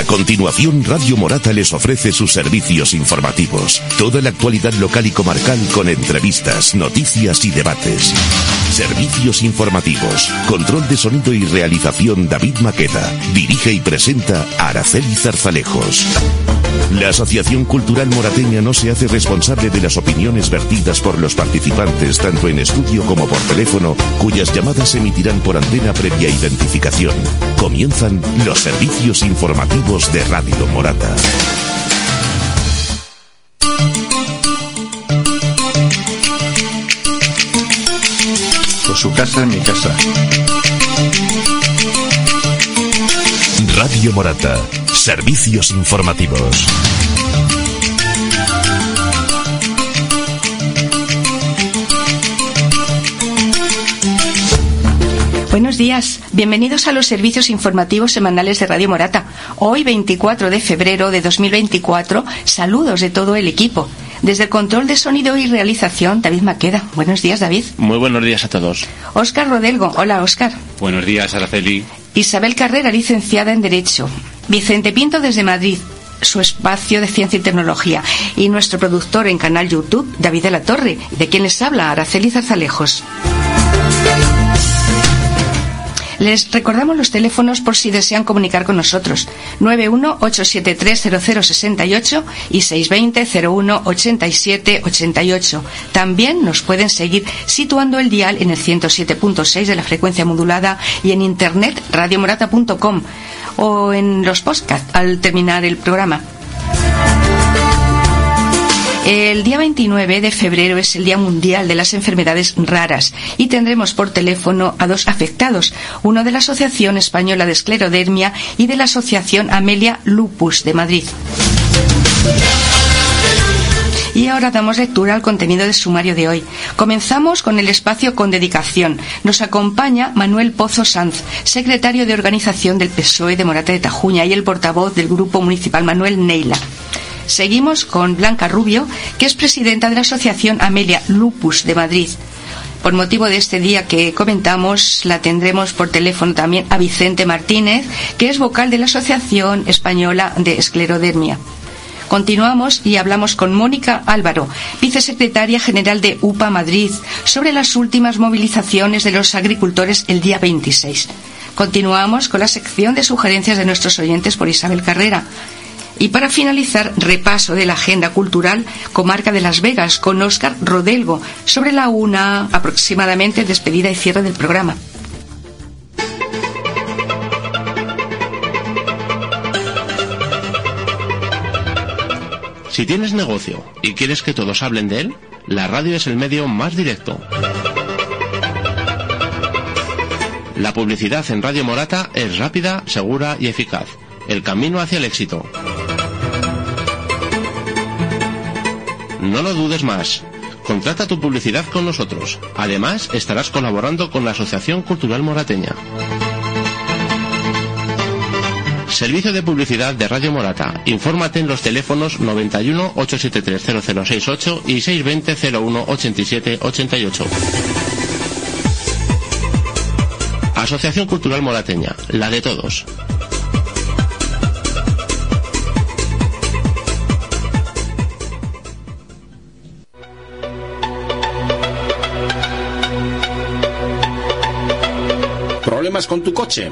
A continuación, Radio Morata les ofrece sus servicios informativos. Toda la actualidad local y comarcal con entrevistas, noticias y debates. Servicios informativos. Control de sonido y realización David Maqueda. Dirige y presenta Araceli Zarzalejos. La Asociación Cultural Morateña no se hace responsable de las opiniones vertidas por los participantes tanto en estudio como por teléfono, cuyas llamadas se emitirán por antena previa identificación. Comienzan los servicios informativos de Radio Morata. Por su casa, mi casa. Radio Morata. Servicios informativos. Buenos días, bienvenidos a los servicios informativos semanales de Radio Morata. Hoy, 24 de febrero de 2024, saludos de todo el equipo. Desde el control de sonido y realización, David Maqueda. Buenos días, David. Muy buenos días a todos. Óscar Rodelgo. Hola, Óscar. Buenos días, Araceli. Isabel Carrera, licenciada en Derecho. Vicente Pinto desde Madrid, su espacio de ciencia y tecnología. Y nuestro productor en canal YouTube, David de la Torre, de quien les habla, Araceli Zarzalejos. Les recordamos los teléfonos por si desean comunicar con nosotros. 918730068 y 620-018788. También nos pueden seguir situando el dial en el 107.6 de la frecuencia modulada y en internet radiomorata.com o en los podcasts al terminar el programa. El día 29 de febrero es el Día Mundial de las Enfermedades Raras y tendremos por teléfono a dos afectados, uno de la Asociación Española de Esclerodermia y de la Asociación Amelia Lupus de Madrid. Y ahora damos lectura al contenido del sumario de hoy. Comenzamos con el espacio con dedicación. Nos acompaña Manuel Pozo Sanz, secretario de organización del PSOE de Morata de Tajuña y el portavoz del Grupo Municipal Manuel Neila. Seguimos con Blanca Rubio, que es presidenta de la Asociación Amelia Lupus de Madrid. Por motivo de este día que comentamos, la tendremos por teléfono también a Vicente Martínez, que es vocal de la Asociación Española de Esclerodermia. Continuamos y hablamos con Mónica Álvaro, vicesecretaria general de UPA Madrid, sobre las últimas movilizaciones de los agricultores el día 26. Continuamos con la sección de sugerencias de nuestros oyentes por Isabel Carrera. Y para finalizar, repaso de la agenda cultural Comarca de Las Vegas con Óscar Rodelgo sobre la una aproximadamente despedida y cierre del programa. Si tienes negocio y quieres que todos hablen de él, la radio es el medio más directo. La publicidad en Radio Morata es rápida, segura y eficaz. El camino hacia el éxito. No lo dudes más. Contrata tu publicidad con nosotros. Además, estarás colaborando con la Asociación Cultural Morateña. Servicio de publicidad de Radio Morata. Infórmate en los teléfonos 91 873 0068 y 620 01 87 88. Asociación Cultural Morateña, la de todos. ¿Problemas con tu coche?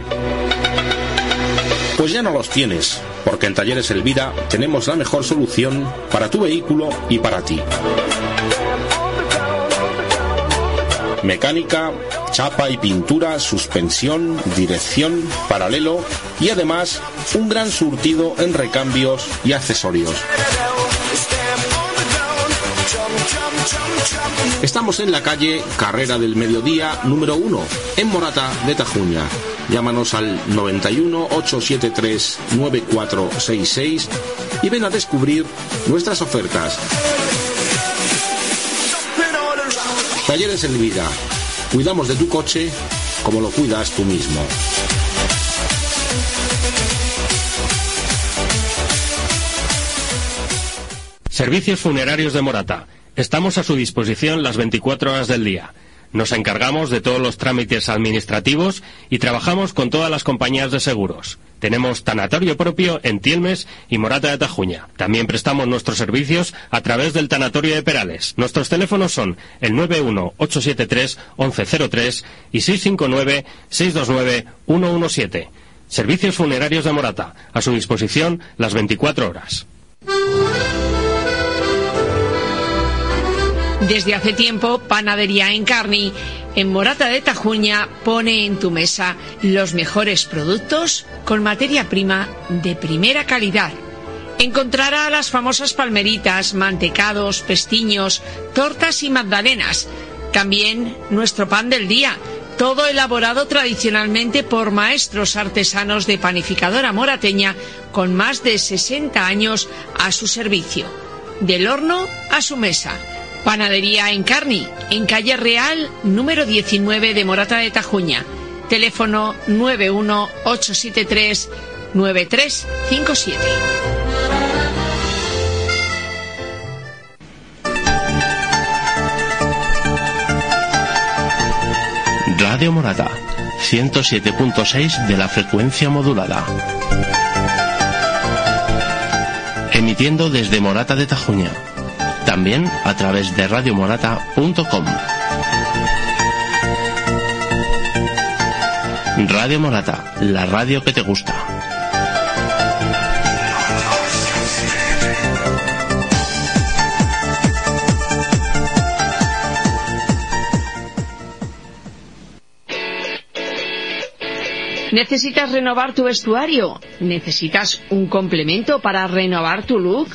Pues ya no los tienes, porque en Talleres Elvira tenemos la mejor solución para tu vehículo y para ti. Mecánica, chapa y pintura, suspensión, dirección, paralelo y además un gran surtido en recambios y accesorios. Estamos en la calle Carrera del Mediodía número 1, en Morata de Tajuña. Llámanos al 91 873 9466 y ven a descubrir nuestras ofertas. Talleres en vida. Cuidamos de tu coche como lo cuidas tú mismo. Servicios funerarios de Morata. Estamos a su disposición las 24 horas del día. Nos encargamos de todos los trámites administrativos y trabajamos con todas las compañías de seguros. Tenemos tanatorio propio en Tielmes y Morata de Tajuña. También prestamos nuestros servicios a través del tanatorio de Perales. Nuestros teléfonos son el 91873-1103 y 659-629-117. Servicios funerarios de Morata. A su disposición las 24 horas. Desde hace tiempo, Panadería Encarni en Morata de Tajuña pone en tu mesa los mejores productos con materia prima de primera calidad. Encontrará las famosas palmeritas, mantecados, pestiños, tortas y magdalenas. También nuestro pan del día, todo elaborado tradicionalmente por maestros artesanos de panificadora morateña con más de 60 años a su servicio. Del horno a su mesa Panadería Encarni, en calle Real, número 19 de Morata de Tajuña. Teléfono 91873 9357. Radio Morata, 107.6 de la frecuencia modulada. Emitiendo desde Morata de Tajuña también a través de radiomorata.com. Radio Morata, la radio que te gusta. ¿Necesitas renovar tu vestuario? ¿Necesitas un complemento para renovar tu look?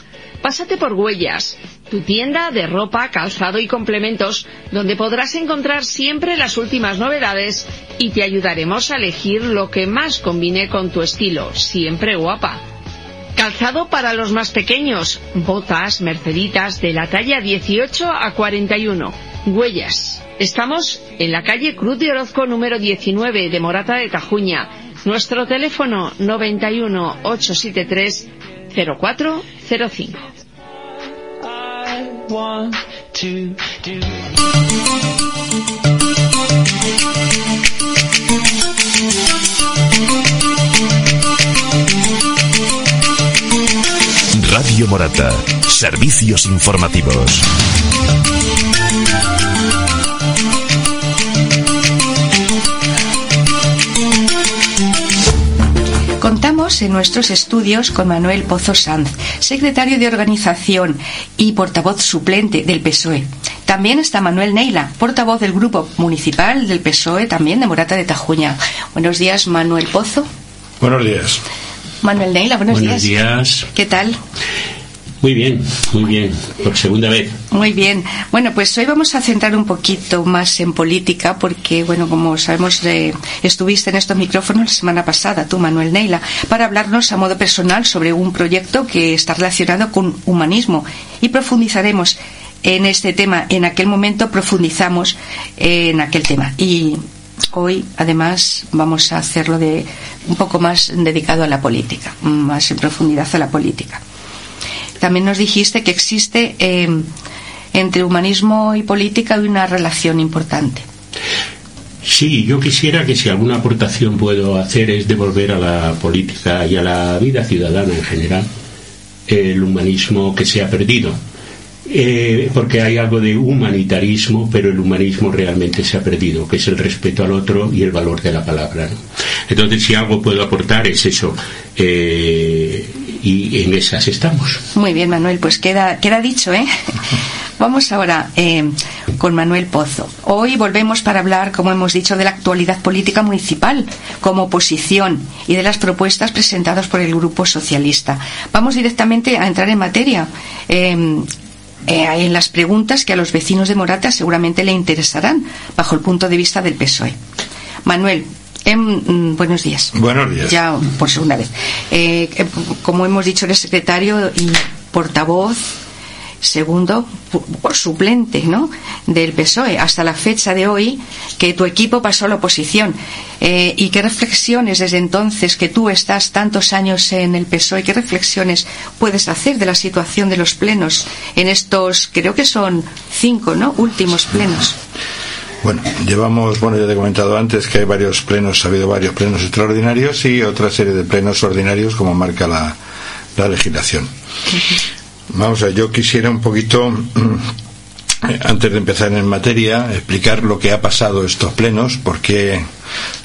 Pásate por Huellas, tu tienda de ropa, calzado y complementos, donde podrás encontrar siempre las últimas novedades y te ayudaremos a elegir lo que más combine con tu estilo, siempre guapa. Calzado para los más pequeños, botas, merceditas de la talla 18 a 41. Huellas. Estamos en la calle Cruz de Orozco número 19 de Morata de Tajuña. Nuestro teléfono 91 873 0405. Radio Morata, servicios informativos. En nuestros estudios con Manuel Pozo Sanz, secretario de Organización y portavoz suplente del PSOE. También está Manuel Neila, portavoz del Grupo Municipal del PSOE, también de Morata de Tajuña. Buenos días, Manuel Pozo. Buenos días. Manuel Neila, buenos, buenos días. ¿Qué tal? Muy bien, muy bien, por segunda vez. Muy bien. Bueno, pues hoy vamos a centrar un poquito más en política porque, bueno, como sabemos, eh, estuviste en estos micrófonos la semana pasada, tú, Manuel Neila, para hablarnos a modo personal sobre un proyecto que está relacionado con humanismo y profundizaremos en este tema. En aquel momento profundizamos en aquel tema y hoy además vamos a hacerlo de un poco más dedicado a la política, más en profundidad a la política también nos dijiste que existe eh, entre humanismo y política una relación importante. Sí, yo quisiera que si alguna aportación puedo hacer es devolver a la política y a la vida ciudadana en general el humanismo que se ha perdido. Eh, porque hay algo de humanitarismo, pero el humanismo realmente se ha perdido, que es el respeto al otro y el valor de la palabra. Entonces, si algo puedo aportar es eso, eh, y en esas estamos. Muy bien, Manuel, pues queda, queda dicho, ¿eh? Vamos ahora eh, con Manuel Pozo. Hoy volvemos para hablar, como hemos dicho, de la actualidad política municipal como oposición y de las propuestas presentadas por el Grupo Socialista. Vamos directamente a entrar en materia. Eh, eh, en las preguntas que a los vecinos de Morata seguramente le interesarán bajo el punto de vista del PSOE. Manuel, Em, buenos días. Buenos días. Ya por segunda vez. Eh, eh, como hemos dicho, eres secretario y portavoz segundo por suplente ¿no? del PSOE hasta la fecha de hoy que tu equipo pasó a la oposición eh, y qué reflexiones desde entonces que tú estás tantos años en el PSOE qué reflexiones puedes hacer de la situación de los plenos en estos creo que son cinco ¿no? últimos plenos Bueno, llevamos, bueno, ya te he comentado antes que hay varios plenos, ha habido varios plenos extraordinarios y otra serie de plenos ordinarios como marca la, la legislación. Vamos a yo quisiera un poquito, antes de empezar en materia, explicar lo que ha pasado estos plenos, por qué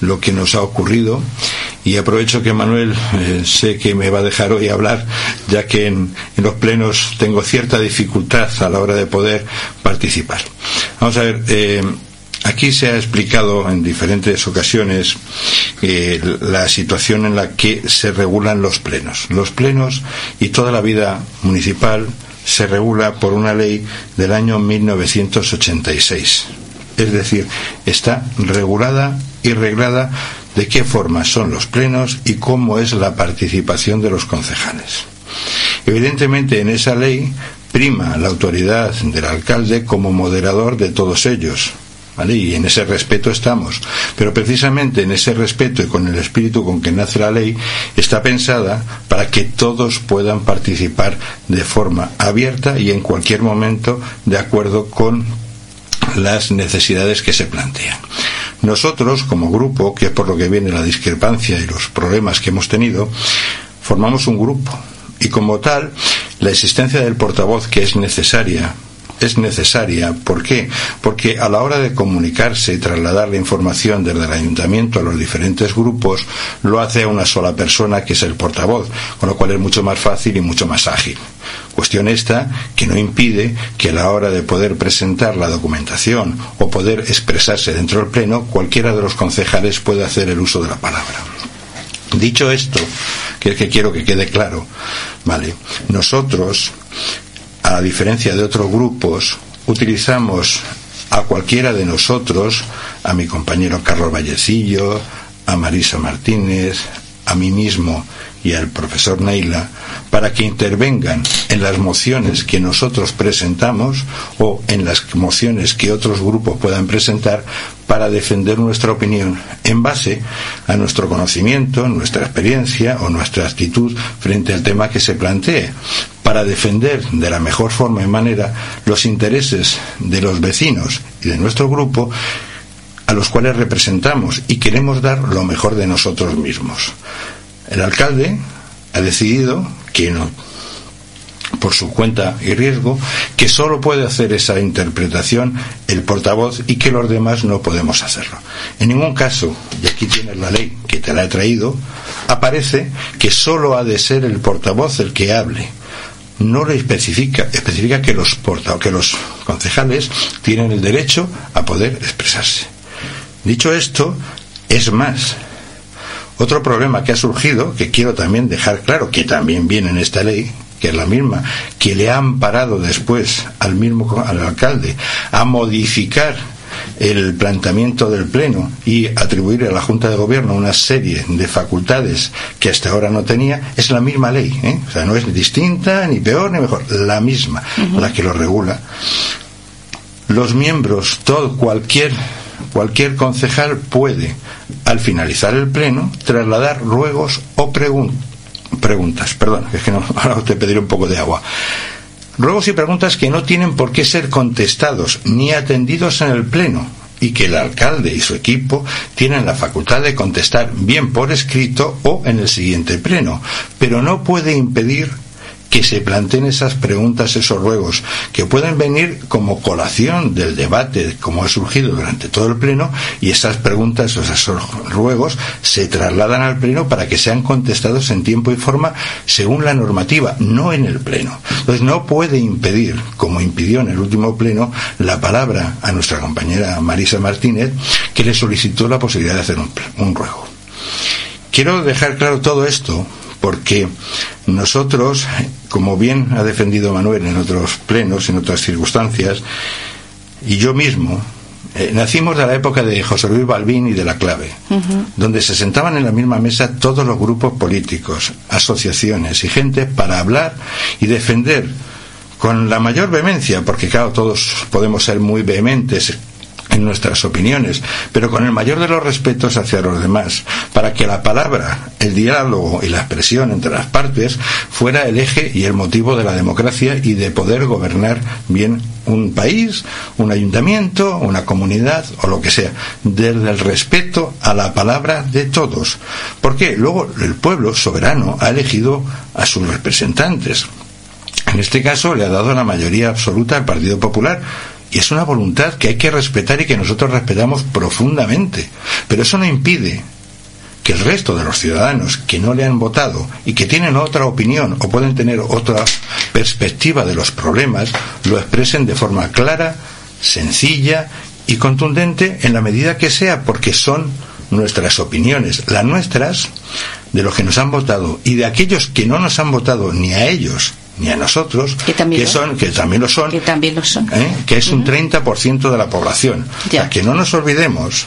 lo que nos ha ocurrido y aprovecho que Manuel eh, sé que me va a dejar hoy hablar ya que en, los plenos tengo cierta dificultad a la hora de poder participar. Vamos a ver, eh, Aquí se ha explicado en diferentes ocasiones eh, la situación en la que se regulan los plenos. Los plenos y toda la vida municipal se regula por una ley del año 1986. Es decir, está regulada y reglada de qué forma son los plenos y cómo es la participación de los concejales. Evidentemente, en esa ley prima la autoridad del alcalde como moderador de todos ellos, y en ese respeto estamos. Pero precisamente en ese respeto y con el espíritu con que nace la ley está pensada para que todos puedan participar de forma abierta y en cualquier momento de acuerdo con las necesidades que se plantean. Nosotros, como grupo, que es por lo que viene la discrepancia y los problemas que hemos tenido, formamos un grupo y como tal, la existencia del portavoz que es necesaria es necesaria. ¿Por qué? Porque a la hora de comunicarse y trasladar la información desde el ayuntamiento a los diferentes grupos, lo hace una sola persona que es el portavoz, con lo cual es mucho más fácil y mucho más ágil. Cuestión esta que no impide que a la hora de poder presentar la documentación o poder expresarse dentro del Pleno, cualquiera de los concejales pueda hacer el uso de la palabra. Dicho esto, que es que quiero que quede claro, vale, nosotros a diferencia de otros grupos, utilizamos a cualquiera de nosotros, a mi compañero Carlos Vallecillo, a Marisa Martínez, a mí mismo y al profesor Neila para que intervengan en las mociones que nosotros presentamos o en las mociones que otros grupos puedan presentar para defender nuestra opinión en base a nuestro conocimiento, nuestra experiencia o nuestra actitud frente al tema que se plantee, para defender de la mejor forma y manera los intereses de los vecinos y de nuestro grupo a los cuales representamos y queremos dar lo mejor de nosotros mismos. El alcalde ha decidido que no, por su cuenta y riesgo, que solo puede hacer esa interpretación el portavoz y que los demás no podemos hacerlo. En ningún caso, y aquí tienes la ley que te la he traído, aparece que solo ha de ser el portavoz el que hable. No le especifica, especifica que los porta, que los concejales tienen el derecho a poder expresarse. Dicho esto, es más, otro problema que ha surgido, que quiero también dejar claro, que también viene en esta ley, que es la misma, que le han parado después al mismo al alcalde a modificar el planteamiento del Pleno y atribuir a la Junta de Gobierno una serie de facultades que hasta ahora no tenía, es la misma ley. ¿eh? O sea, no es distinta, ni peor, ni mejor, la misma, la que lo regula. Los miembros, todo, cualquier cualquier concejal puede, al finalizar el pleno, trasladar ruegos o preguntas. Perdón, es que no, ahora te pediré un poco de agua. Ruegos y preguntas que no tienen por qué ser contestados ni atendidos en el pleno y que el alcalde y su equipo tienen la facultad de contestar bien por escrito o en el siguiente pleno, pero no puede impedir que se planteen esas preguntas, esos ruegos, que pueden venir como colación del debate, como ha surgido durante todo el Pleno, y esas preguntas, esos ruegos, se trasladan al Pleno para que sean contestados en tiempo y forma según la normativa, no en el Pleno. Entonces no puede impedir, como impidió en el último Pleno, la palabra a nuestra compañera Marisa Martínez, que le solicitó la posibilidad de hacer un, un ruego. Quiero dejar claro todo esto porque nosotros, como bien ha defendido Manuel en otros plenos, en otras circunstancias, y yo mismo, eh, nacimos de la época de José Luis Balbín y de la Clave, donde se sentaban en la misma mesa todos los grupos políticos, asociaciones y gente para hablar y defender con la mayor vehemencia, porque claro, todos podemos ser muy vehementes nuestras opiniones, pero con el mayor de los respetos hacia los demás, para que la palabra, el diálogo y la expresión entre las partes fuera el eje y el motivo de la democracia y de poder gobernar bien un país, un ayuntamiento, una comunidad o lo que sea, desde el respeto a la palabra de todos. Porque luego el pueblo soberano ha elegido a sus representantes. En este caso le ha dado la mayoría absoluta al Partido Popular. Y es una voluntad que hay que respetar y que nosotros respetamos profundamente. Pero eso no impide que el resto de los ciudadanos que no le han votado y que tienen otra opinión o pueden tener otra perspectiva de los problemas, lo expresen de forma clara, sencilla y contundente en la medida que sea, porque son nuestras opiniones, las nuestras, de los que nos han votado y de aquellos que no nos han votado ni a ellos ni a nosotros, que también, son, que también lo son, que, también lo son. ¿eh? que es un 30% de la población. que no nos olvidemos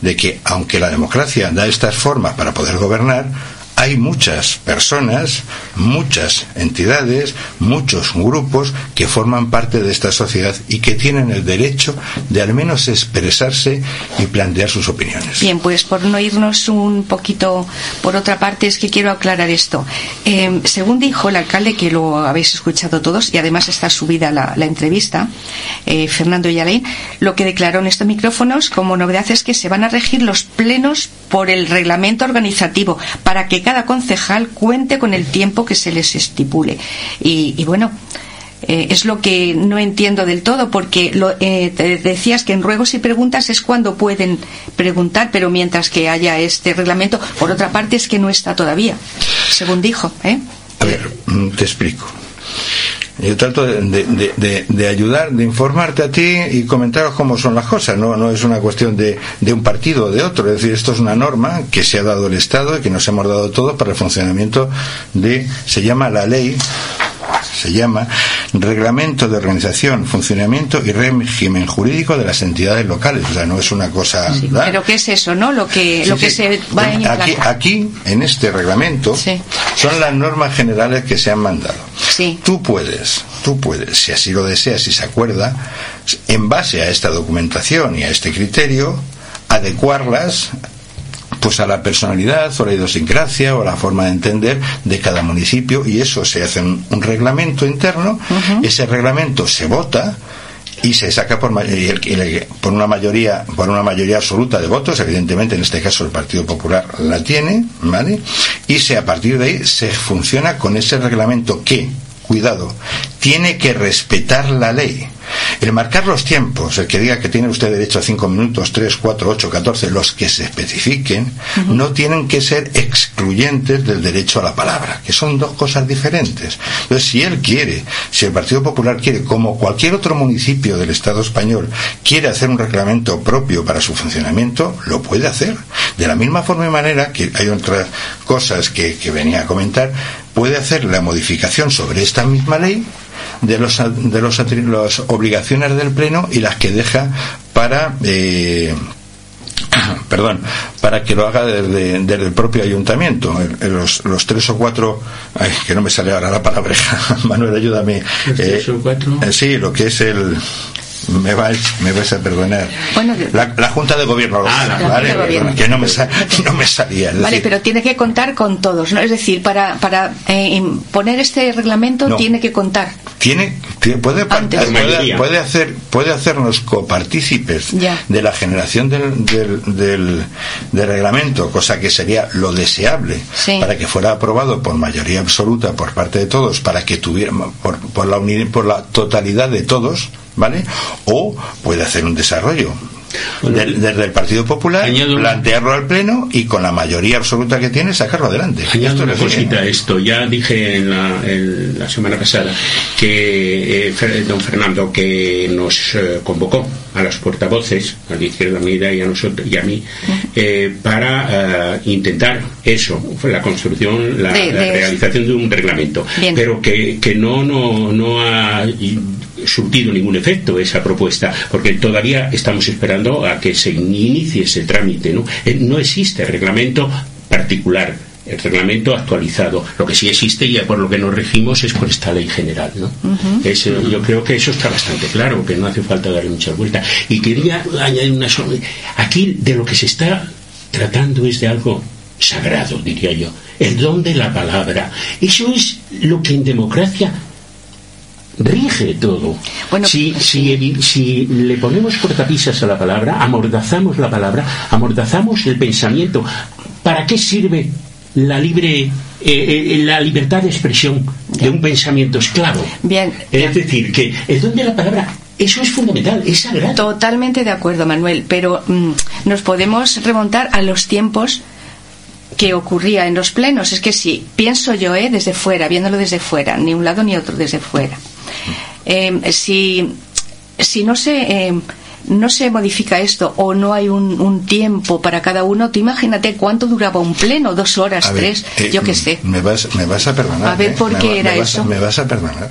de que aunque la democracia da estas formas para poder gobernar, hay muchas personas, muchas entidades, muchos grupos que forman parte de esta sociedad y que tienen el derecho de al menos expresarse y plantear sus opiniones. Bien, pues por no irnos un poquito por otra parte, es que quiero aclarar esto. Eh, según dijo el alcalde, que lo habéis escuchado todos, y además está subida la, entrevista, eh, Fernando Yalén, lo que declaró en estos micrófonos como novedad es que se van a regir los plenos por el reglamento organizativo para que cada concejal cuente con el tiempo que se les estipule. Y, bueno, eh, es lo que no entiendo del todo, porque lo, eh, decías que en ruegos y preguntas es cuando pueden preguntar, pero mientras que haya este reglamento, por otra parte es que no está todavía, según dijo. ¿eh? A ver, mm, te explico. Yo trato de, ayudar, de informarte a ti y comentaros cómo son las cosas. No, no es una cuestión de, un partido o de otro. Es decir, esto es una norma que se ha dado el Estado y que nos hemos dado todos para el funcionamiento de, se llama la ley se llama Reglamento de Organización, Funcionamiento y Régimen Jurídico de las Entidades Locales. O sea, no es una cosa. pero ¿qué es eso, no? Lo que, lo que se va a aquí, aquí, en este reglamento, son las normas generales que se han mandado. Tú puedes, tú puedes, si así lo deseas, si se acuerda, en base a esta documentación y a este criterio, adecuarlas pues a la personalidad o la idiosincrasia o la forma de entender de cada municipio y eso se hace un, un reglamento interno, ese reglamento se vota y se saca por, por una mayoría por una mayoría absoluta de votos evidentemente en este caso el Partido Popular la tiene vale y se a partir de ahí se funciona con ese reglamento que cuidado, tiene que respetar la ley. El marcar los tiempos, el que diga que tiene usted derecho a cinco minutos, tres, cuatro, ocho, catorce, los que se especifiquen, no tienen que ser excluyentes del derecho a la palabra, que son dos cosas diferentes. Entonces, si él quiere, si el Partido Popular quiere, como cualquier otro municipio del Estado español, quiere hacer un reglamento propio para su funcionamiento, lo puede hacer. De la misma forma y manera que hay otras cosas que, que venía a comentar, puede hacer la modificación sobre esta misma ley de los de los, las obligaciones del pleno y las que deja para eh, perdón, para que lo haga desde, el propio ayuntamiento. Los, los, tres o cuatro, ay, que no me sale ahora la palabra, Manuel, ayúdame. tres o eh, cuatro? Eh, sí, lo que es el, me vais, me vais a perdonar. la, Junta de Gobierno, ah, que no me, no me salía. Vale, pero tiene que contar con todos, ¿no? Es decir, para, para eh, poner este reglamento tiene que contar. Tiene, puede, puede, hacer, puede hacernos copartícipes de la generación del, del, del, reglamento, cosa que sería lo deseable para que fuera aprobado por mayoría absoluta por parte de todos, para que tuviera por, por la, por la totalidad de todos ¿vale? O puede hacer un desarrollo desde el Partido Popular, plantearlo al Pleno y con la mayoría absoluta que tiene sacarlo adelante. Añado una cosita a esto. Ya dije en la, semana pasada que eh, don Fernando que nos eh, convocó a los portavoces, a la Izquierda Unida y a nosotros y a mí, eh, para intentar eso, la construcción, la, realización de un reglamento, pero que, que no, no, no ha surtido ningún efecto esa propuesta, porque todavía estamos esperando a que se inicie ese trámite. No, eh, no existe reglamento particular el reglamento actualizado. Lo que sí existe y por lo que nos regimos es por esta ley general. ¿no? yo creo que eso está bastante claro, que no hace falta darle muchas vueltas. Y quería añadir una sola. Aquí de lo que se está tratando es de algo sagrado, diría yo, el don de la palabra. Eso es lo que en democracia rige todo. si, si, si, le ponemos cortapisas a la palabra, amordazamos la palabra, amordazamos el pensamiento. ¿Para qué sirve la libre eh, eh, la libertad de expresión de un pensamiento esclavo? Bien. Es decir, que el don de la palabra eso es fundamental, es sagrado. Totalmente de acuerdo, Manuel, pero mm, nos podemos remontar a los tiempos que ocurría en los plenos. Es que si pienso yo, eh, desde fuera, viéndolo desde fuera, ni un lado ni otro, desde fuera. Em, si, si no se em, no se modifica esto o no hay un, tiempo para cada uno, tú imagínate cuánto duraba un pleno, dos horas, tres, eh, yo qué sé. Me vas, me vas a perdonar. A ver, ¿eh? ¿por qué era eso? me vas a perdonar.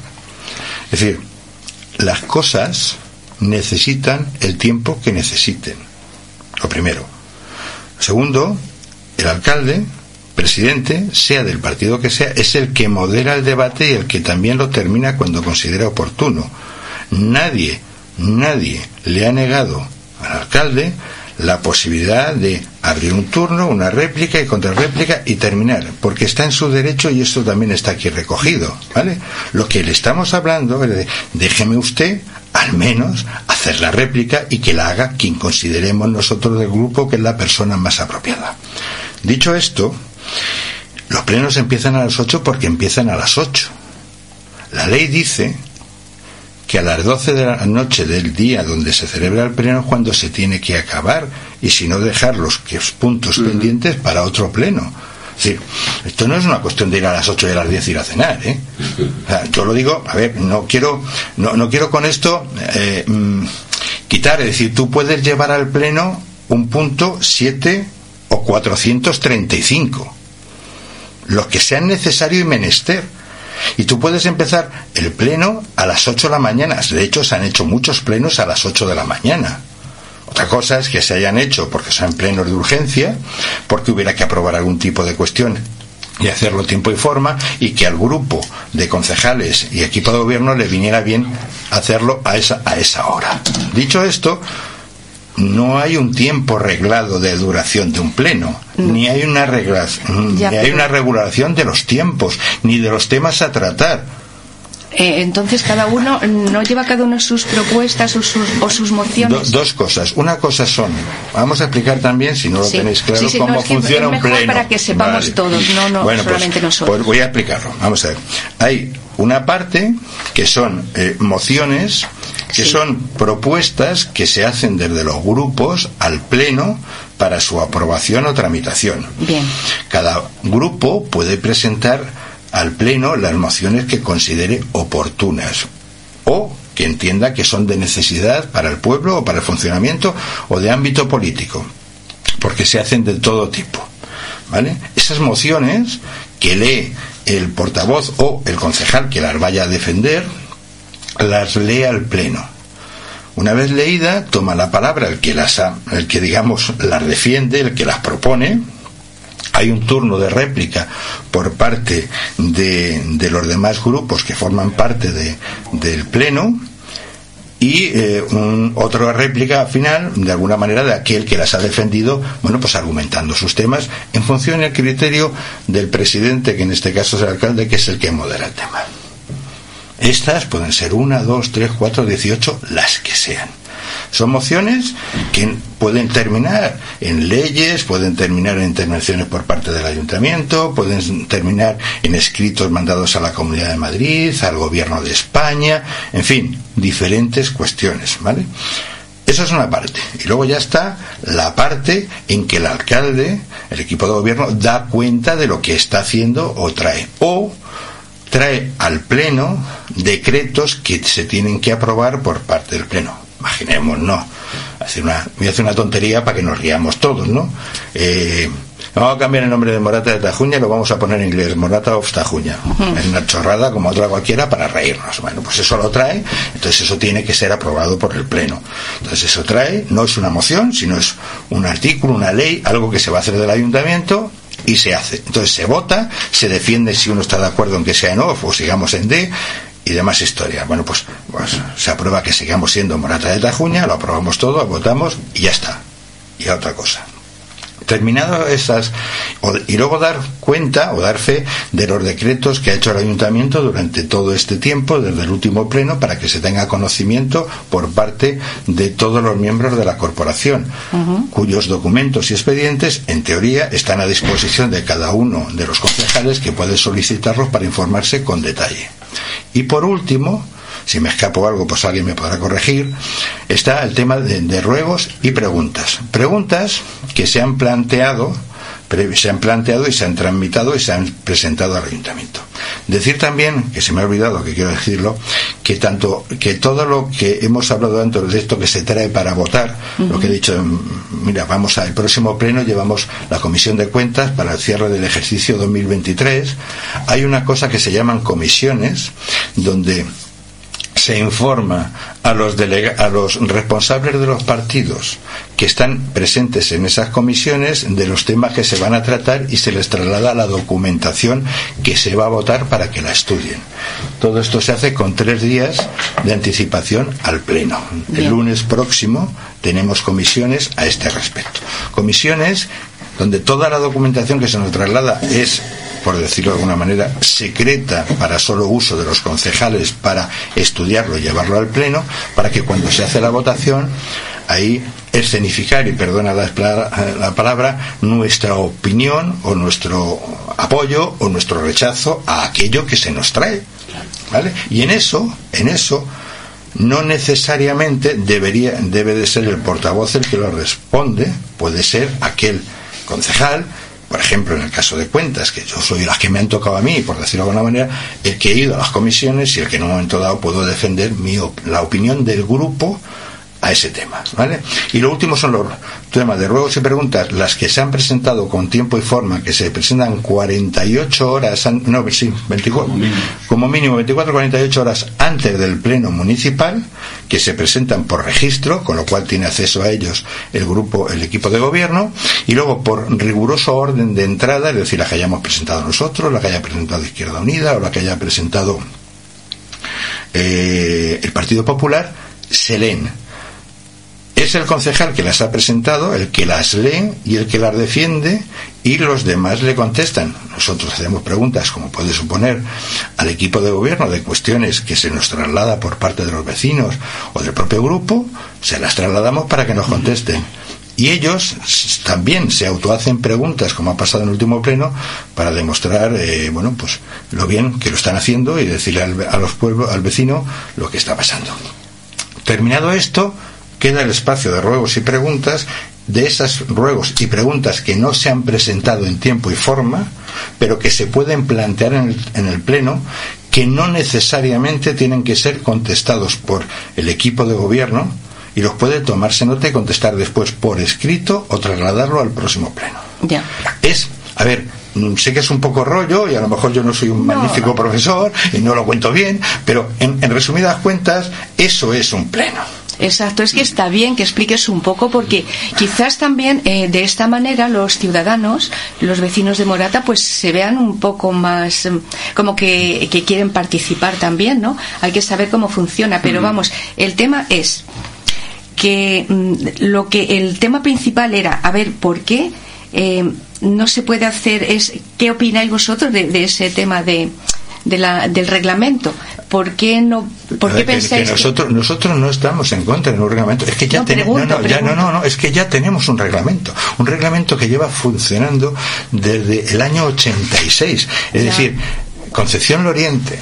Es decir, las cosas necesitan el tiempo que necesiten. Lo primero. Segundo, el alcalde, presidente, sea del partido que sea, es el que modera el debate y el que también lo termina cuando considera oportuno. Nadie, nadie le ha negado al alcalde la posibilidad de abrir un turno, una réplica y contrarréplica y terminar, porque está en su derecho y esto también está aquí recogido, ¿vale? Lo que le estamos hablando es de déjeme usted al menos hacer la réplica y que la haga quien consideremos nosotros del grupo que es la persona más apropiada. Dicho esto, los plenos empiezan a las 8 porque empiezan a las 8. La ley dice que a las 12 de la noche del día donde se celebra el pleno es cuando se tiene que acabar y si no dejar los puntos pendientes para otro pleno. Es decir, esto no es una cuestión de ir a las 8 y a las 10 ir a cenar. ¿eh? yo lo digo, a ver, no quiero, no, no quiero con esto eh, mm, quitar, es decir, tú puedes llevar al pleno un punto 7 o 435, los que sean necesario y menester. Y tú puedes empezar el pleno a las 8 de la mañana. De hecho, se han hecho muchos plenos a las 8 de la mañana. Otra cosa es que se hayan hecho porque son plenos de urgencia, porque hubiera que aprobar algún tipo de cuestión y hacerlo tiempo y forma, y que al grupo de concejales y equipo de gobierno le viniera bien hacerlo a esa, a esa hora. Dicho esto, no hay un tiempo reglado de duración de un pleno, mm. ni hay una ni hay una regulación de los tiempos, ni de los temas a tratar. Eh, entonces cada uno no lleva cada uno sus propuestas o sus, o sus mociones. dos cosas. Una cosa son, vamos a explicar también, si no lo tenéis claro, cómo funciona un pleno. Para que sepamos todos, no, no pues, solamente nosotros. Pues voy a explicarlo. Vamos a ver. Hay una parte que son eh, mociones que son propuestas que se hacen desde los grupos al Pleno para su aprobación o tramitación. Bien. Cada grupo puede presentar al Pleno las mociones que considere oportunas o que entienda que son de necesidad para el pueblo o para el funcionamiento o de ámbito político, porque se hacen de todo tipo. ¿Vale? Esas mociones que lee el portavoz o el concejal que las vaya a defender, las lee al pleno. Una vez leída, toma la palabra el que las el que digamos las defiende, el que las propone. Hay un turno de réplica por parte de, los demás grupos que forman parte del pleno y eh, otra réplica final, de alguna manera, de aquel que las ha defendido, bueno, pues argumentando sus temas en función del criterio del presidente, que en este caso es el alcalde, que es el que modera el tema. Estas pueden ser una, dos, tres, cuatro, dieciocho, las que sean. Son mociones que pueden terminar en leyes, pueden terminar en intervenciones por parte del ayuntamiento, pueden terminar en escritos mandados a la Comunidad de Madrid, al Gobierno de España, en fin, diferentes cuestiones, ¿vale? Esa es una parte. Y luego ya está la parte en que el alcalde, el equipo de gobierno, da cuenta de lo que está haciendo o trae. O trae al Pleno decretos que se tienen que aprobar por parte del Pleno. Imaginemos, no. una, voy a hacer una tontería para que nos riamos todos, ¿no? Eh, vamos a cambiar el nombre de Morata de Tajuña y lo vamos a poner en inglés, Morata of Tajuña. Es una chorrada como otra cualquiera para reírnos. Bueno, pues eso lo trae, entonces eso tiene que ser aprobado por el Pleno. Entonces eso trae, no es una moción, sino es un artículo, una ley, algo que se va a hacer del ayuntamiento y se hace. Entonces se vota, se defiende si uno está de acuerdo en que sea en off o sigamos en D y demás historia. Bueno, pues, pues se aprueba que sigamos siendo Morata de Tajuña, lo aprobamos todo, votamos y ya está. Y a otra cosa terminado esas y luego dar cuenta o dar fe de los decretos que ha hecho el ayuntamiento durante todo este tiempo desde el último pleno para que se tenga conocimiento por parte de todos los miembros de la corporación cuyos documentos y expedientes en teoría están a disposición de cada uno de los concejales que puede solicitarlos para informarse con detalle. Y por último si me escapo algo, pues alguien me podrá corregir, está el tema de, ruegos y preguntas. Preguntas que se han planteado se han planteado y se han tramitado y se han presentado al ayuntamiento. Decir también, que se me ha olvidado, que quiero decirlo, que tanto que todo lo que hemos hablado antes de esto que se trae para votar, lo que he dicho, mira, vamos al próximo pleno, llevamos la comisión de cuentas para el cierre del ejercicio 2023, hay una cosa que se llaman comisiones, donde se informa a los, a los responsables de los partidos que están presentes en esas comisiones de los temas que se van a tratar y se les traslada la documentación que se va a votar para que la estudien. Todo esto se hace con tres días de anticipación al Pleno. El lunes próximo tenemos comisiones a este respecto. Comisiones donde toda la documentación que se nos traslada es por decirlo de alguna manera, secreta para solo uso de los concejales para estudiarlo y llevarlo al Pleno, para que cuando se hace la votación, ahí escenificar, y perdona la, palabra, nuestra opinión o nuestro apoyo o nuestro rechazo a aquello que se nos trae. ¿Vale? Y en eso, en eso, no necesariamente debería, debe de ser el portavoz el que lo responde, puede ser aquel concejal por ejemplo, en el caso de cuentas, que yo soy las que me han tocado a mí, por decirlo de alguna manera, el que he ido a las comisiones y el que en un momento dado puedo defender mi, la opinión del grupo a ese tema, ¿vale? Y lo último son los temas de ruegos y preguntas, las que se han presentado con tiempo y forma, que se presentan 48 horas, no, sí, 24, como mínimo 24 48 horas antes del pleno municipal, que se presentan por registro, con lo cual tiene acceso a ellos el grupo, el equipo de gobierno, y luego por riguroso orden de entrada, es decir, la que hayamos presentado nosotros, la que haya presentado Izquierda Unida o la que haya presentado eh, el Partido Popular, se leen es el concejal que las ha presentado el que las lee y el que las defiende y los demás le contestan. Nosotros hacemos preguntas, como puede suponer, al equipo de gobierno de cuestiones que se nos traslada por parte de los vecinos o del propio grupo, se las trasladamos para que nos contesten. Y ellos también se autohacen preguntas, como ha pasado en el último pleno, para demostrar, eh, bueno, pues lo bien que lo están haciendo y decirle al, a los pueblos, al vecino lo que está pasando. Terminado esto, queda el espacio de ruegos y preguntas de esas ruegos y preguntas que no se han presentado en tiempo y forma, pero que se pueden plantear en el, en el, Pleno, que no necesariamente tienen que ser contestados por el equipo de gobierno y los puede tomarse nota y contestar después por escrito o trasladarlo al próximo Pleno. Ya. Es, a ver, sé que es un poco rollo y a lo mejor yo no soy un magnífico profesor y no lo cuento bien, pero en resumidas cuentas, eso es un Pleno. Exacto, es que está bien que expliques un poco porque quizás también eh, de esta manera los ciudadanos, los vecinos de Morata, pues se vean un poco más mm, como que, quieren participar también, ¿no? Hay que saber cómo funciona, pero vamos, el tema es que mm, lo que el tema principal era a ver por qué eh, no se puede hacer es qué opináis vosotros de ese tema de del reglamento. ¿Por qué no por qué pensáis que nosotros nosotros no estamos en contra de un reglamento? Es que ya tenemos no, no, no, es que ya tenemos un reglamento, un reglamento que lleva funcionando desde el año 86, es decir, Concepción Loriente,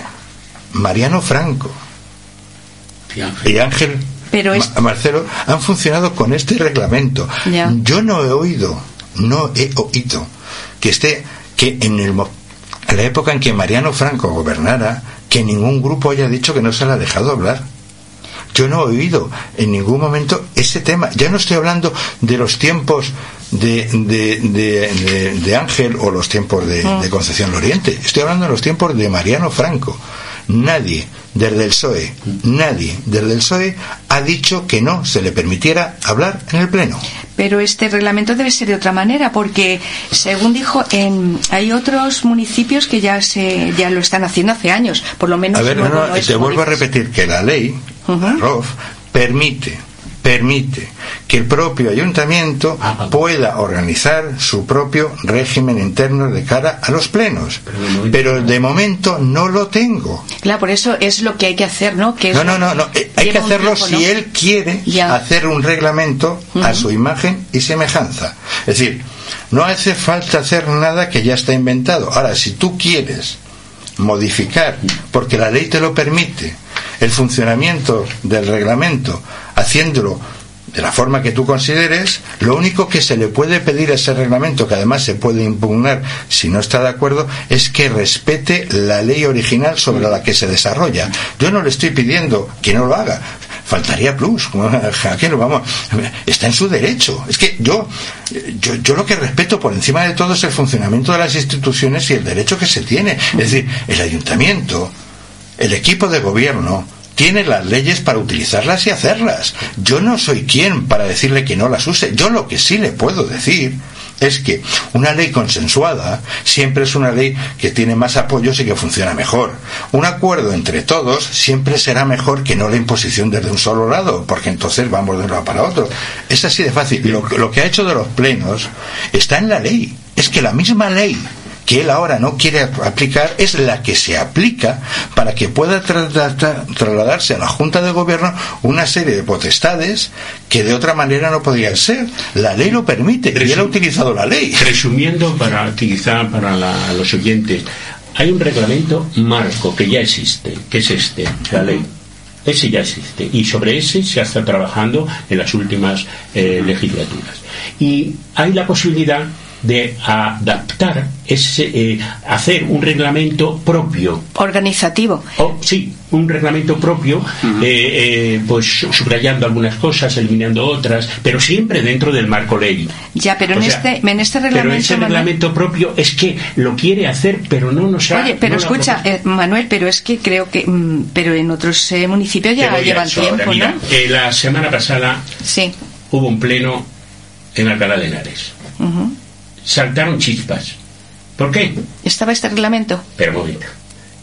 Mariano Franco y Ángel pero Marcelo han funcionado con este reglamento. Yo no he oído, no he oído que esté que en el en la época en que Mariano Franco gobernara, que ningún grupo haya dicho que no se le ha dejado hablar. Yo no he oído en ningún momento ese tema. Ya no estoy hablando de los tiempos de, de, Ángel o los tiempos de, mm. de Concepción Oriente. Estoy hablando de los tiempos de Mariano Franco. Nadie desde el PSOE, nadie desde el PSOE ha dicho que no se le permitiera hablar en el Pleno. pero este reglamento debe ser de otra manera porque según dijo en, hay otros municipios que ya se ya lo están haciendo hace años por lo menos a ver te vuelvo a repetir que la ley ROF permite permite que el propio ayuntamiento ah, pueda organizar su propio régimen interno de cara a los plenos. Pero de momento, no lo tengo. Claro, por eso es lo que hay que hacer, ¿no? Que no, no, no, no, eh, hay que hacerlo si él quiere hacer un reglamento a su imagen y semejanza. Es decir, no hace falta hacer nada que ya está inventado. Ahora, si tú quieres modificar, porque la ley te lo permite, el funcionamiento del reglamento, haciéndolo de la forma que tú consideres, lo único que se le puede pedir a ese reglamento, que además se puede impugnar si no está de acuerdo, es que respete la ley original sobre la que se desarrolla. Yo no le estoy pidiendo que no lo haga. Faltaría plus. Vamos, está en su derecho. Es que yo, yo, yo lo que respeto por encima de todo es el funcionamiento de las instituciones y el derecho que se tiene. Es decir, el ayuntamiento, el equipo de gobierno, tiene las leyes para utilizarlas y hacerlas. Yo no soy quien para decirle que no las use. Yo lo que sí le puedo decir es que una ley consensuada siempre es una ley que tiene más apoyos y que funciona mejor. Un acuerdo entre todos siempre será mejor que no la imposición desde un solo lado, porque entonces vamos de un lado para otro. Es así de fácil. Lo, lo que ha hecho de los plenos está en la ley. Es que la misma ley que él ahora no quiere aplicar es la que se aplica para que pueda trasladarse a la Junta de Gobierno una serie de potestades que de otra manera no podrían ser. La ley lo permite y él ha utilizado la ley. Resumiendo, para utilizar para los oyentes, hay un reglamento marco que ya existe, que es este, la ley. Ese ya existe y sobre ese se está trabajando en las últimas eh, legislaturas. Y hay la posibilidad de adaptar, ese, eh, hacer un reglamento propio. Organizativo. Oh, sí, un reglamento propio, eh, eh, pues subrayando algunas cosas, eliminando otras, pero siempre dentro del marco ley. Ya, pero en, este, en este reglamento. Pero ese reglamento propio es que lo quiere hacer, pero no nos ha. Oye, pero escucha, Manuel, pero es que creo que. Mm, pero en otros municipios ya llevan tiempo, ¿no? la semana pasada sí. hubo un pleno en Alcalá de Henares saltaron chispas. ¿Por qué? ¿Estaba este reglamento? Pero momento.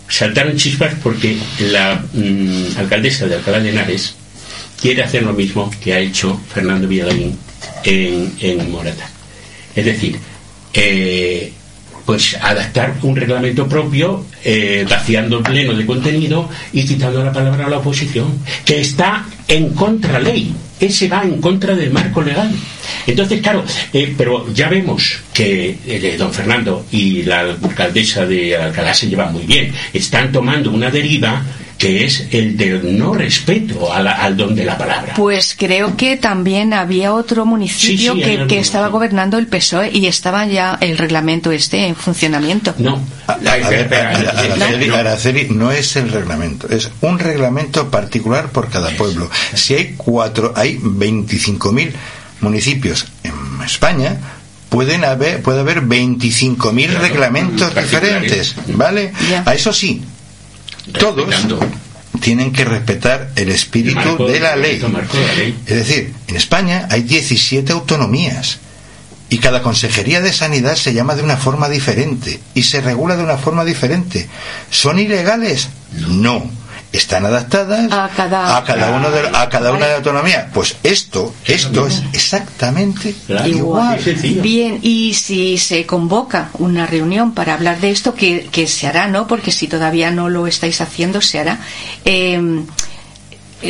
Saltaron chispas porque la mm, alcaldesa de Alcalá de Henares quiere hacer lo mismo que ha hecho Fernando Villalín en, en Morata. Es decir, eh, pues adaptar un reglamento propio, eh, vaciando el pleno de contenido y citando la palabra a la oposición, que está en contra ley. Ese va en contra del marco legal. Entonces, claro, eh, pero ya vemos que eh, don Fernando y la alcaldesa de Alcalá se llevan muy bien. Están tomando una deriva que es el del no respeto al don de la palabra. Pues creo que también había otro municipio que, estaba gobernando el PSOE y estaba ya el reglamento este en funcionamiento. No, Araceli, no es el reglamento, es un reglamento particular por cada pueblo. Si hay cuatro, hay 25.000 municipios en España, pueden haber, puede haber 25.000 reglamentos diferentes, ¿vale? A eso sí, todos tienen que respetar el espíritu de la ley. Es decir, en España hay 17 autonomías y cada consejería de sanidad se llama de una forma diferente y se regula de una forma diferente. ¿Son ilegales? No están adaptadas a cada, a cada uno de, a cada una de autonomía. Pues esto esto es exactamente igual. bien y si se convoca una reunión para hablar de esto que, que se hará no porque si todavía no lo estáis haciendo se hará. Eh,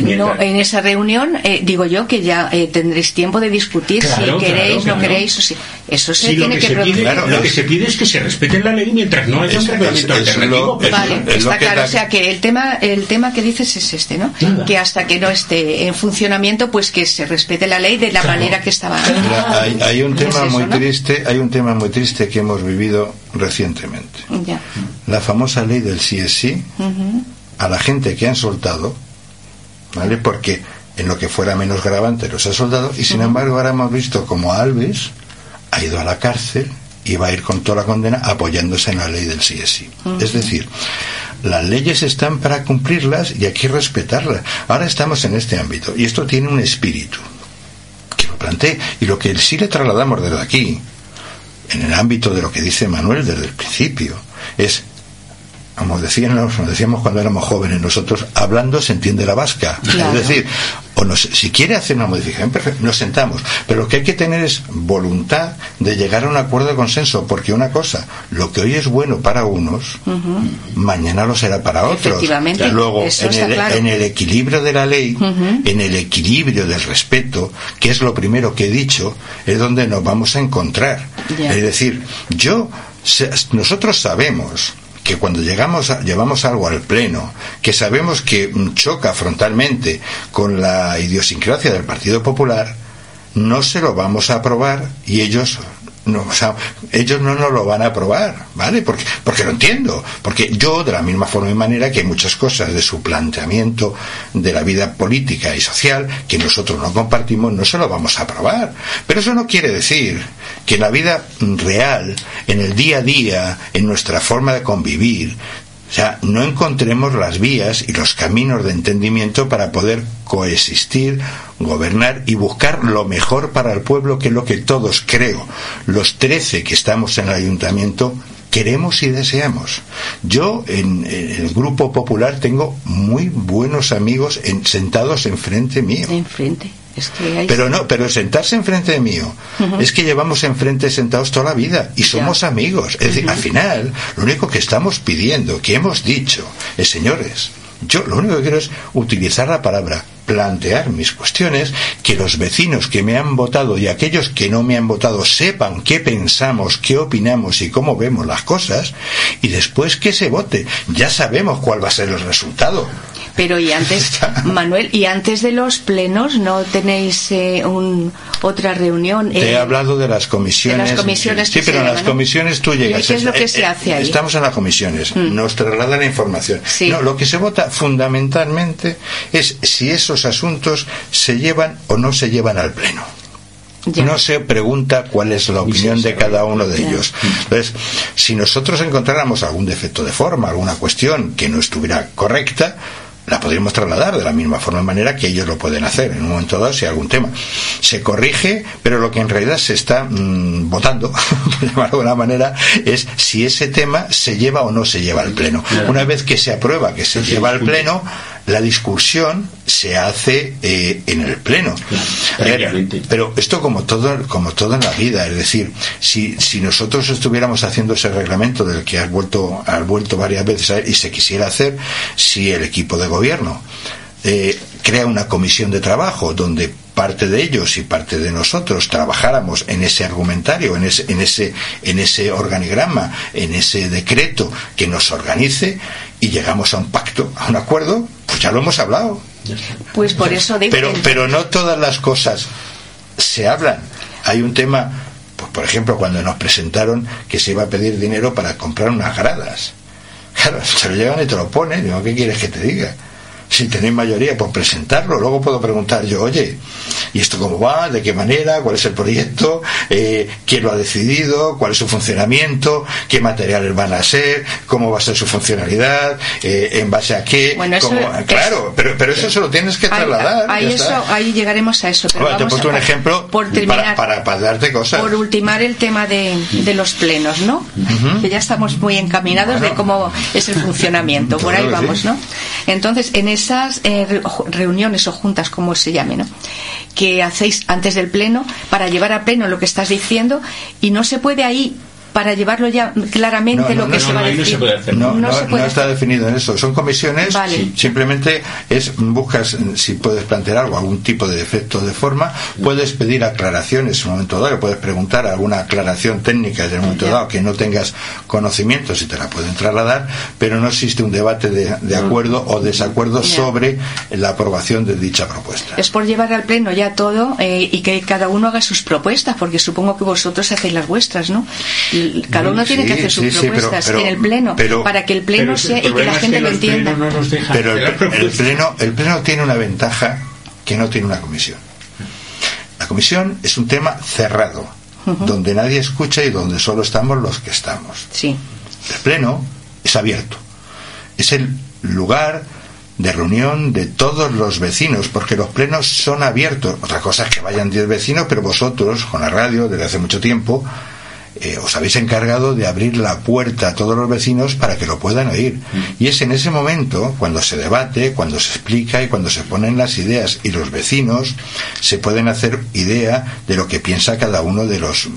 no, en esa reunión eh, digo yo que ya eh, tendréis tiempo de discutir si queréis, no queréis. O si, eso se tiene que, Lo que se pide es que se respete la ley mientras no haya un reglamento alternativo. vale, está claro. O sea que el tema, el tema que dices es este, ¿no? Que hasta que no esté en funcionamiento, pues que se respete la ley de la manera que estaba. hay, un tema muy triste, hay un tema muy triste que hemos vivido recientemente. La famosa ley del sí es sí. A la gente que han soltado ¿vale? Porque en lo que fuera menos gravante los ha soldado y sin embargo ahora hemos visto como Alves ha ido a la cárcel y va a ir con toda la condena apoyándose en la ley del sí es sí. Es decir, las leyes están para cumplirlas y hay que respetarlas. Ahora estamos en este ámbito y esto tiene un espíritu plantee. Y lo que sí le trasladamos desde aquí, en el ámbito de lo que dice Manuel desde el principio, es como decíamos, decíamos cuando éramos jóvenes nosotros, hablando se entiende la vasca. Es decir, o nos, si quiere hacer una modificación, nos sentamos. Pero lo que hay que tener es voluntad de llegar a un acuerdo de consenso, porque una cosa, lo que hoy es bueno para unos, mañana lo será para otros. Luego, en el, equilibrio de la ley, en el equilibrio del respeto, que es lo primero que he dicho, es donde nos vamos a encontrar. Es decir, yo, nosotros sabemos que cuando llegamos llevamos algo al pleno, que sabemos que choca frontalmente con la idiosincrasia del Partido Popular, no se lo vamos a aprobar y ellos no, ellos no nos lo van a aprobar, ¿vale? Porque, porque lo entiendo, porque yo, de la misma forma y manera que hay muchas cosas de su planteamiento de la vida política y social que nosotros no compartimos, no se lo vamos a aprobar. Pero eso no quiere decir que en la vida real, en el día a día, en nuestra forma de convivir, o sea, no encontremos las vías y los caminos de entendimiento para poder coexistir, gobernar y buscar lo mejor para el pueblo, que es lo que todos creo, los trece que estamos en el ayuntamiento, queremos y deseamos. Yo en, el grupo popular tengo muy buenos amigos sentados enfrente mío. Enfrente. Pero no, pero sentarse enfrente de mío es que llevamos enfrente sentados toda la vida y somos amigos. Es decir, al final, lo único que estamos pidiendo, que hemos dicho, es señores, yo lo único que quiero es utilizar la palabra, plantear mis cuestiones, que los vecinos que me han votado y aquellos que no me han votado sepan qué pensamos, qué opinamos y cómo vemos las cosas, y después que se vote. Ya sabemos cuál va a ser el resultado. Pero y antes, Manuel, y antes de los plenos, ¿no tenéis eh, un, otra reunión? Te he hablado de las comisiones. las comisiones sí, pero en las comisiones tú llegas. ¿Qué es lo que se hace ahí? Estamos en las comisiones, mm. nos trasladan la información. No, lo que se vota fundamentalmente es si esos asuntos se llevan o no se llevan al pleno. No se pregunta cuál es la opinión de cada uno de ellos. Entonces, si nosotros encontráramos algún defecto de forma, alguna cuestión que no estuviera correcta, la podríamos trasladar de la misma forma y manera que ellos lo pueden hacer en un momento dado si hay algún tema. Se corrige, pero lo que en realidad se está mm, votando, por llamarlo de alguna manera, es si ese tema se lleva o no se lleva al Pleno. Una vez que se aprueba que se lleva al Pleno, la discusión se hace eh, en el pleno. pero esto como todo, como todo en la vida, es decir, si, si nosotros estuviéramos haciendo ese reglamento del que has vuelto, has vuelto varias veces a y se quisiera hacer, si el equipo de gobierno eh, crea una comisión de trabajo donde parte de ellos y parte de nosotros trabajáramos en ese argumentario, en ese, en ese, en ese organigrama, en ese decreto que nos organice y llegamos a un pacto, a un acuerdo, pues ya lo hemos hablado. Pues por eso Pero, pero no todas las cosas se hablan. Hay un tema, pues por ejemplo, cuando nos presentaron que se iba a pedir dinero para comprar unas gradas. Claro, se lo llevan y te lo ponen. Digo, ¿qué quieres que te diga? Si tenéis mayoría, pues presentarlo. Luego puedo preguntar yo, oye, ¿y esto cómo va? ¿De qué manera? ¿Cuál es el proyecto? Eh, ¿Quién lo ha decidido? ¿Cuál es su funcionamiento? ¿Qué materiales van a ser? ¿Cómo va a ser su funcionalidad? Eh, ¿En base a qué? Bueno, claro, pero, pero eso se lo tienes que trasladar. Ahí, eso, ahí llegaremos a eso. Pero te he un ejemplo para, para, darte cosas. Por ultimar el tema de, de los plenos, ¿no? Que ya estamos muy encaminados de cómo es el funcionamiento. Por ahí vamos, ¿no? Entonces, en ese esas eh, reuniones o juntas, como se llame, ¿no? que hacéis antes del pleno para llevar a pleno lo que estás diciendo y no se puede ahí para llevarlo ya claramente lo que se va a decir. No, no, está definido en eso. Son comisiones. Simplemente es buscas si puedes plantear algo, algún tipo de defecto de forma. Puedes pedir aclaraciones en un momento dado. Puedes preguntar alguna aclaración técnica en un momento dado que no tengas conocimiento si te la pueden trasladar, pero no existe un debate de, acuerdo o desacuerdo sobre la aprobación de dicha propuesta. Es por llevar al pleno ya todo eh, y que cada uno haga sus propuestas, porque supongo que vosotros hacéis las vuestras, ¿no? Cada uno tiene que hacer sus propuestas en el pleno para que el pleno sea y que la gente lo entienda. pero el, pleno, el pleno tiene una ventaja que no tiene una comisión. La comisión es un tema cerrado, donde nadie escucha y donde solo estamos los que estamos. Sí. El pleno es abierto. Es el lugar de reunión de todos los vecinos, porque los plenos son abiertos. Otra cosa es que vayan 10 vecinos, pero vosotros, con la radio, desde hace mucho tiempo, eh, os habéis encargado de abrir la puerta a todos los vecinos para que lo puedan oír. Y es en ese momento, cuando se debate, cuando se explica y cuando se ponen las ideas y los vecinos se pueden hacer idea de lo que piensa cada uno de los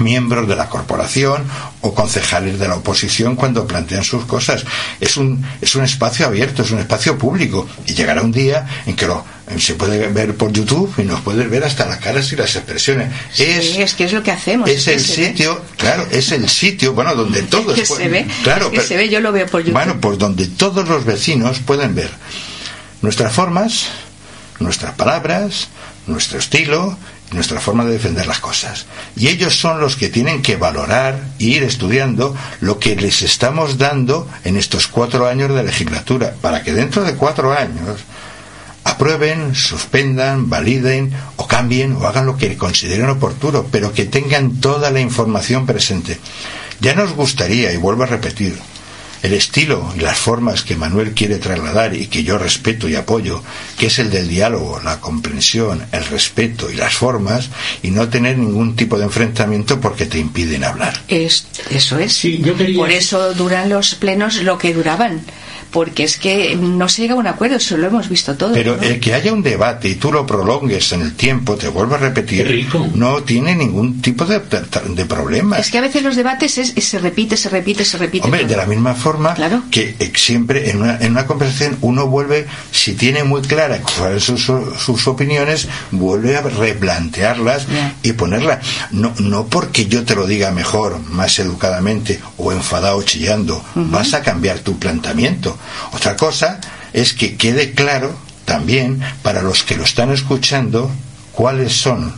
miembros de la corporación o concejales de la oposición cuando plantean sus cosas. Es un, es un espacio abierto, es un espacio público y llegará un día en que lo, se puede ver por YouTube y nos puede ver hasta las caras y las expresiones. es, que es lo que hacemos. Es, el sitio, claro, es el sitio, bueno, donde todos... que se ve, claro, que se ve, yo lo veo por YouTube. Bueno, pues donde todos los vecinos pueden ver nuestras formas, nuestras palabras, nuestro estilo nuestra forma de defender las cosas. Y ellos son los que tienen que valorar e ir estudiando lo que les estamos dando en estos cuatro años de legislatura, para que dentro de cuatro años aprueben, suspendan, validen o cambien o hagan lo que consideren oportuno, pero que tengan toda la información presente. Ya nos gustaría, y vuelvo a repetir, el estilo y las formas que Manuel quiere trasladar y que yo respeto y apoyo, que es el del diálogo, la comprensión, el respeto y las formas, y no tener ningún tipo de enfrentamiento porque te impiden hablar. eso es. Por eso duran los plenos lo que duraban porque es que no se llega a un acuerdo, eso lo hemos visto todo. Pero el que haya un debate y tú lo prolongues en el tiempo, te vuelvo a repetir, no tiene ningún tipo de, de, problema. Es que a veces los debates es, se repite, se repite, se repite. Hombre, de la misma forma que eh, siempre en una, en una conversación uno vuelve, si tiene muy clara cuáles son sus, opiniones, vuelve a replantearlas y ponerlas. No, no porque yo te lo diga mejor, más educadamente o enfadado chillando, vas a cambiar tu planteamiento otra cosa es que quede claro también para los que lo están escuchando cuáles son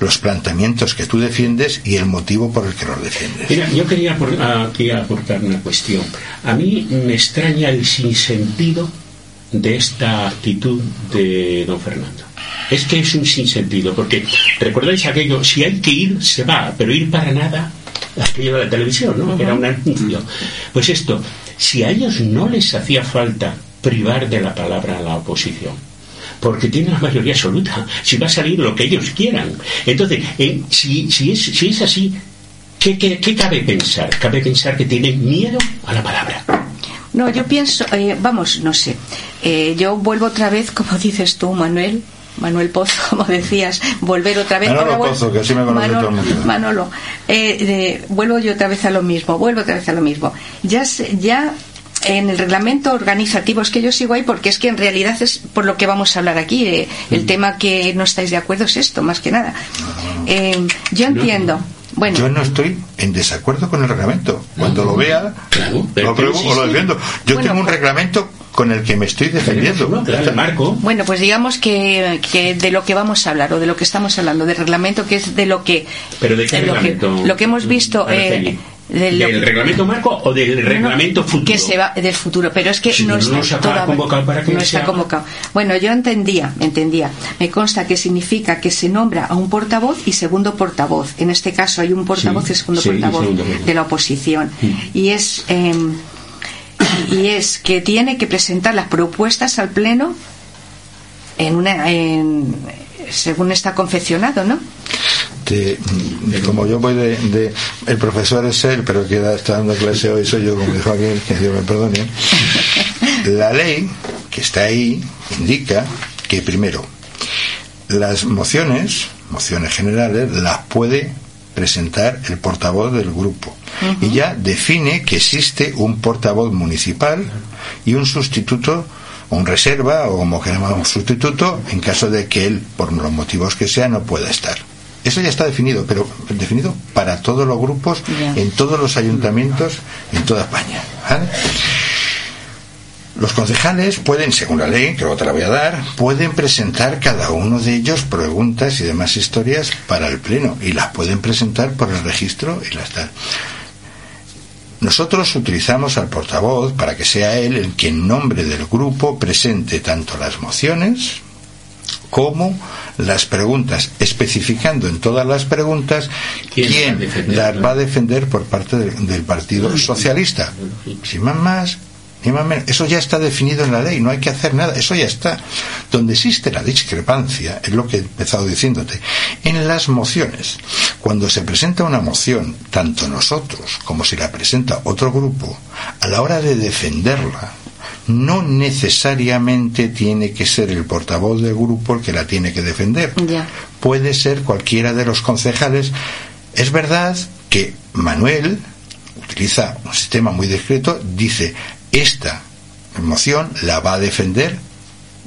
los planteamientos que tú defiendes y el motivo por el que los defiendes. Mira, yo quería aquí aportar una cuestión. A mí me extraña el sinsentido de esta actitud de don Fernando. Es que es un sinsentido, porque recordáis aquello, si hay que ir, se va, pero ir para nada, aquello de la televisión, ¿no? Era un anuncio. Pues esto, si a ellos no les hacía falta privar de la palabra a la oposición, porque tienen la mayoría absoluta, si va a salir lo que ellos quieran. Entonces, eh, si, si, es, si es así, ¿qué, ¿qué, cabe pensar? Cabe pensar que tienen miedo a la palabra. No, yo pienso, eh, vamos, no sé, eh, yo vuelvo otra vez, como dices tú, Manuel, Manuel Pozo, como decías, volver otra vez. Manolo Pozo, que así me Manolo, Manolo eh, vuelvo yo otra vez a lo mismo, vuelvo otra vez a lo mismo. Ya, ya en el reglamento organizativo es que yo sigo ahí porque es que en realidad es por lo que vamos a hablar aquí. Eh, el mm. tema que no estáis de acuerdo es esto, más que nada. Eh, yo entiendo. Bueno. Yo no estoy en desacuerdo con el reglamento. Cuando lo vea, lo pruebo o lo defiendo. Yo tengo un pues- reglamento con el que me estoy defendiendo. Marco. Bueno, pues digamos que, de lo que vamos a hablar o de lo que estamos hablando, del reglamento que es de lo que. ¿Pero de qué reglamento? Lo que, lo que hemos visto. Eh, del, reglamento marco o del reglamento futuro que se va del futuro pero es que no, está convocado para que no está convocado bueno yo entendía entendía me consta que significa que se nombra a un portavoz y segundo portavoz en este caso hay un portavoz y segundo portavoz de la oposición y es em, y es que tiene que presentar las propuestas al pleno en una en, según está confeccionado, ¿no? como yo voy de, el profesor es él pero que está dando clase hoy soy yo como dijo aquel que Dios me perdone la ley que está ahí indica que primero las mociones mociones generales las puede presentar el portavoz del grupo. Y ya define que existe un portavoz municipal y un sustituto, un reserva, o como queramos, un sustituto, en caso de que él, por los motivos que sea, no pueda estar. Eso ya está definido, pero definido para todos los grupos, en todos los ayuntamientos, en toda España. Los concejales pueden, según la ley, que luego te la voy a dar, pueden presentar cada uno de ellos preguntas y demás historias para el Pleno y las pueden presentar por el registro y las tal. Nosotros utilizamos al portavoz para que sea él el que en nombre del grupo presente tanto las mociones como las preguntas, especificando en todas las preguntas quién, las va a defender por parte del Partido Socialista. Sin más más, ni más menos. Eso ya está definido en la ley, no hay que hacer nada, eso ya está. Donde existe la discrepancia, es lo que he empezado diciéndote, en las mociones. Cuando se presenta una moción, tanto nosotros como si la presenta otro grupo, a la hora de defenderla, no necesariamente tiene que ser el portavoz del grupo el que la tiene que defender. Puede ser cualquiera de los concejales. Es verdad que Manuel utiliza un sistema muy discreto, dice, esta moción la va a defender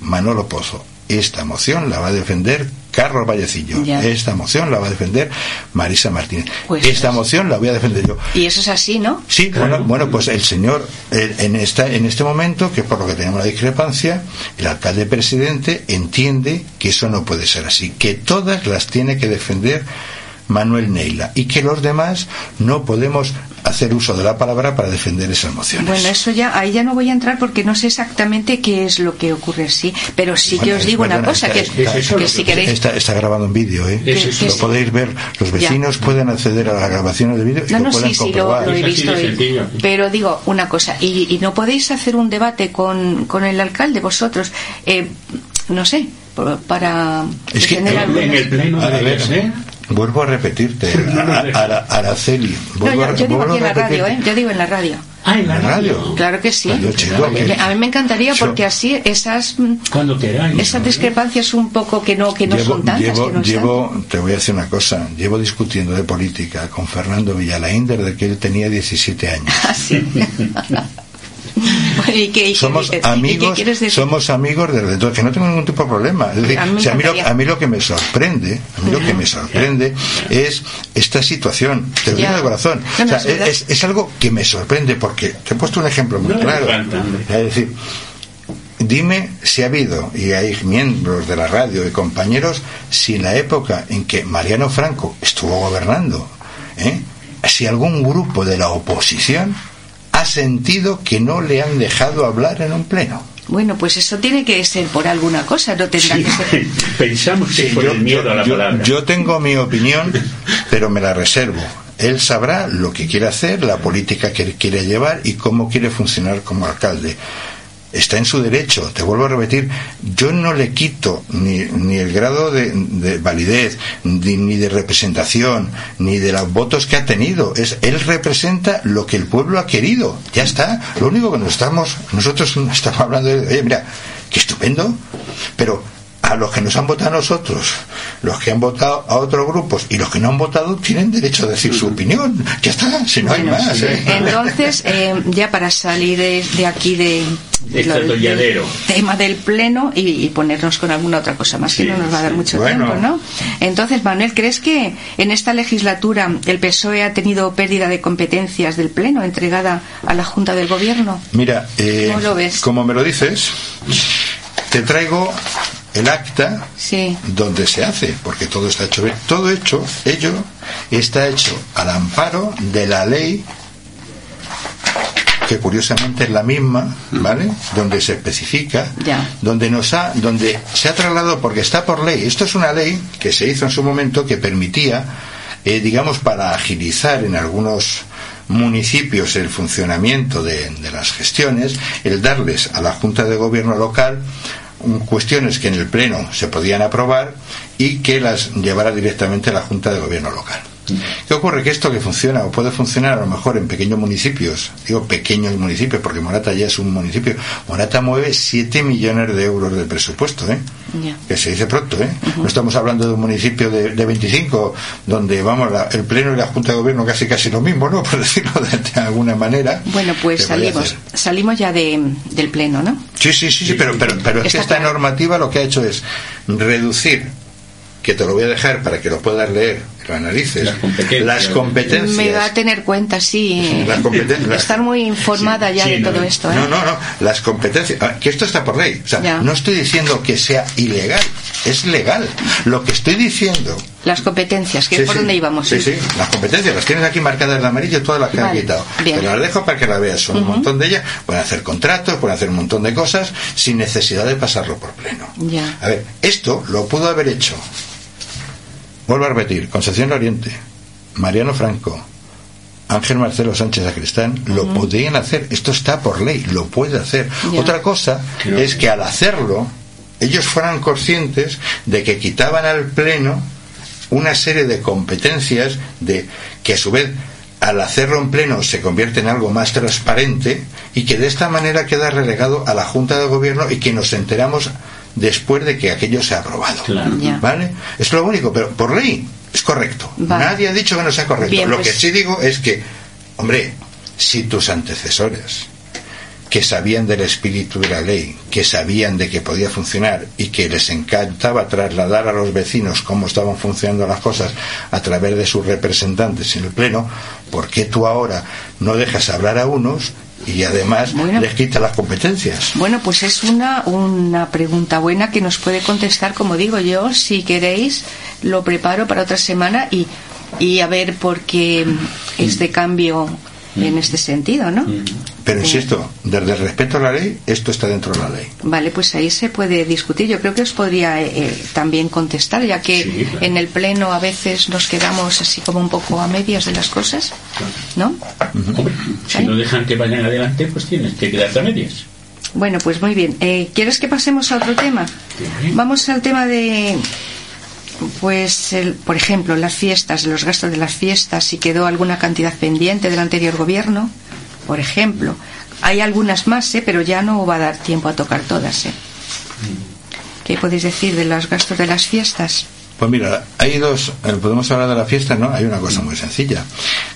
Manolo Pozo, esta moción la va a defender Carlos Vallecillo. Esta moción la va a defender Marisa Martínez. Pues esta moción la voy a defender yo. Y eso es así, ¿no? Sí, bueno, bueno, pues el señor, en, esta, en este momento, que por lo que tenemos la discrepancia, el alcalde presidente entiende que eso no puede ser así, que todas las tiene que defender Manuel Neila y que los demás no podemos hacer uso de la palabra para defender esas mociones. Bueno, eso ya, ahí ya no voy a entrar porque no sé exactamente qué es lo que ocurre sí, pero sí que os digo una cosa, que, si queréis... Está, está grabado en vídeo, ¿eh? lo podéis ver, los vecinos pueden acceder a las grabaciones de vídeo y no, lo no, pueden sí, sí, lo, he visto. pero digo una cosa, y, no podéis hacer un debate con, con el alcalde vosotros, eh, no sé, para... Es que en, el pleno de Vuelvo a repetirte, Araceli. yo, digo aquí en la radio, ¿eh? Yo digo en la radio. Ah, en la radio. Claro que sí. A mí me encantaría porque así esas Cuando esas discrepancias un poco que no que no son tantas. Llevo, te voy a decir una cosa. Llevo discutiendo de política con Fernando Villalain desde que él tenía 17 años. Ah, sí. somos amigos somos amigos desde entonces que no tengo ningún tipo de problema. A, mí lo, que me sorprende a mí lo que me sorprende es esta situación. Te lo digo de corazón. Es, algo que me sorprende porque te he puesto un ejemplo muy claro. es decir Dime si ha habido, y hay miembros de la radio y compañeros, si en la época en que Mariano Franco estuvo gobernando, ¿eh? si algún grupo de la oposición ha sentido que no le han dejado hablar en un pleno. Bueno, pues eso tiene que ser por alguna cosa, no tendrá que ser. Pensamos que por el miedo a la palabra. Yo tengo mi opinión, pero me la reservo. Él sabrá lo que quiere hacer, la política que quiere llevar y cómo quiere funcionar como alcalde está en su derecho. Te vuelvo a repetir, yo no le quito ni, ni el grado de, validez, ni, de representación, ni de los votos que ha tenido. Es, él representa lo que el pueblo ha querido. Ya está. Lo único que nos estamos, nosotros estamos hablando de, oye, mira, qué estupendo, pero a los que nos han votado a nosotros, los que han votado a otros grupos y los que no han votado tienen derecho a decir su opinión. Ya está, si no hay más. ¿eh? Entonces, eh, ya para salir de, aquí de, del tema del pleno y, ponernos con alguna otra cosa más que no nos va a dar mucho tiempo, ¿no? Entonces, Manuel, ¿crees que en esta legislatura el PSOE ha tenido pérdida de competencias del pleno entregada a la Junta del Gobierno? Mira, eh, como me lo dices, te traigo el acta donde se hace, porque todo está hecho Todo hecho, ello está hecho al amparo de la ley que curiosamente es la misma, ¿vale? Donde se especifica, donde nos ha, donde se ha trasladado porque está por ley. Esto es una ley que se hizo en su momento que permitía, eh, digamos, para agilizar en algunos municipios el funcionamiento de, de las gestiones, el darles a la Junta de Gobierno local cuestiones que en el Pleno se podían aprobar y que las llevara directamente la Junta de Gobierno local. ¿Qué ocurre? Que esto que funciona o puede funcionar a lo mejor en pequeños municipios, digo pequeños municipios porque Morata ya es un municipio, Morata mueve 7 millones de euros de presupuesto, ¿eh? que se dice pronto, ¿eh? no estamos hablando de un municipio de, de 25 donde vamos el Pleno y la Junta de Gobierno casi casi lo mismo, ¿no? por decirlo de, alguna manera. Bueno, pues salimos, salimos ya de, del Pleno, ¿no? Sí, sí, sí, sí pero, pero, pero es que esta normativa lo que ha hecho es reducir que te lo voy a dejar para que lo puedas leer, lo analices. Las competencias. Me va a tener cuenta, sí. Estar muy informada ya de todo esto. ¿eh? No, no, no. Las competencias. Ah, que esto está por ley. O sea, no estoy diciendo que sea ilegal. Es legal. Lo que estoy diciendo. Las competencias, que por dónde íbamos. Sí, sí. Las competencias las tienes aquí marcadas de amarillo, todas las que han quitado. Te las dejo para que las veas. Son un montón de ellas. Pueden hacer contratos, pueden hacer un montón de cosas sin necesidad de pasarlo por pleno. Ya. A ver, esto lo pudo haber hecho Vuelvo a repetir, Concepción Oriente, Mariano Franco, Ángel Marcelo Sánchez Acristán, lo podían hacer. Esto está por ley, lo puede hacer. Otra cosa es que al hacerlo, ellos fueran conscientes de que quitaban al Pleno una serie de competencias de que a su vez al hacerlo en pleno se convierte en algo más transparente y que de esta manera queda relegado a la Junta de Gobierno y que nos enteramos después de que aquello se ha aprobado. ¿Vale? Es lo único, pero por ley es correcto. Nadie ha dicho que no sea correcto. lo que pues sí digo es que, hombre, si tus antecesores que sabían del espíritu de la ley, que sabían de que podía funcionar y que les encantaba trasladar a los vecinos cómo estaban funcionando las cosas a través de sus representantes en el Pleno, ¿por qué tú ahora no dejas hablar a unos y además les quitas las competencias? Bueno, pues es una, una pregunta buena que nos puede contestar, como digo yo, si queréis, lo preparo para otra semana y, y a ver por qué este cambio en este sentido, ¿no? Pero insisto, desde el respeto a la ley, esto está dentro de la ley. Vale, pues ahí se puede discutir. Yo creo que os podría eh, eh, también contestar, ya que en el Pleno a veces nos quedamos así como un poco a medias de las cosas, ¿no? Si no dejan que vayan adelante, pues tienes que quedarte a medias. Bueno, pues muy bien. Eh, ¿Quieres que pasemos a otro tema? Vamos al tema de pues, el, por ejemplo, las fiestas, los gastos de las fiestas, si quedó alguna cantidad pendiente del anterior gobierno, por ejemplo. Hay algunas más, ¿eh? pero ya no va a dar tiempo a tocar todas. ¿eh? ¿Qué podéis decir de los gastos de las fiestas? Pues mira, hay dos, eh, podemos hablar de la fiesta, ¿no? Hay una cosa muy sencilla.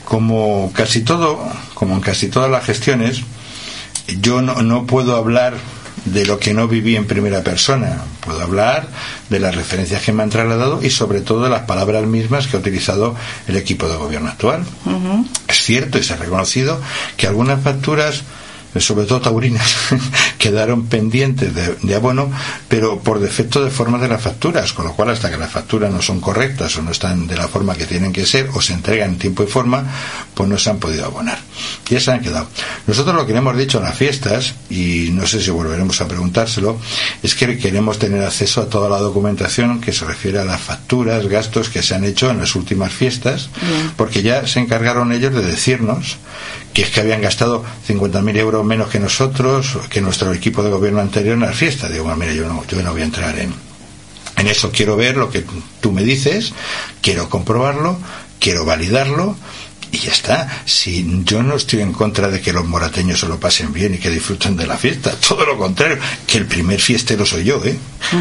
Como casi todo, como en casi todas las gestiones, yo no, no puedo hablar de lo que no viví en primera persona. Puedo hablar de las referencias que me han trasladado y sobre todo de las palabras mismas que ha utilizado el equipo de gobierno actual. Es cierto y se ha reconocido que algunas facturas sobre todo taurinas, quedaron pendientes de, abono, pero por defecto de forma de las facturas, con lo cual hasta que las facturas no son correctas o no están de la forma que tienen que ser o se entregan en tiempo y forma, pues no se han podido abonar. Ya se han quedado. Nosotros lo que le hemos dicho en las fiestas, y no sé si volveremos a preguntárselo, es que queremos tener acceso a toda la documentación que se refiere a las facturas, gastos que se han hecho en las últimas fiestas, porque ya se encargaron ellos de decirnos que es que habían gastado 50.000 euros menos que nosotros, que nuestro equipo de gobierno anterior en la fiesta. Digo, mira, yo no, yo no voy a entrar en, en eso. Quiero ver lo que tú me dices, quiero comprobarlo, quiero validarlo y ya está. Si yo no estoy en contra de que los morateños se lo pasen bien y que disfruten de la fiesta, todo lo contrario, que el primer fiestero soy yo, ¿eh?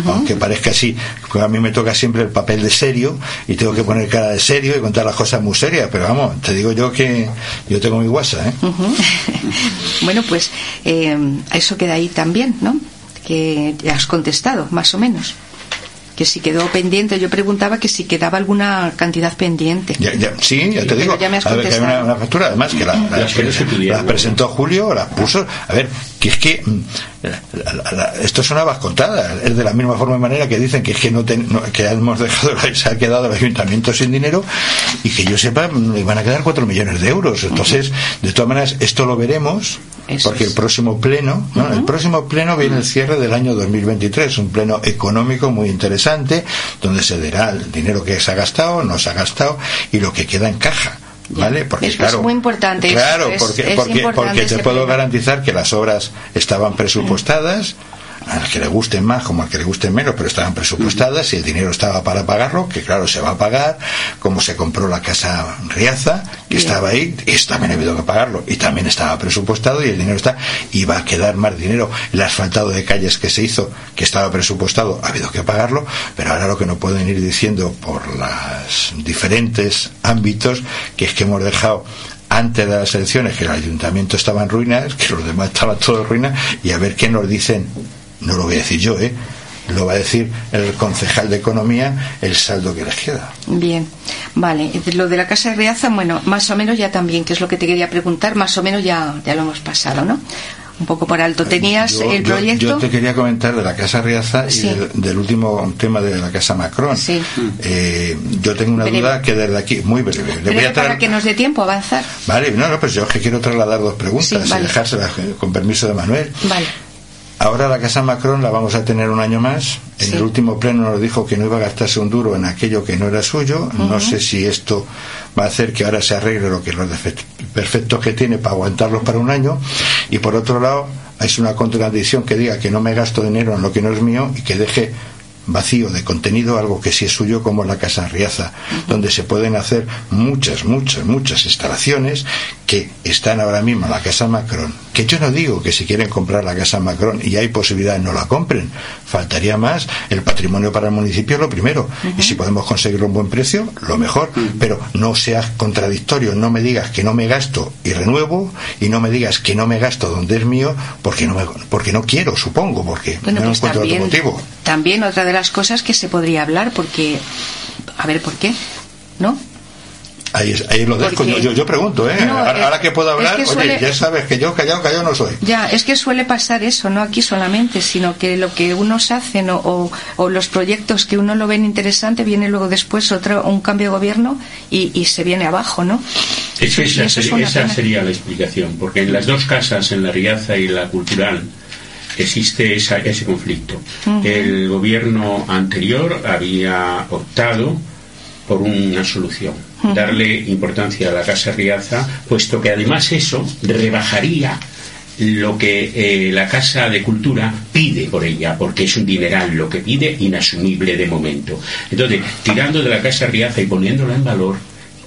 Aunque parezca así, a mí me toca siempre el papel de serio y tengo que poner cara de serio y contar las cosas muy serias, pero vamos, te digo yo que yo tengo mi WhatsApp, ¿eh? bueno, pues eh, eso queda ahí también, ¿no? Que has contestado, más o menos que si quedó pendiente, yo preguntaba que si quedaba alguna cantidad pendiente. sí, ya te digo. Ya me has a ver, que hay una, factura, además, que la, presentó Julio, la puso. A ver, que es que mm, esto es una vascontada. Es de la misma forma y manera que dicen que es que no, que hemos dejado, se ha quedado el ayuntamiento sin dinero y que yo sepa, mm, van a quedar cuatro millones de euros. Entonces, de todas maneras, esto lo veremos porque el próximo pleno, el próximo pleno viene el cierre del año 2023, un pleno económico muy interesante, donde se dirá el dinero que se ha gastado, no se ha gastado y lo que queda en caja. ¿Vale? Porque, claro, es muy importante. Claro, porque, porque, te puedo garantizar que las obras estaban presupuestadas, al que le gusten más como al que le gusten menos, pero estaban presupuestadas y el dinero estaba para pagarlo, que claro se va a pagar, como se compró la casa Riaza, que estaba ahí, y eso también ha habido que pagarlo, y también estaba presupuestado y el dinero está, y va a quedar más dinero. El asfaltado de calles que se hizo, que estaba presupuestado, ha habido que pagarlo, pero ahora lo que no pueden ir diciendo por los diferentes ámbitos, que es que hemos dejado antes de las elecciones que el ayuntamiento estaba en ruinas, que los demás estaban todos en ruinas, y a ver qué nos dicen no lo voy a decir yo, ¿eh? lo va a decir el concejal de Economía, el saldo que les queda. Bien, vale. Lo de la Casa de Riaza, bueno, más o menos ya también, que es lo que te quería preguntar, más o menos ya, ya lo hemos pasado, ¿no? Un poco por alto. ¿Tenías el proyecto? Yo, te quería comentar de la Casa Riaza y del, último tema de la Casa Macron. Sí. Eh, yo tengo una duda que desde aquí, muy breve. Le voy a Para que nos dé tiempo a avanzar. Vale, no, no, pues yo que quiero trasladar dos preguntas y dejárselas eh, con permiso de Manuel. Vale Ahora la Casa Macron la vamos a tener un año más. En el último pleno nos dijo que no iba a gastarse un duro en aquello que no era suyo. No sé si esto va a hacer que ahora se arregle lo que los perfectos que tiene para aguantarlos para un año. Y por otro lado, es una contradicción que diga que no me gasto dinero en lo que no es mío y que deje vacío de contenido algo que sí es suyo como la Casa Riaza, donde se pueden hacer muchas, muchas, muchas instalaciones que están ahora mismo en la Casa Macron, que yo no digo que si quieren comprar la Casa Macron y hay posibilidad no la compren, faltaría más el patrimonio para el municipio lo primero, y si podemos conseguirlo a un buen precio, lo mejor, pero no seas contradictorio, no me digas que no me gasto y renuevo, y no me digas que no me gasto donde es mío, porque no, me, porque no quiero, supongo, porque no pues encuentro otro motivo. También otra de las cosas que se podría hablar, porque, a ver, ¿por qué? ¿No? Ahí, ahí lo dejo. Yo, yo, pregunto, ¿eh? ahora, que puedo hablar, oye, ya sabes que yo callado, callado no soy. Ya, es que suele pasar eso, no aquí solamente, sino que lo que unos hacen o, o, los proyectos que uno lo ven interesante, viene luego después otro un cambio de gobierno y, y se viene abajo, ¿no? esa, sería, esa sería la explicación, porque en las dos casas, en la Riaza y la Cultural, existe ese conflicto. El gobierno anterior había optado por una solución, darle importancia a la Casa Riaza, puesto que además eso rebajaría lo que eh, la Casa de Cultura pide por ella, porque es un dineral lo que pide, inasumible de momento. Entonces, tirando de la Casa Riaza y poniéndola en valor,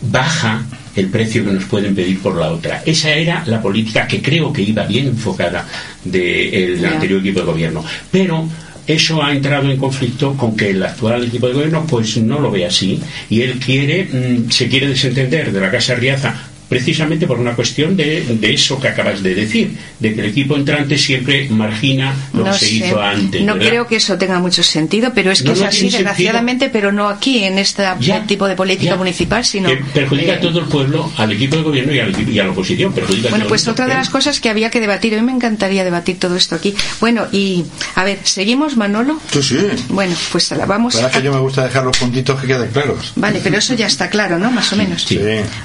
baja el precio que nos pueden pedir por la otra. Esa era la política que creo que iba bien enfocada del anterior equipo de gobierno. Pero eso ha entrado en conflicto con que el actual equipo de gobierno pues no lo ve así. Y él quiere mm, se quiere desentender de la Casa Riaza precisamente por una cuestión de, eso que acabas de decir, de que el equipo entrante siempre margina lo que se hizo antes. No creo que eso tenga mucho sentido, pero es que es así, desgraciadamente, pero no aquí, en este tipo de política municipal, sino. Que perjudica a eh, todo el pueblo, al equipo de gobierno y, a la oposición. bueno, pues otra de las cosas que había que debatir, a mí me encantaría debatir todo esto aquí. Bueno, y a ver, ¿seguimos, Manolo? Sí, sí. Bueno, pues la vamos. a... que yo me gusta dejar los puntitos que queden claros. Vale, pero eso ya está claro, ¿no? Más o menos. Sí.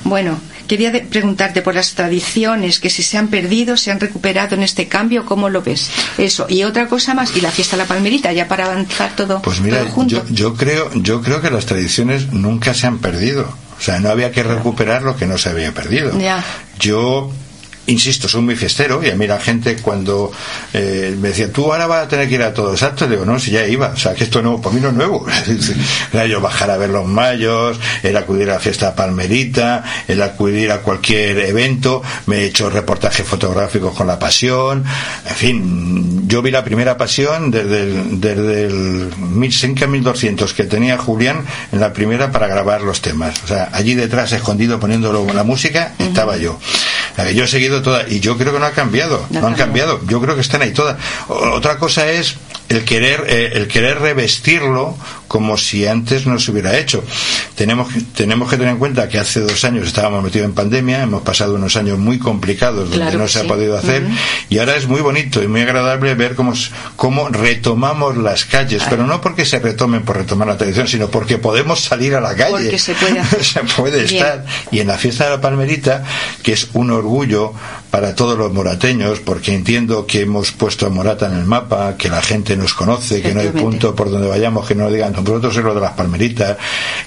Bueno, quería preguntarte por las tradiciones que si se han perdido, se han recuperado en este cambio, ¿cómo lo ves? Eso. Y otra cosa más, y la fiesta de la palmerita, ya para avanzar todo. Pues mira, Yo, yo, creo, yo creo que las tradiciones nunca se han perdido. O sea, no había que recuperar lo que no se había perdido. Ya. Yo insisto, soy muy fiestero y a mí la gente cuando eh, me decía, tú ahora vas a tener que ir a todos los digo, no, si ya iba, o sea, que esto no, para mí no es nuevo. era yo bajar a ver los mayos, era acudir a la fiesta palmerita, era acudir a cualquier evento, me he hecho reportajes fotográficos con la pasión, en fin, yo vi la primera pasión desde el, desde el 1200 que tenía Julián en la primera para grabar los temas. O sea, allí detrás, escondido, poniéndolo la música, estaba yo. Yo he seguido toda, y yo creo que no ha cambiado, no, han cambiado, yo creo que están ahí todas. Otra cosa es el querer, eh, el querer revestirlo como si antes no se hubiera hecho. Tenemos, tenemos que tener en cuenta que hace dos años estábamos metidos en pandemia, hemos pasado unos años muy complicados donde no se ha podido hacer, y ahora es muy bonito y muy agradable ver cómo, cómo retomamos las calles, pero no porque se retomen por retomar la tradición, sino porque podemos salir a la calle. Porque se puede, se puede estar. Y en la fiesta de la Palmerita, que es un orgullo para todos los morateños, porque entiendo que hemos puesto a Morata en el mapa, que la gente nos conoce, que no hay punto por donde vayamos que no digan, vosotros es lo de las palmeritas,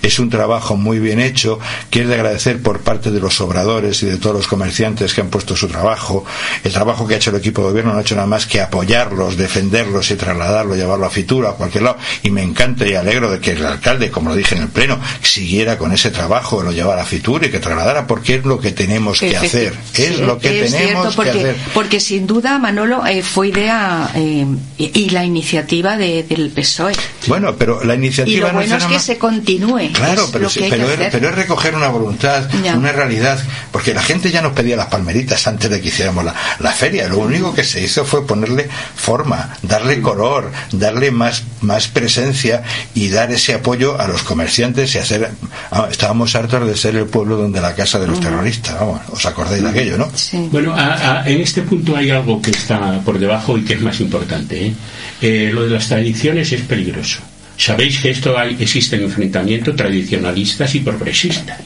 es un trabajo muy bien hecho, que es de agradecer por parte de los obradores y de todos los comerciantes que han puesto su trabajo, el trabajo que ha hecho el equipo de gobierno no ha hecho nada más que apoyarlos, defenderlos y trasladarlo, llevarlo a Fitura, a cualquier lado, y me encanta y alegro de que el alcalde, como lo dije en el pleno, siguiera con ese trabajo, lo llevara a Fitura y que trasladara, porque es lo que tenemos que hacer, es lo que tenemos cierto, porque, porque sin duda, Manolo, eh, fue idea eh, y la iniciativa del PSOE. Bueno, pero la iniciativa. Y lo bueno es, que se continúe. Claro, pero, pero, es, recoger una voluntad, una realidad, porque la gente ya nos pedía las palmeritas antes de que hiciéramos la, la feria. Lo único que se hizo fue ponerle forma, darle color, darle más, más presencia y dar ese apoyo a los comerciantes y hacer. Ah, estábamos hartos de ser el pueblo donde la casa de los terroristas. Vamos, ¿os acordáis de aquello, no? Sí. Bueno, en este punto hay algo que está por debajo y que es más importante. ¿eh? Eh, lo de las tradiciones es peligroso. Sabéis que esto hay, existe enfrentamiento tradicionalistas y progresistas.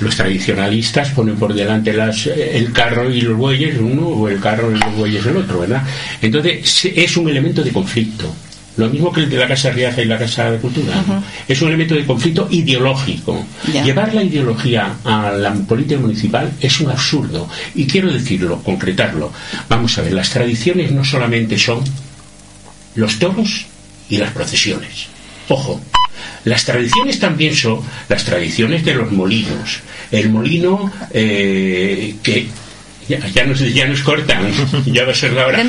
los tradicionalistas ponen por delante las, el carro y los bueyes uno o el carro y los bueyes el otro, ¿verdad? Entonces es un elemento de conflicto. Lo mismo que el de la Casa Riaza y la Casa de Cultura. Es un elemento de conflicto ideológico. Llevar la ideología a la política municipal es un absurdo. Y quiero decirlo, concretarlo. Vamos a ver, las tradiciones no solamente son los toros y las procesiones. Ojo, las tradiciones también son las tradiciones de los molinos. El molino eh, que ya, nos, ya nos cortan, ya va a ser la hora.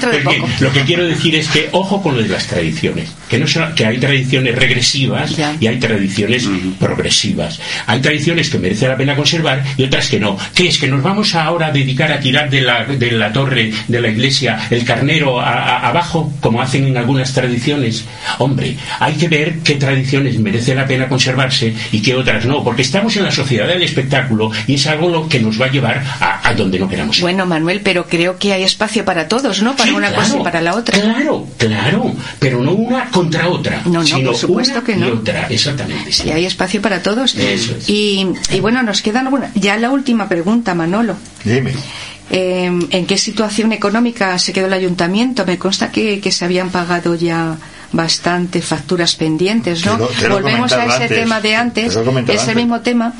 lo que quiero decir es que ojo con lo de las tradiciones, que, no que hay tradiciones regresivas y hay tradiciones progresivas. Hay tradiciones que merece la pena conservar y otras que no. ¿Qué es? ¿Que nos vamos ahora a dedicar a tirar de la, de la torre de la iglesia el carnero abajo, como hacen en algunas tradiciones? Hombre, hay que ver qué tradiciones merece la pena conservarse y qué otras no, porque estamos en la sociedad del espectáculo y es algo lo que nos va a llevar a, a donde no queramos ir. Bueno, Manuel, pero creo que hay espacio para todos, ¿no? Para una cosa y para la otra. Claro, claro, pero no una contra otra. No, no, sino por supuesto que no. Y otra, exactamente. Sí. hay espacio para todos. y, bueno, nos quedan alguna, ya la última pregunta, Manolo. Dime. Em, ¿En qué situación económica se quedó el ayuntamiento? Me consta que, se habían pagado ya bastante facturas pendientes, ¿no? Volvemos a ese tema de antes, ese mismo tema,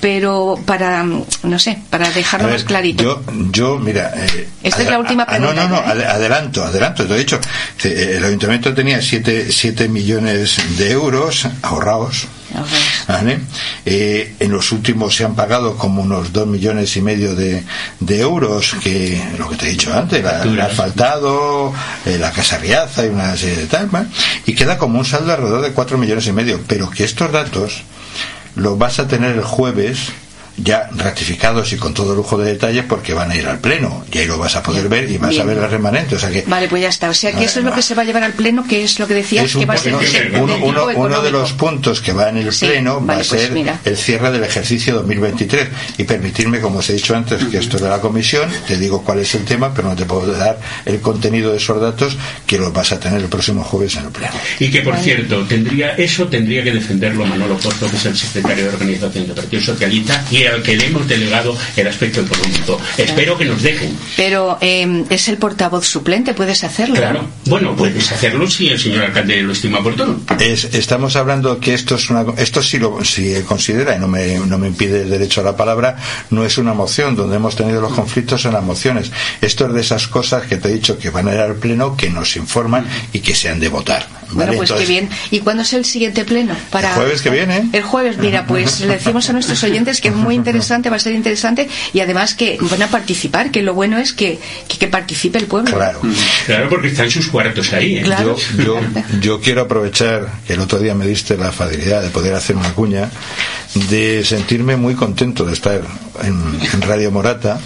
pero para, no sé, para dejarlo más clarito. Yo, yo mira. Eh, Esta es la última pregunta. no, no, no, ¿eh? adelanto, adelanto. Te he dicho, eh, el ayuntamiento tenía 7 millones de euros ahorrados. ¿vale? en los últimos se han pagado como unos 2 millones y medio de, de euros, que lo que te he dicho antes, el asfaltado, la Casa Riaza y una serie de tal, y queda como un saldo alrededor de 4 millones y medio. Pero que estos datos lo vas a tener el jueves ya ratificados y con todo lujo de detalles porque van a ir al pleno. Y ahí lo vas a poder ver y vas a ver el remanente o sea que vale pues ya está. O sea que eso es lo que se va a llevar al pleno que es lo que decías que va a ser uno, de los puntos que va en el pleno va a pues ser el cierre del ejercicio 2023 y permitirme como os he dicho antes que esto es de la comisión te digo cuál es el tema pero no te puedo dar el contenido de esos datos que los vas a tener el próximo jueves en el pleno. Y que por cierto tendría eso tendría que defenderlo Manolo Porto que es el secretario de organización del Partido Socialista y al que le hemos delegado el aspecto económico. Espero que nos dejen. Pero eh, es el portavoz suplente, puedes hacerlo. Claro, bueno, puedes hacerlo si el señor alcalde lo estima oportuno. Es, estamos hablando que esto es una. Esto sí lo si considera, y no me, no me impide el derecho a la palabra, no es una moción. Donde hemos tenido los conflictos en las mociones. Esto es de esas cosas que te he dicho que van a ir al pleno, que nos informan y que se han de votar. Bueno, pues qué bien. ¿Y cuándo es el siguiente pleno? Para... El jueves que viene. El jueves, mira, pues le decimos a nuestros oyentes que es muy interesante, va a ser interesante y además que van a participar, que lo bueno es que, que, participe el pueblo. Claro. Claro, porque están sus cuartos ahí. ¿eh? Yo, yo, yo quiero aprovechar que el otro día me diste la facilidad de poder hacer una cuña, de sentirme muy contento de estar en Radio Morata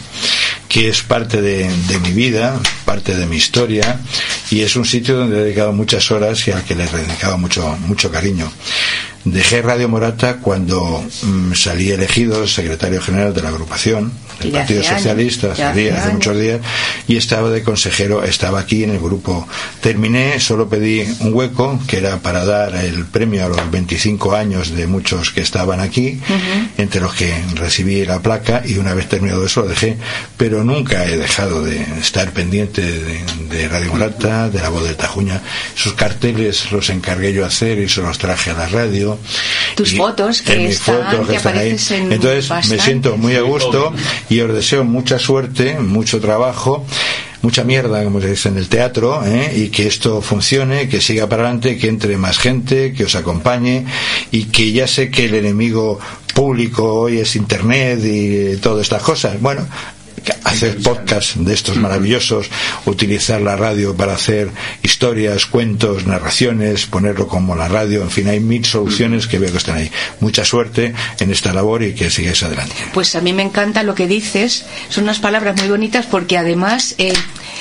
que es parte de, mi vida, parte de mi historia, y es un sitio donde he dedicado muchas horas y al que le he dedicado mucho, mucho cariño. Dejé Radio Morata cuando mm, salí elegido secretario general de la agrupación del Partido Socialista, hace, hace muchos días, y estaba de consejero, estaba aquí en el grupo. Terminé, solo pedí un hueco, que era para dar el premio a los 25 años de muchos que estaban aquí, entre los que recibí la placa, y una vez terminado eso lo dejé, pero nunca he dejado de estar pendiente de, Radio Morata, de la voz del Tajuña. Sus carteles los encargué yo hacer y se los traje a la radio tus fotos que, están, que, aparecen Entonces me siento muy a gusto y os deseo mucha suerte, mucho trabajo mucha mierda, como se dice en el teatro, ¿eh? y que esto funcione, que siga para adelante, que entre más gente, que os acompañe, y que ya sé que el enemigo público hoy es Internet y todas estas cosas. Bueno, hacer podcast de estos maravillosos, utilizar la radio para hacer historias, cuentos, narraciones, ponerlo como la radio, en fin, hay mil soluciones que veo que están ahí. Mucha suerte en esta labor y que sigáis adelante. Pues a mí me encanta lo que dices, son unas palabras muy bonitas porque además eh,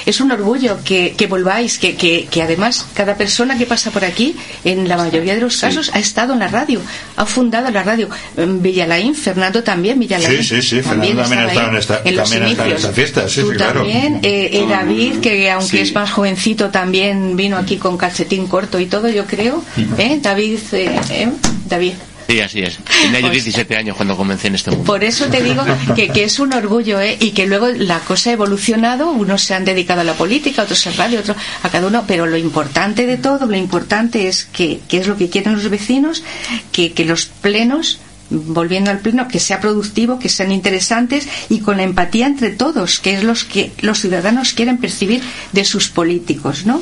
es un orgullo que, volváis, que, que, además cada persona que pasa por aquí, en la mayoría de los casos, ha estado en la radio, ha fundado la radio. Villalain, Fernando también, Villalain. Sí, sí, sí, Fernando también ha estado en esta, también en esta fiesta, sí, Tú claro. también, eh, eh, David, que aunque es más jovencito, también vino aquí con calcetín corto y todo, yo creo. ¿Eh? David, eh, David. Sí, así es. Tenía yo 17 años cuando comencé en este mundo. Por eso te digo que, que es un orgullo, ¿eh? Y que luego la cosa ha evolucionado, unos se han dedicado a la política, otros a radio, otros a cada uno, pero lo importante de todo, lo importante es que, que es lo que quieren los vecinos, que, que los plenos volviendo al pleno, que sea productivo, que sean interesantes y con la empatía entre todos, que es los que los ciudadanos quieren percibir de sus políticos, ¿no?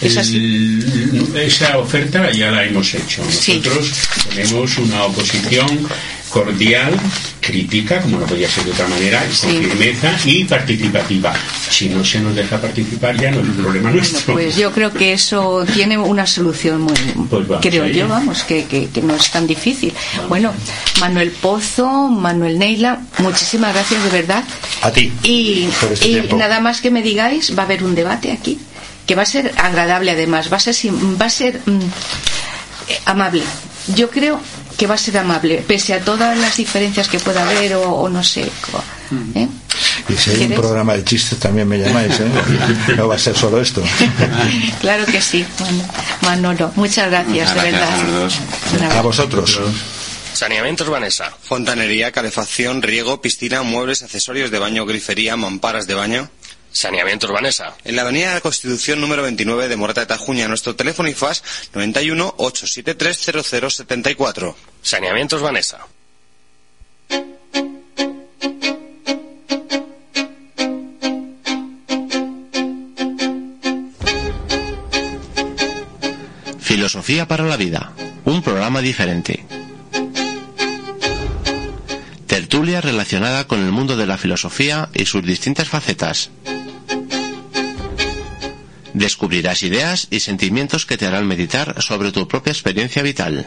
Es así. El- esa oferta ya la hemos hecho. Sí. Nosotros tenemos una oposición cordial, crítica, como no podía ser de otra manera, y con Sí. firmeza y participativa. Si no se nos deja participar, ya no es un problema nuestro. Pues yo creo que eso tiene una solución muy, Pues creo yo, vamos, que, que- que no es tan difícil. Bueno, Manuel Pozo, Manuel Neila, muchísimas gracias de verdad. A ti. Y, por este y nada más que me digáis, va a haber un debate aquí, que va a ser agradable además, va a ser, sim- va a ser mm, eh, amable. Yo creo que va a ser amable, pese a todas las diferencias que pueda haber o, o no sé. ¿eh? Y si hay un programa de chistes también me llamáis, ¿eh? No va a ser solo esto. claro que sí, Manolo. Muchas gracias, de verdad. A vosotros. Saneamientos Vanessa. Fontanería, calefacción, riego, piscina, muebles, accesorios de baño, grifería, mamparas de baño. Saneamientos Vanessa. En la Avenida de la Constitución número 29 de Morata de Tajuña, nuestro teléfono y fax 91 873 0074. Saneamientos Vanessa. Filosofía para la vida. Un programa diferente. Tertulia relacionada con el mundo de la filosofía y sus distintas facetas. Descubrirás ideas y sentimientos que te harán meditar sobre tu propia experiencia vital.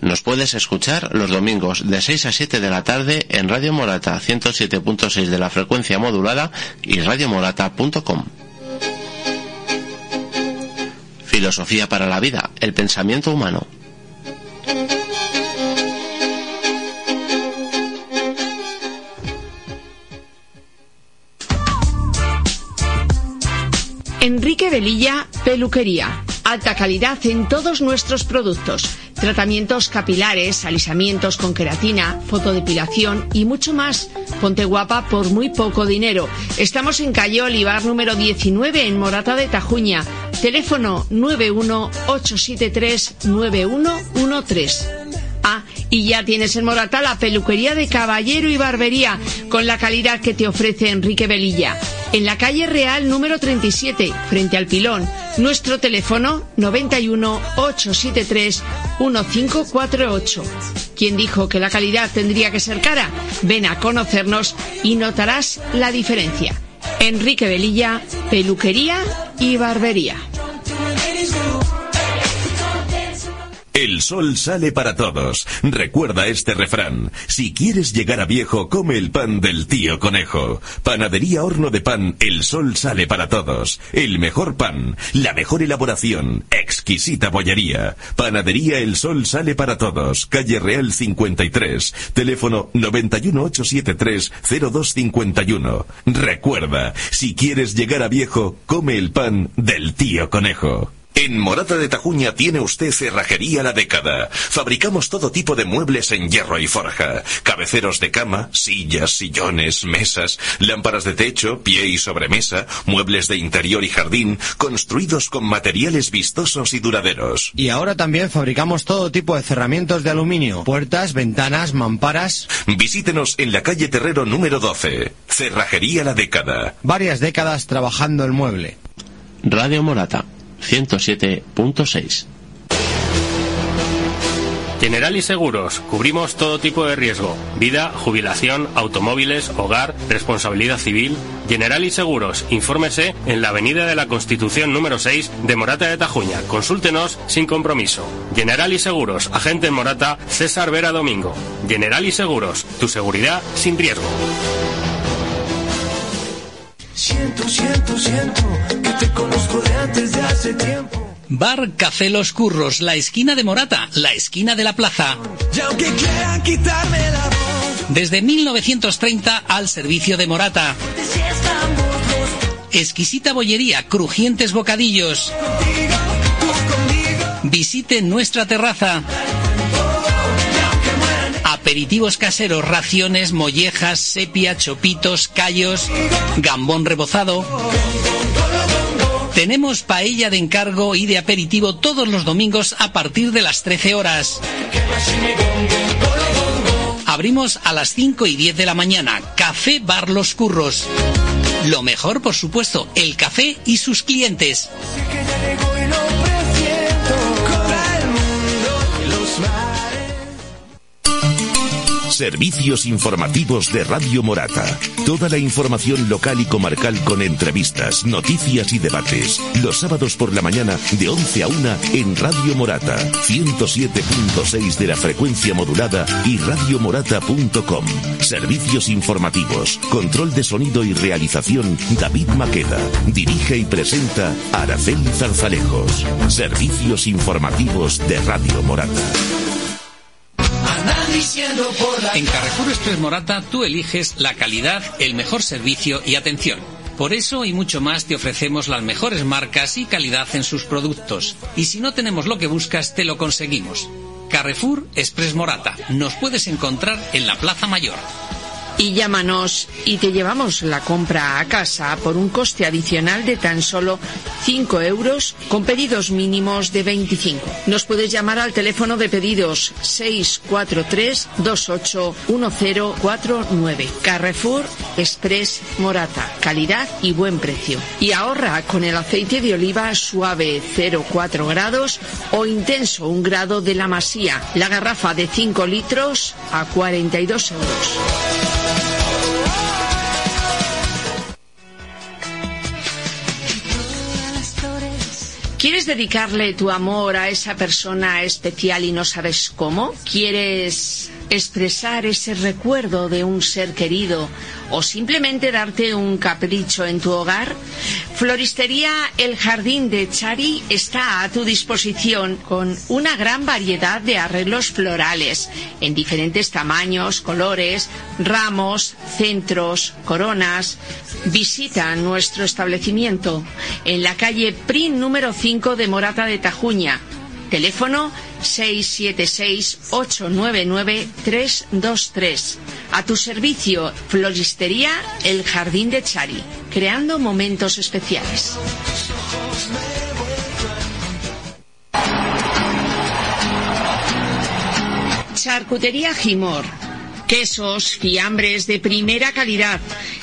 Nos puedes escuchar los domingos de 6 a 7 de la tarde en Radio Morata 107.6 de la frecuencia modulada y radiomorata.com. Filosofía para la vida, el pensamiento humano. Enrique Velilla, peluquería. Alta calidad en todos nuestros productos. Tratamientos capilares, alisamientos con queratina, fotodepilación y mucho más. Ponte guapa por muy poco dinero. Estamos en calle Olivar número 19 en Morata de Tajuña. Teléfono 918739113. Y ya tienes en Morata la peluquería de caballero y barbería, con la calidad que te ofrece Enrique Velilla. En la calle Real número 37, frente al pilón. Nuestro teléfono 91 873 1548. ¿Quién dijo que la calidad tendría que ser cara? Ven a conocernos y notarás la diferencia. Enrique Velilla, peluquería y barbería. El sol sale para todos. Recuerda este refrán. Si quieres llegar a viejo, come el pan del tío conejo. Panadería Horno de Pan, el sol sale para todos. El mejor pan, la mejor elaboración, exquisita bollería. Panadería El Sol sale para todos. Calle Real 53. Teléfono 918730251. Recuerda, si quieres llegar a viejo, come el pan del tío conejo. En Morata de Tajuña tiene usted Cerrajería La Década. Fabricamos todo tipo de muebles en hierro y forja. Cabeceros de cama, sillas, sillones, mesas, lámparas de techo, pie y sobremesa, muebles de interior y jardín, construidos con materiales vistosos y duraderos. Y ahora también fabricamos todo tipo de cerramientos de aluminio, puertas, ventanas, mamparas. Visítenos en la calle Terrero número 12. Cerrajería La Década. Varias décadas trabajando el mueble. Radio Morata 107.6. Generali Seguros. Cubrimos todo tipo de riesgo. Vida, jubilación, automóviles, hogar, responsabilidad civil. Generali Seguros. Infórmese en la Avenida de la Constitución número 6 de Morata de Tajuña. Consúltenos sin compromiso. Generali Seguros. Agente en Morata, César Vera Domingo. Generali Seguros. Tu seguridad sin riesgo. Siento, siento, siento que te conozco de antes de hace tiempo. Bar Café Los Curros, la esquina de Morata, la esquina de la plaza. Y aunque quieran quitarme la voz, Desde 1930 al servicio de Morata. Exquisita bollería, crujientes bocadillos. Visite nuestra terraza. Aperitivos caseros, raciones, mollejas, sepia, chopitos, callos, gambón rebozado. Tenemos paella de encargo y de aperitivo todos los domingos a partir de las 13 horas. Abrimos a las 5 y 10 de la mañana. Café Bar Los Curros. Lo mejor, por supuesto, el café y sus clientes. Servicios informativos de Radio Morata. Toda la información local y comarcal con entrevistas, noticias y debates. Los sábados por la mañana de 11 a 1 en Radio Morata. 107.6 de la frecuencia modulada y radiomorata.com. Servicios informativos. Control de sonido y realización David Maqueda. Dirige y presenta Araceli Zarzalejos. Servicios informativos de Radio Morata. En Carrefour Express Morata tú eliges la calidad, el mejor servicio y atención. Por eso y mucho más te ofrecemos las mejores marcas y calidad en sus productos. Y si no tenemos lo que buscas, te lo conseguimos. Carrefour Express Morata. Nos puedes encontrar en la Plaza Mayor. Y llámanos y te llevamos la compra a casa por un coste adicional de tan solo 5 euros con pedidos mínimos de 25. Nos puedes llamar al teléfono de pedidos 643-281049. Carrefour Express Morata. Calidad y buen precio. Y ahorra con el aceite de oliva suave 0,4 grados o intenso 1 grado de la masía. La garrafa de 5 litros a 42 euros. ¿Quieres dedicarle tu amor a esa persona especial y no sabes cómo? ¿Quieres expresar ese recuerdo de un ser querido o simplemente darte un capricho en tu hogar? Floristería El Jardín de Chari está a tu disposición con una gran variedad de arreglos florales en diferentes tamaños, colores, ramos, centros, coronas. Visita nuestro establecimiento en la calle Prin número 5 de Morata de Tajuña. Teléfono 676-899-323. A tu servicio, Floristería El Jardín de Chari, creando momentos especiales. Charcutería Jimor. Quesos, fiambres de primera calidad.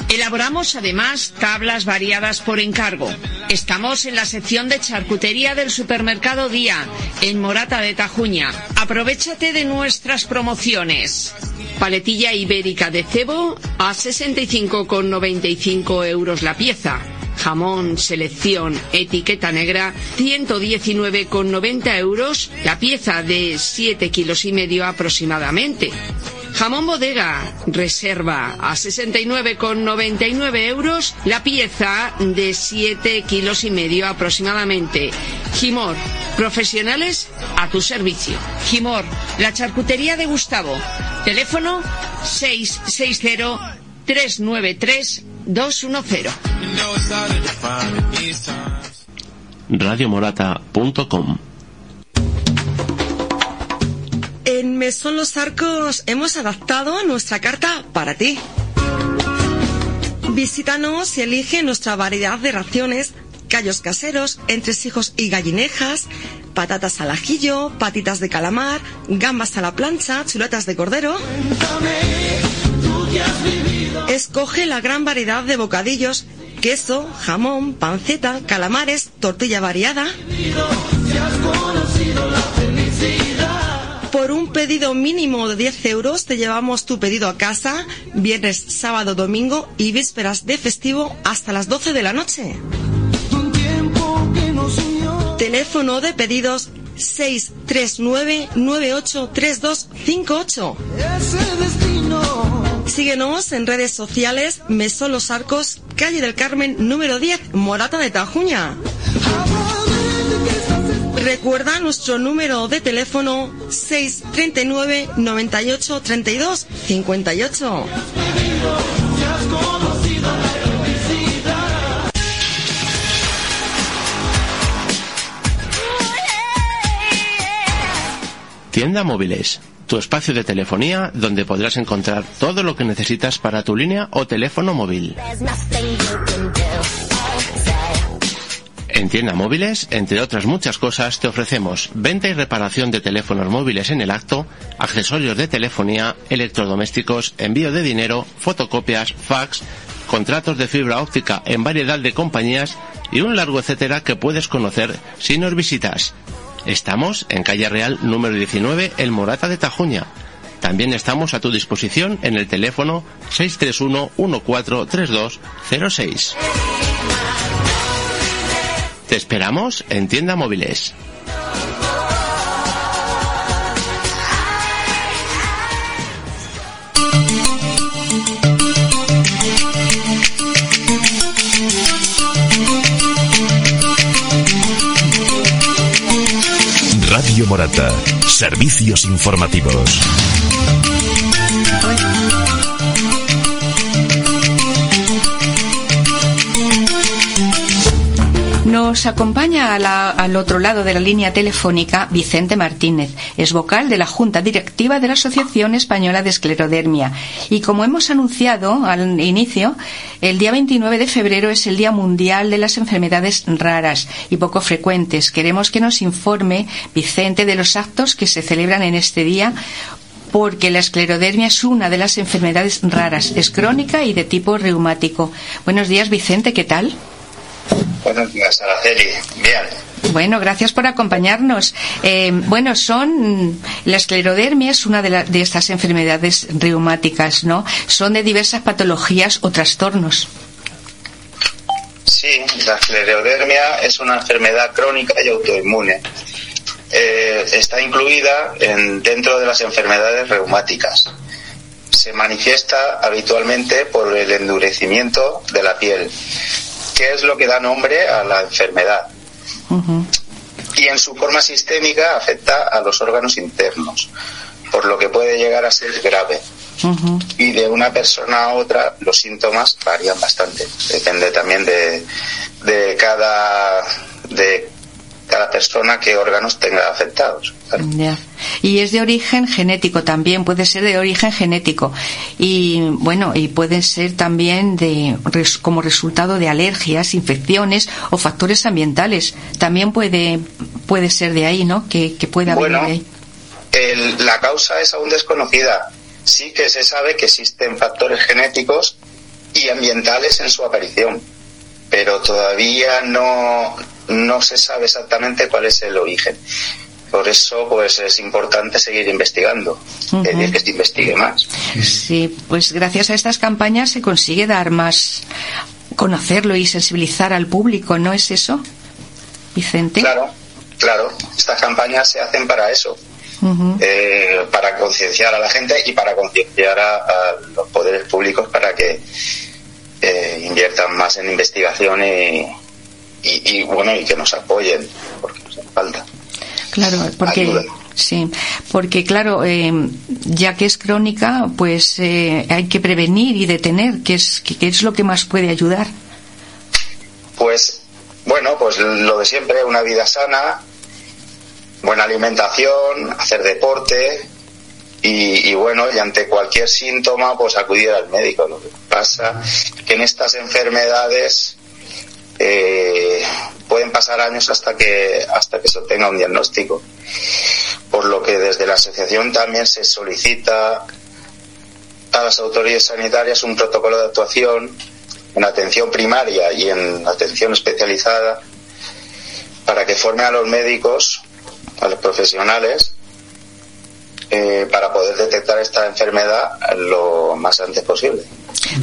Elaboramos además tablas variadas por encargo. Estamos en la sección de charcutería del supermercado Día, en Morata de Tajuña. Aprovechate de nuestras promociones. Paletilla ibérica de cebo a 65,95 euros la pieza. Jamón selección etiqueta negra 119,90 euros la pieza de 7 kilos y medio aproximadamente. Jamón bodega reserva a 69,99 euros la pieza de 7 kilos y medio aproximadamente. Gimor, profesionales a tu servicio. Gimor, la charcutería de Gustavo. Teléfono 660 393 210. radiomorata.com En Mesón Los Arcos hemos adaptado nuestra carta para ti. Visítanos y elige nuestra variedad de raciones, callos caseros, entresijos y gallinejas, patatas al ajillo, patitas de calamar, gambas a la plancha, chuletas de cordero. Escoge la gran variedad de bocadillos, queso, jamón, panceta, calamares, tortilla variada. Por un pedido mínimo de 10 euros te llevamos tu pedido a casa viernes, sábado, domingo y vísperas de festivo hasta las 12 de la noche. Teléfono de pedidos 639-983258. Síguenos en redes sociales Mesón Los Arcos, calle del Carmen número 10, Morata de Tajuña. Recuerda nuestro número de teléfono 639 98 32 58. Tienda Móviles, tu espacio de telefonía donde podrás encontrar todo lo que necesitas para tu línea o teléfono móvil. En Tienda Móviles, entre otras muchas cosas, te ofrecemos venta y reparación de teléfonos móviles en el acto, accesorios de telefonía, electrodomésticos, envío de dinero, fotocopias, fax, contratos de fibra óptica en variedad de compañías y un largo etcétera que puedes conocer si nos visitas. Estamos en calle Real número 19, El Morata de Tajuña. También estamos a tu disposición en el teléfono 631 143206. Te esperamos en Tienda Móviles. Radio Morata. Servicios informativos. Nos acompaña a la- al otro lado de la línea telefónica Vicente Martínez, es vocal de la Junta Directiva de la Asociación Española de Esclerodermia. Y como hemos anunciado al inicio, el día 29 de febrero es el Día Mundial de las Enfermedades Raras y poco frecuentes. Queremos que nos informe Vicente de los actos que se celebran en este día porque la esclerodermia es una de las enfermedades raras, es crónica y de tipo reumático. Buenos días, Vicente, ¿qué tal? Buenos días, Araceli. Bien. Bueno, gracias por acompañarnos. Eh, bueno, son la esclerodermia es una de, la- de estas enfermedades reumáticas, ¿no? Son de diversas patologías o trastornos. Sí, la esclerodermia es una enfermedad crónica y autoinmune. Eh, está incluida en- dentro de las enfermedades reumáticas. Se manifiesta habitualmente por el endurecimiento de la piel, que es lo que da nombre a la enfermedad. Y en su forma sistémica afecta a los órganos internos, por lo que puede llegar a ser grave. y de una persona a otra los síntomas varían bastante. Depende también de, de cada de cada persona qué órganos tenga afectados. Ya. Y es de origen genético también, puede ser de origen genético. Y bueno, y pueden ser también de como resultado de alergias, infecciones o factores ambientales. También puede puede ser de ahí, ¿no? Que, que pueda Bueno. venir de ahí. El- la causa es aún desconocida. Sí que se sabe que existen factores genéticos y ambientales en su aparición, pero todavía no, no se sabe exactamente cuál es el origen. Por eso, pues es importante seguir investigando, Ujú. pedir que se investigue más. Sí, pues gracias a estas campañas se consigue dar más conocerlo y sensibilizar al público, ¿no es eso? Vicente. Claro, claro. Estas campañas se hacen para eso, eh, para concienciar a la gente y para concienciar a, a los poderes públicos para que eh, inviertan más en investigación y, y, y, bueno y que nos apoyen porque nos falta. Claro, porque Ayuda. sí, porque claro, eh, ya que es crónica, pues eh, hay que prevenir y detener, que es que, que es lo que más puede ayudar. Pues bueno, pues lo de siempre, una vida sana, buena alimentación, hacer deporte y, y bueno, y ante cualquier síntoma, pues acudir al médico. Lo que pasa que en estas enfermedades eh, pueden pasar años hasta que hasta que se obtenga un diagnóstico. Por lo que desde la asociación también se solicita a las autoridades sanitarias un protocolo de actuación en atención primaria y en atención especializada para que forme a los médicos, a los profesionales, eh, para poder detectar esta enfermedad lo más antes posible.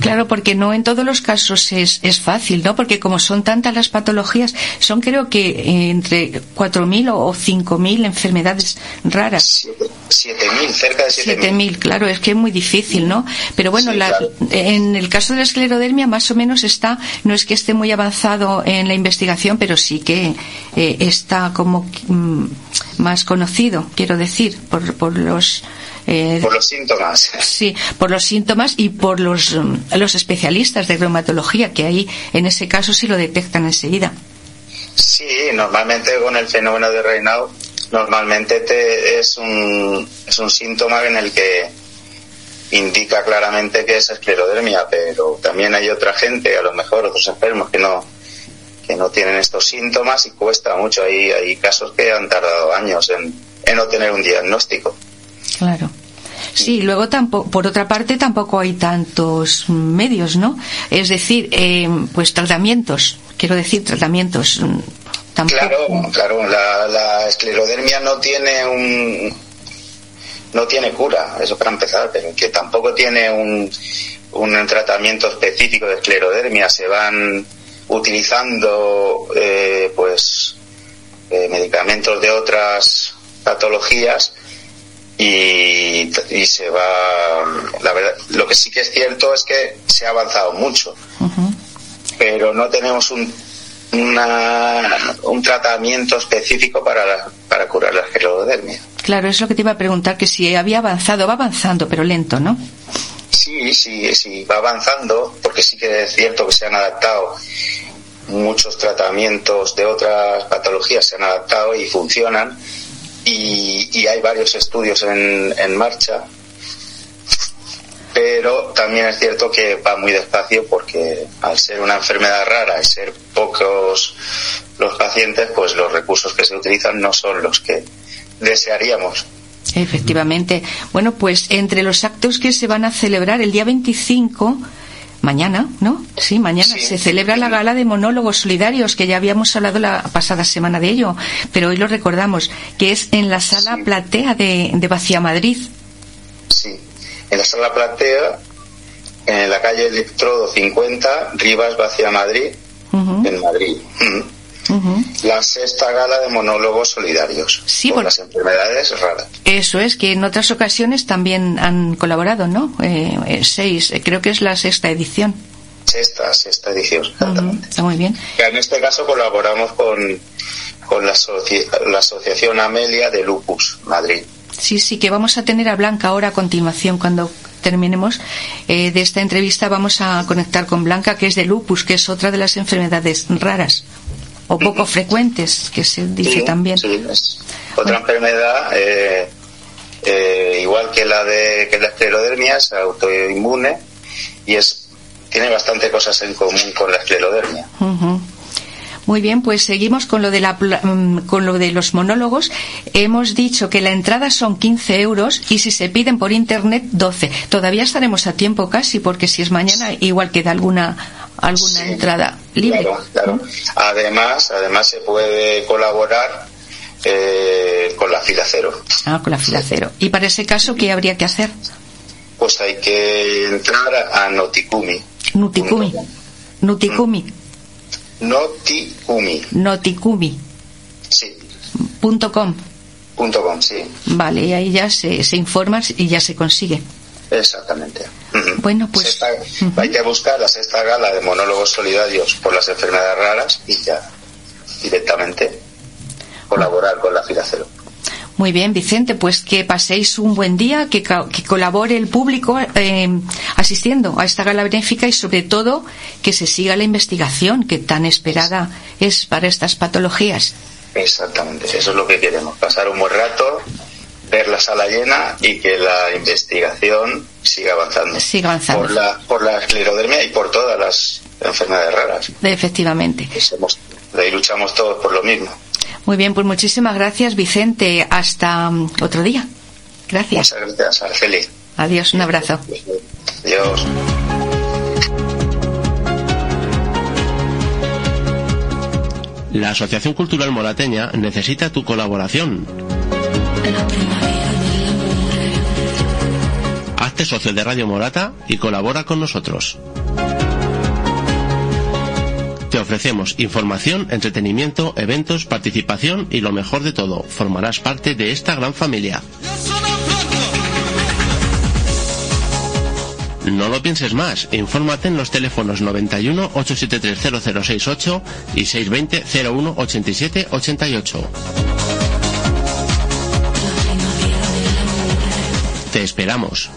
Claro, porque no en todos los casos es, es fácil, ¿no? Porque como son tantas las patologías, son creo que eh, entre 4.000 o o 5.000 enfermedades raras. 7.000, cerca de 7.000. 7.000, claro, es que es muy difícil, ¿no? Pero bueno, Sí, la- claro. en el caso de la esclerodermia más o menos está, no es que esté muy avanzado en la investigación, pero sí que eh, está como mm, más conocido, quiero decir, por, por los... eh, Por los síntomas. Sí, por los síntomas y por los, mm, los especialistas de reumatología, que ahí en ese caso sí lo detectan enseguida. Sí, normalmente con el fenómeno de Raynaud normalmente te, es, un, es un síntoma en el que indica claramente que es esclerodermia, pero también hay otra gente, a lo mejor otros enfermos que no que no tienen estos síntomas y cuesta mucho. Hay, hay casos que han tardado años en, en no tener un diagnóstico. Claro. Sí, luego tampoco, por otra parte tampoco hay tantos medios, ¿no? Es decir, eh, pues tratamientos, quiero decir tratamientos. mm. Claro, claro, la, la esclerodermia no tiene un no tiene cura, eso para empezar, pero que tampoco tiene un, un tratamiento específico de esclerodermia, se van utilizando eh, pues eh, medicamentos de otras patologías y, y se va la verdad lo que sí que es cierto es que se ha avanzado mucho pero no tenemos un una- un tratamiento específico para la- para curar la esclerodermia Claro, es lo que te iba a preguntar, que si había avanzado, va avanzando, pero lento, ¿no? Sí, sí, sí, va avanzando, porque sí que es cierto que se han adaptado muchos tratamientos de otras patologías, se han adaptado y funcionan, y, y hay varios estudios en, en marcha, pero también es cierto que va muy despacio porque al ser una enfermedad rara y ser pocos los pacientes, pues los recursos que se utilizan no son los que desearíamos. Efectivamente. Bueno, pues entre los actos que se van a celebrar el día 25, mañana, ¿no? Sí, mañana se celebra la gala de monólogos solidarios, que ya habíamos hablado la pasada semana de ello, pero hoy lo recordamos, que es en la sala platea de, de Vacía Madrid. Sí, en la sala platea, en la calle Electrodo 50, Rivas, Vacía Madrid, en Madrid. La sexta gala de monólogos solidarios Sí, por por- las enfermedades raras. Eso es, que en otras ocasiones también han colaborado, ¿no? Eh, eh, seis, eh, creo que es la sexta edición. Sexta, sexta edición. Está muy bien. En este caso colaboramos con, con la, asoci- la Asociación Amelia de Lupus, Madrid. Sí, sí, que vamos a tener a Blanca ahora a continuación cuando terminemos eh, de esta entrevista vamos a conectar con Blanca que es de lupus, que es otra de las enfermedades raras o poco frecuentes que se dice Sí, también. sí, es otra enfermedad eh, eh, igual que la de que la esclerodermia es autoinmune y es tiene bastante cosas en común con la esclerodermia. Muy bien, pues seguimos con lo de la mm, con lo de los monólogos. Hemos dicho que la entrada son 15 euros y si se piden por internet 12. Todavía estaremos a tiempo casi porque si es mañana igual queda alguna alguna entrada libre. Claro, claro. Además, además se puede colaborar eh, con la fila cero. Ah, con la fila cero. Y para ese caso qué habría que hacer? Pues hay que entrar a Notikumi. Nutikumi. Nutikumi. Notikumi. Notikumi. Sí. Punto com. Punto com, sí. Vale, y ahí ya se, se informa y ya se consigue. Exactamente. Bueno, pues Sexta- Hay que buscar la sexta gala de monólogos solidarios por las enfermedades raras y ya directamente colaborar con la fila cero. muy bien, Vicente, pues que paséis un buen día, que, ca- que colabore el público eh, asistiendo a esta gala benéfica y sobre todo que se siga la investigación que tan esperada es para estas patologías. Exactamente, eso es lo que queremos, pasar un buen rato, ver la sala llena y que la investigación siga avanzando. Siga avanzando. Por la, por la esclerodermia y por todas las enfermedades raras. Efectivamente. Somos- de ahí luchamos todos por lo mismo. Muy bien, pues muchísimas gracias, Vicente. Hasta mm, otro día. Gracias. Muchas gracias, Araceli. Adiós, un abrazo. Adiós. La Asociación Cultural Morateña necesita tu colaboración. Hazte socio de Radio Morata y colabora con nosotros. Te ofrecemos información, entretenimiento, eventos, participación y lo mejor de todo, formarás parte de esta gran familia. No lo pienses más, infórmate en los teléfonos 91 873 0068 y 620 01 87 88. Esperamos.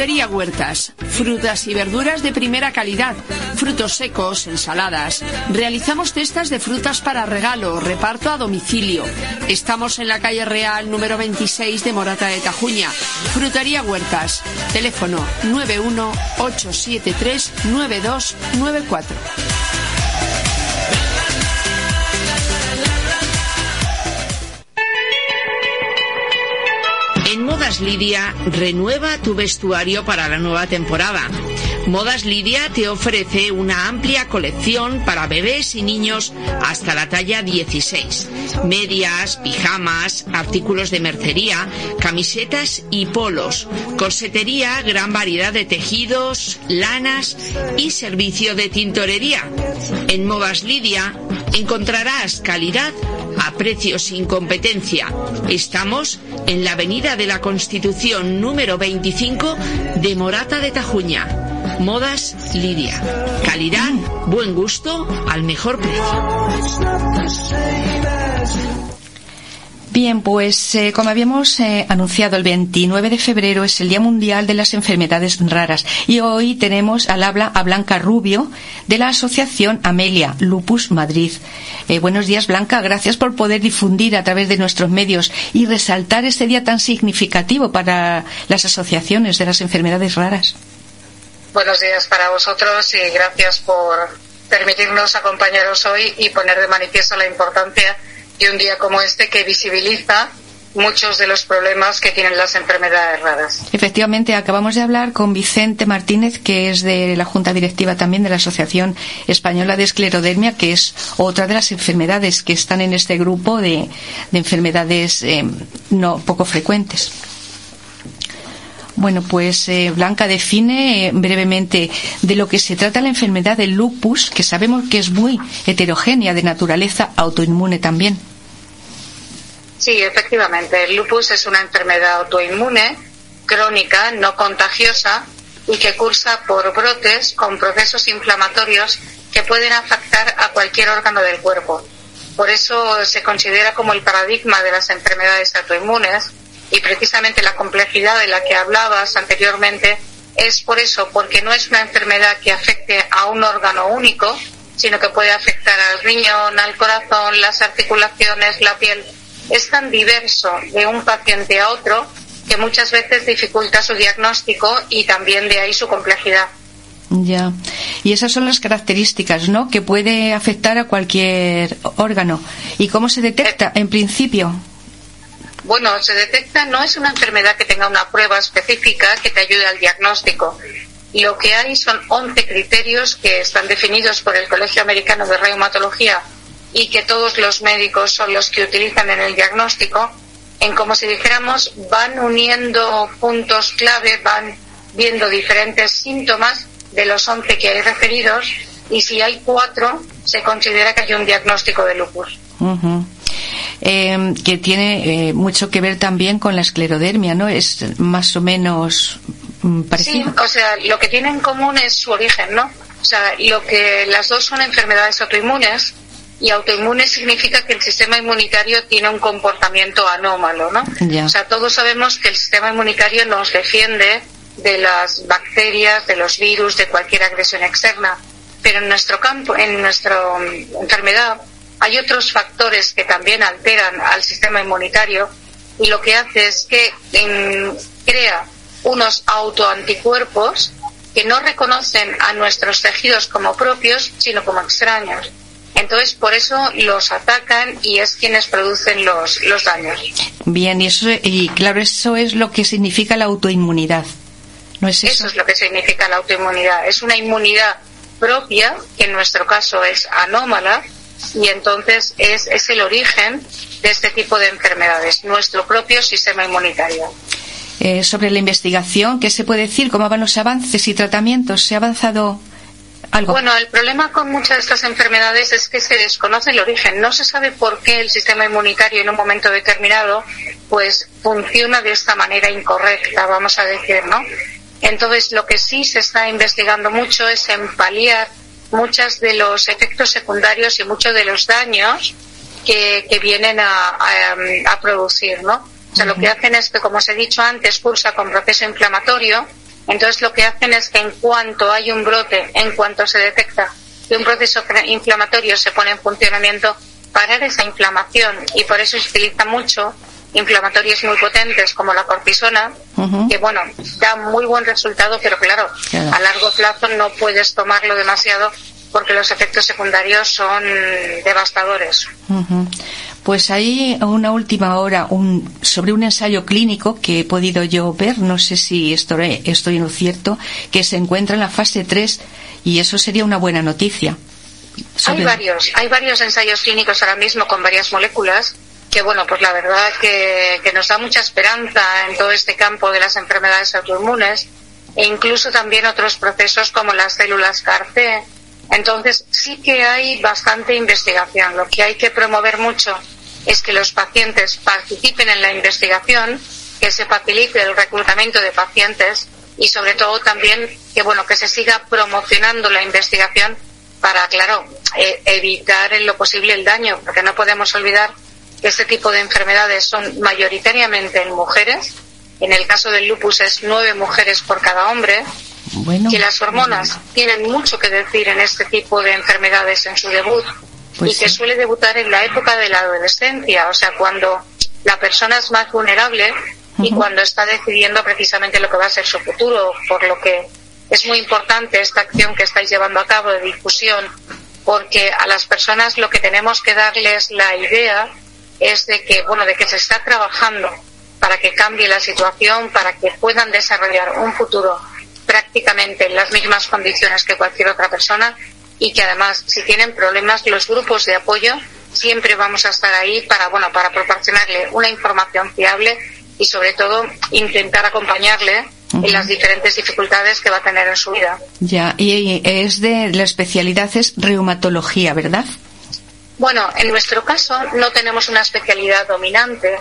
Frutería Huertas. Frutas y verduras de primera calidad. Frutos secos, ensaladas. Realizamos cestas de frutas para regalo, reparto a domicilio. Estamos en la calle Real número 26 de Morata de Tajuña. Frutería Huertas. Teléfono 918739294. Modas Lidia, renueva tu vestuario para la nueva temporada. Modas Lidia te ofrece una amplia colección para bebés y niños hasta la talla 16. Medias, pijamas, artículos de mercería, camisetas y polos. Corsetería, gran variedad de tejidos, lanas y servicio de tintorería. En Modas Lidia encontrarás calidad a precios sin competencia. Estamos en la Avenida de la Constitución número 25 de Morata de Tajuña. Modas Lidia. Calidad, buen gusto, al mejor precio. Bien, pues eh, como habíamos eh, anunciado, el 29 de febrero es el Día Mundial de las Enfermedades Raras y hoy tenemos al habla a Blanca Rubio de la Asociación Amelia Lupus Madrid. Eh, buenos días, Blanca. Gracias por poder difundir a través de nuestros medios y resaltar este día tan significativo para las asociaciones de las enfermedades raras. Buenos días para vosotros y gracias por permitirnos acompañaros hoy y poner de manifiesto la importancia de un día como este que visibiliza muchos de los problemas que tienen las enfermedades raras. Efectivamente, acabamos de hablar con Vicente Martínez, que es de la Junta Directiva también de la Asociación Española de Esclerodermia, que es otra de las enfermedades que están en este grupo de, de enfermedades eh, no poco frecuentes. Bueno, pues eh, Blanca define eh, brevemente de lo que se trata la enfermedad del lupus, que sabemos que es muy heterogénea de naturaleza autoinmune también. Sí, efectivamente. El lupus es una enfermedad autoinmune, crónica, no contagiosa y que cursa por brotes con procesos inflamatorios que pueden afectar a cualquier órgano del cuerpo. Por eso se considera como el paradigma de las enfermedades autoinmunes y precisamente la complejidad de la que hablabas anteriormente es por eso, porque no es una enfermedad que afecte a un órgano único, sino que puede afectar al riñón, al corazón, las articulaciones, la piel. Es tan diverso de un paciente a otro que muchas veces dificulta su diagnóstico y también de ahí su complejidad. Ya. Y esas son las características, ¿no? Que puede afectar a cualquier órgano. ¿Y cómo se detecta en principio? Bueno, se detecta, no es una enfermedad que tenga una prueba específica que te ayude al diagnóstico. Lo que hay son 11 criterios que están definidos por el Colegio Americano de Reumatología y que todos los médicos son los que utilizan en el diagnóstico, en como si dijéramos, van uniendo puntos clave, van viendo diferentes síntomas de los 11 que hay referidos y si hay cuatro, se considera que hay un diagnóstico de lupus. Eh, que tiene eh, mucho que ver también con la esclerodermia, ¿no? Es más o menos mm, parecido. Sí, o sea, lo que tiene en común es su origen, ¿no? O sea, lo que las dos son enfermedades autoinmunes y autoinmune significa que el sistema inmunitario tiene un comportamiento anómalo, ¿no? O sea, todos sabemos que el sistema inmunitario nos defiende de las bacterias, de los virus, de cualquier agresión externa, pero en nuestro campo, en nuestra enfermedad, hay otros factores que también alteran al sistema inmunitario y lo que hace es que crea unos autoanticuerpos que no reconocen a nuestros tejidos como propios, sino como extraños. Entonces, por eso los atacan y es quienes producen los, los daños. Bien, y, eso, y claro, eso es lo que significa la autoinmunidad. ¿No es eso? Eso es lo que significa la autoinmunidad. Es una inmunidad propia, que en nuestro caso es anómala, y entonces es, es el origen de este tipo de enfermedades, nuestro propio sistema inmunitario. Eh, sobre la investigación, ¿qué se puede decir? ¿Cómo van los avances y tratamientos? ¿Se ha avanzado algo? Bueno, el problema con muchas de estas enfermedades es que se desconoce el origen. No se sabe por qué el sistema inmunitario en un momento determinado pues funciona de esta manera incorrecta, vamos a decir, ¿no? Entonces, lo que sí se está investigando mucho es en paliar muchos de los efectos secundarios y muchos de los daños que, que vienen a, a, producir, ¿no? O sea, lo que hacen es que, como os he dicho antes, cursa con proceso inflamatorio. Entonces lo que hacen es que en cuanto hay un brote, en cuanto se detecta que un proceso inflamatorio se pone en funcionamiento, parar esa inflamación. Y por eso se utiliza mucho inflamatorios muy potentes como la cortisona, que bueno, da muy buen resultado, pero claro, a largo plazo no puedes tomarlo demasiado porque los efectos secundarios son devastadores. Pues hay una última hora un, sobre un ensayo clínico que he podido yo ver, no sé si estoy, estoy en lo cierto, que se encuentra en la fase 3 y eso sería una buena noticia. Hay varios, hay varios ensayos clínicos ahora mismo con varias moléculas que bueno, pues la verdad que, que nos da mucha esperanza en todo este campo de las enfermedades autoinmunes e incluso también otros procesos como las células CAR-T. Entonces sí que hay bastante investigación. Lo que hay que promover mucho es que los pacientes participen en la investigación, que se facilite el reclutamiento de pacientes y sobre todo también que bueno que se siga promocionando la investigación para claro eh, evitar en lo posible el daño, porque no podemos olvidar este tipo de enfermedades son mayoritariamente en mujeres. En el caso del lupus es nueve mujeres por cada hombre. que las hormonas tienen mucho que decir en este tipo de enfermedades en su debut pues y que suele debutar en la época de la adolescencia, o sea, cuando la persona es más vulnerable y cuando está decidiendo precisamente lo que va a ser su futuro, por lo que es muy importante esta acción que estáis llevando a cabo de difusión, porque a las personas lo que tenemos que darles la idea es de que, bueno, de que se está trabajando para que cambie la situación, para que puedan desarrollar un futuro prácticamente en las mismas condiciones que cualquier otra persona y que además si tienen problemas los grupos de apoyo siempre vamos a estar ahí para bueno para proporcionarle una información fiable y sobre todo intentar acompañarle en las diferentes dificultades que va a tener en su vida. Ya, y es de la especialidad es reumatología, ¿verdad? Bueno, en nuestro caso no tenemos una especialidad dominante.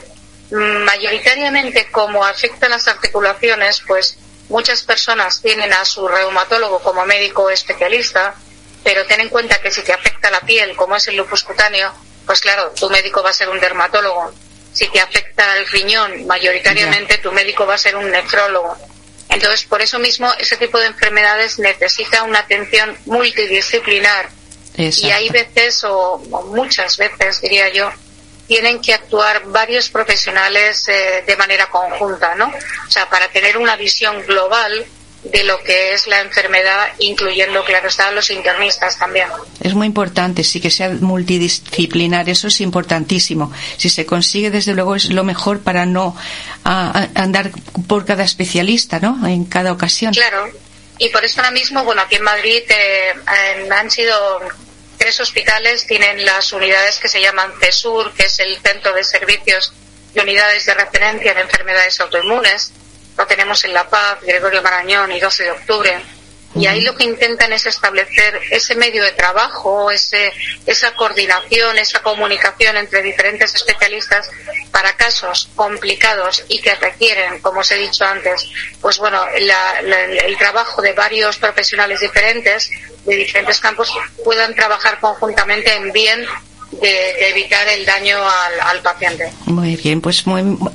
Mayoritariamente, como afectan las articulaciones, pues muchas personas tienen a su reumatólogo como médico especialista, pero ten en cuenta que si te afecta la piel, como es el lupus cutáneo, pues claro, tu médico va a ser un dermatólogo. Si te afecta el riñón, mayoritariamente tu médico va a ser un nefrólogo. Entonces, por eso mismo, ese tipo de enfermedades necesita una atención multidisciplinar y hay veces, o, muchas veces, diría yo, tienen que actuar varios profesionales eh, de manera conjunta, ¿no? O sea, para tener una visión global de lo que es la enfermedad, incluyendo, claro está, los internistas también. Es muy importante, sí que sea multidisciplinar, eso es importantísimo. Si se consigue, desde luego, es lo mejor para no andar por cada especialista, ¿no? En cada ocasión. Claro, y por eso ahora mismo, bueno, aquí en Madrid eh, han sido tres hospitales, tienen las unidades que se llaman CESUR, que es el Centro de Servicios y Unidades de Referencia en Enfermedades Autoinmunes. Lo tenemos en La Paz, Gregorio Marañón y 12 de octubre y ahí lo que intentan es establecer ese medio de trabajo, ese, esa coordinación, esa comunicación entre diferentes especialistas para casos complicados y que requieren, como os he dicho antes, pues bueno, el trabajo de varios profesionales diferentes, de diferentes campos, puedan trabajar conjuntamente en bien de, evitar el daño al, paciente. Muy bien, pues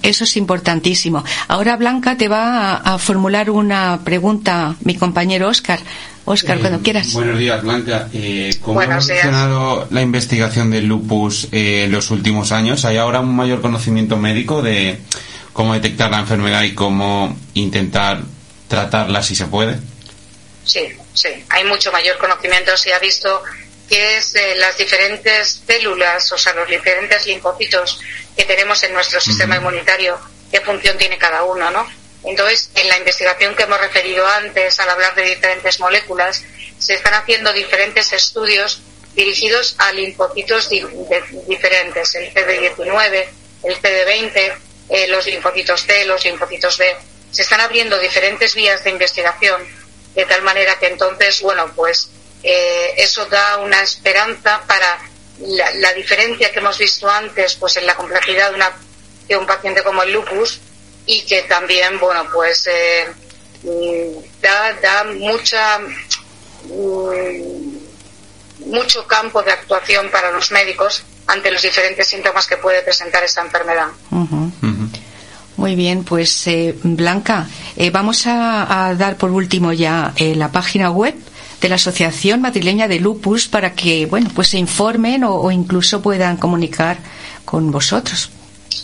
eso es importantísimo. Ahora Blanca te va a, formular una pregunta mi compañero Oscar. Oscar, cuando eh, quieras. Buenos días, Blanca. Eh, ¿Cómo ha funcionado la investigación del lupus eh, en los últimos años? ¿Hay ahora un mayor conocimiento médico de cómo detectar la enfermedad y cómo intentar tratarla si se puede? Sí, sí. Hay mucho mayor conocimiento. Se ha visto que es las diferentes células, o sea, los diferentes linfocitos que tenemos en nuestro sistema inmunitario, qué función tiene cada uno, ¿no? Entonces, en la investigación que hemos referido antes, al hablar de diferentes moléculas, se están haciendo diferentes estudios dirigidos a linfocitos diferentes, el CD19, el CD20, eh, los linfocitos T, los linfocitos B. Se están abriendo diferentes vías de investigación de tal manera que entonces, bueno, pues eh, eso da una esperanza para la, diferencia que hemos visto antes pues en la complejidad de, una, de un paciente como el lupus y que también bueno pues eh, mm, da, da mucha mm, mucho campo de actuación para los médicos ante los diferentes síntomas que puede presentar esta enfermedad. Muy bien, pues eh, Blanca, eh, vamos a, dar por último ya eh, la página web de la Asociación Madrileña de Lupus para que, bueno, pues se informen o, incluso puedan comunicar con vosotros.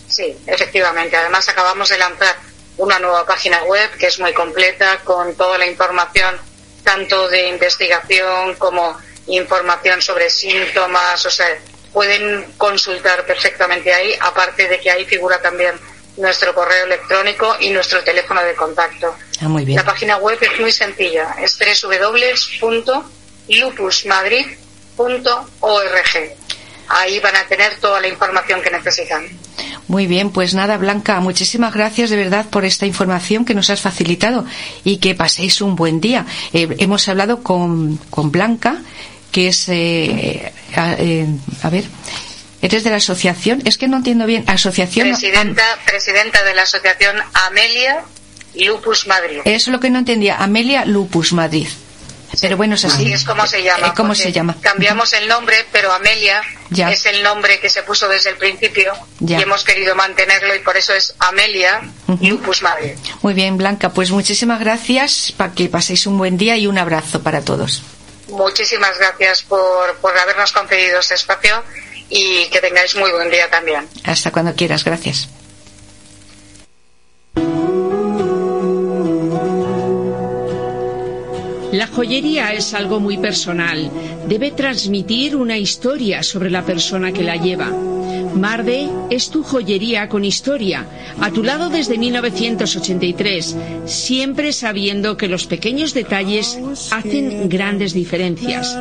Sí, efectivamente. Además acabamos de lanzar una nueva página web que es muy completa con toda la información tanto de investigación como información sobre síntomas, o sea, pueden consultar perfectamente ahí, aparte de que ahí figura también nuestro correo electrónico y nuestro teléfono de contacto. Ah, muy bien. La página web es muy sencilla, es www.lupusmadrid.org. Ahí van a tener toda la información que necesitan. Muy bien, pues nada, Blanca, muchísimas gracias de verdad por esta información que nos has facilitado y que paséis un buen día. Eh, hemos hablado con, con Blanca, que es, eh, eh, a, ver, eres de la asociación, es que no entiendo bien, asociación. Presidenta, presidenta de la asociación Amelia Lupus Madrid. Eso es lo que no entendía, Amelia Lupus Madrid. Pero bueno, es así. Así es como se llama. Eh, ¿Cómo se llama? Cambiamos el nombre, pero Amelia es el nombre que se puso desde el principio y hemos querido mantenerlo y por eso es Amelia Lupus Madrid. Muy bien, Blanca, pues muchísimas gracias para que paséis un buen día y un abrazo para todos. Muchísimas gracias por, por habernos concedido este espacio y que tengáis muy buen día también. Hasta cuando quieras, gracias. La joyería es algo muy personal. Debe transmitir una historia sobre la persona que la lleva. Marde es tu joyería con historia, a tu lado desde 1983, siempre sabiendo que los pequeños detalles hacen grandes diferencias.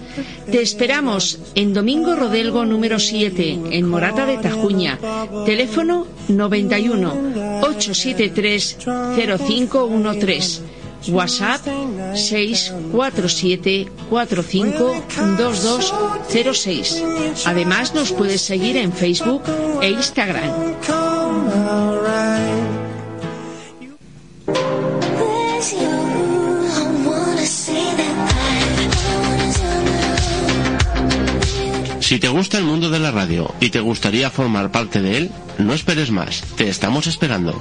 Te esperamos en Domingo Rodelgo número 7, en Morata de Tajuña. Teléfono 91 873 0513. WhatsApp 647452206. Además nos puedes seguir en Facebook e Instagram. Si te gusta el mundo de la radio y te gustaría formar parte de él, no esperes más, te estamos esperando.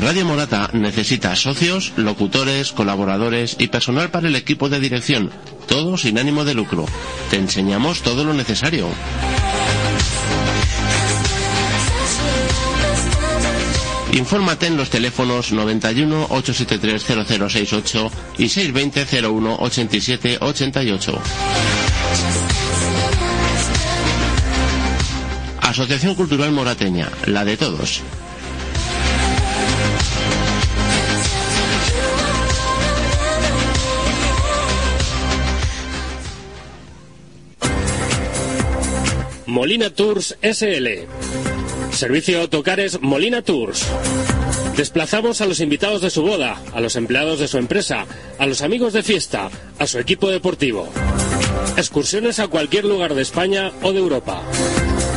Radio Morata necesita socios, locutores, colaboradores y personal para el equipo de dirección, todo sin ánimo de lucro. Te enseñamos todo lo necesario. Infórmate en los teléfonos 91 873 0068 y 620 01 87 88. Asociación Cultural Morateña, la de todos. Molina Tours SL. Servicio autocares Molina Tours. Desplazamos a los invitados de su boda, a los empleados de su empresa, a los amigos de fiesta, a su equipo deportivo. Excursiones a cualquier lugar de España o de Europa.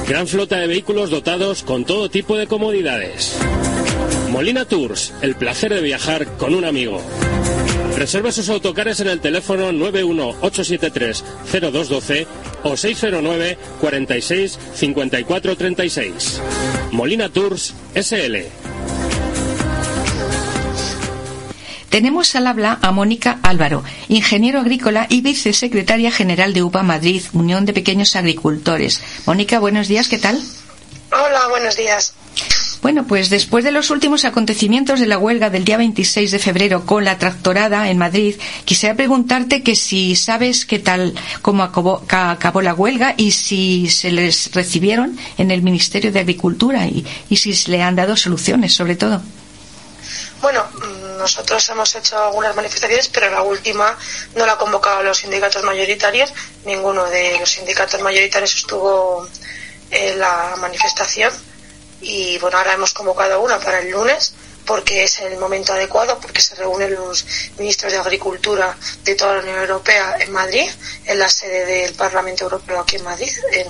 Gran flota de vehículos dotados con todo tipo de comodidades. Molina Tours, el placer de viajar con un amigo. Reserve sus autocares en el teléfono 918730212 o 609 46 54 36. Molina Tours SL. Tenemos al habla a Mónica Álvaro, ingeniero agrícola y vicesecretaria general de UPA Madrid, Unión de Pequeños Agricultores. Mónica, buenos días, ¿qué tal? Hola, buenos días. Bueno, pues después de los últimos acontecimientos de la huelga del día 26 de febrero con la tractorada en Madrid, quisiera preguntarte que si sabes qué tal, cómo acabó, la huelga y si se les recibieron en el Ministerio de Agricultura y, y si le han dado soluciones, sobre todo. Bueno, mm, nosotros hemos hecho algunas manifestaciones, pero la última no la ha los sindicatos mayoritarios. Ninguno de los sindicatos mayoritarios estuvo en la manifestación y bueno, ahora hemos convocado una para el lunes porque es el momento adecuado, porque se reúnen los ministros de Agricultura de toda la Unión Europea en Madrid, en la sede del Parlamento Europeo aquí en Madrid, en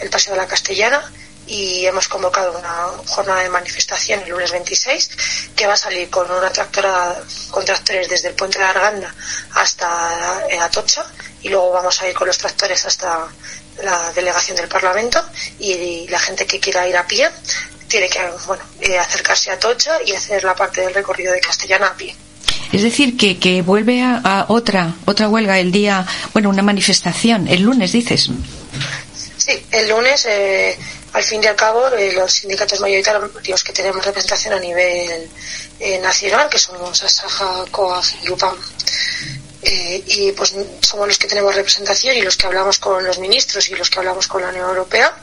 el Paseo de la Castellana, y hemos convocado una jornada de manifestación el lunes 26 que va a salir con una tractora con tractores desde el puente de Arganda hasta Atocha y luego vamos a ir con los tractores hasta la delegación del Parlamento y la gente que quiera ir a pie tiene que bueno, eh, acercarse a Atocha y hacer la parte del recorrido de Castellana a pie. Es decir, que, que vuelve a, otra otra huelga el día, bueno, una manifestación, el lunes dices. Sí, el lunes, eh, al fin y al cabo, eh, los sindicatos mayoritarios que tenemos representación a nivel eh, nacional, que son Asaja, COAG y UPAM, eh, y pues somos los que tenemos representación y los que hablamos con los ministros y los que hablamos con la Unión Europea.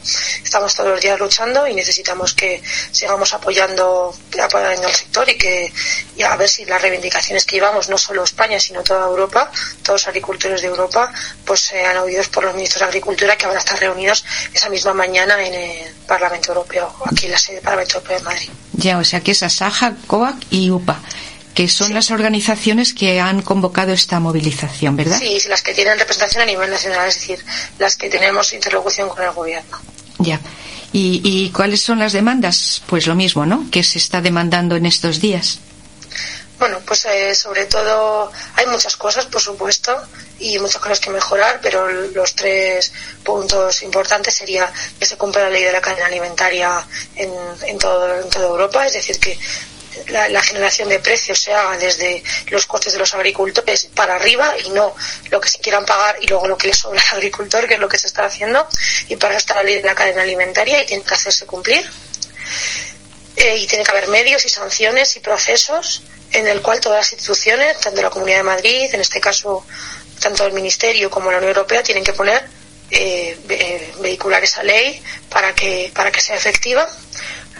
Estamos todos los días luchando y necesitamos que sigamos apoyando, apoyando al sector y que y a ver si las reivindicaciones que llevamos, no solo España, sino toda Europa, todos los agricultores de Europa, pues sean oídos por los ministros de Agricultura que van a estar reunidos esa misma mañana en el Parlamento Europeo, aquí en la sede del Parlamento Europeo de Madrid. Ya, o sea que es Asaja, COAC y UPA que son las organizaciones que han convocado esta movilización, ¿verdad? Sí, las que tienen representación a nivel nacional, es decir, las que tenemos interlocución con el gobierno. Ya. ¿Y, cuáles son las demandas? Pues lo mismo, ¿no? Que se está demandando en estos días. Bueno, pues eh, sobre todo hay muchas cosas, por supuesto, y muchas cosas que mejorar, pero los tres puntos importantes sería que se cumpla la ley de la cadena alimentaria en, en, todo, en toda Europa, es decir, que la, generación de precios se haga desde los costes de los agricultores para arriba y no lo que se quieran pagar y luego lo que le sobra al agricultor, que es lo que se está haciendo, y para eso está la ley de la cadena alimentaria y tiene que hacerse cumplir. Eh, y tiene que haber medios y sanciones y procesos en el cual todas las instituciones, tanto la Comunidad de Madrid, en este caso tanto el Ministerio como la Unión Europea, tienen que poner eh, vehicular esa ley para que para que sea efectiva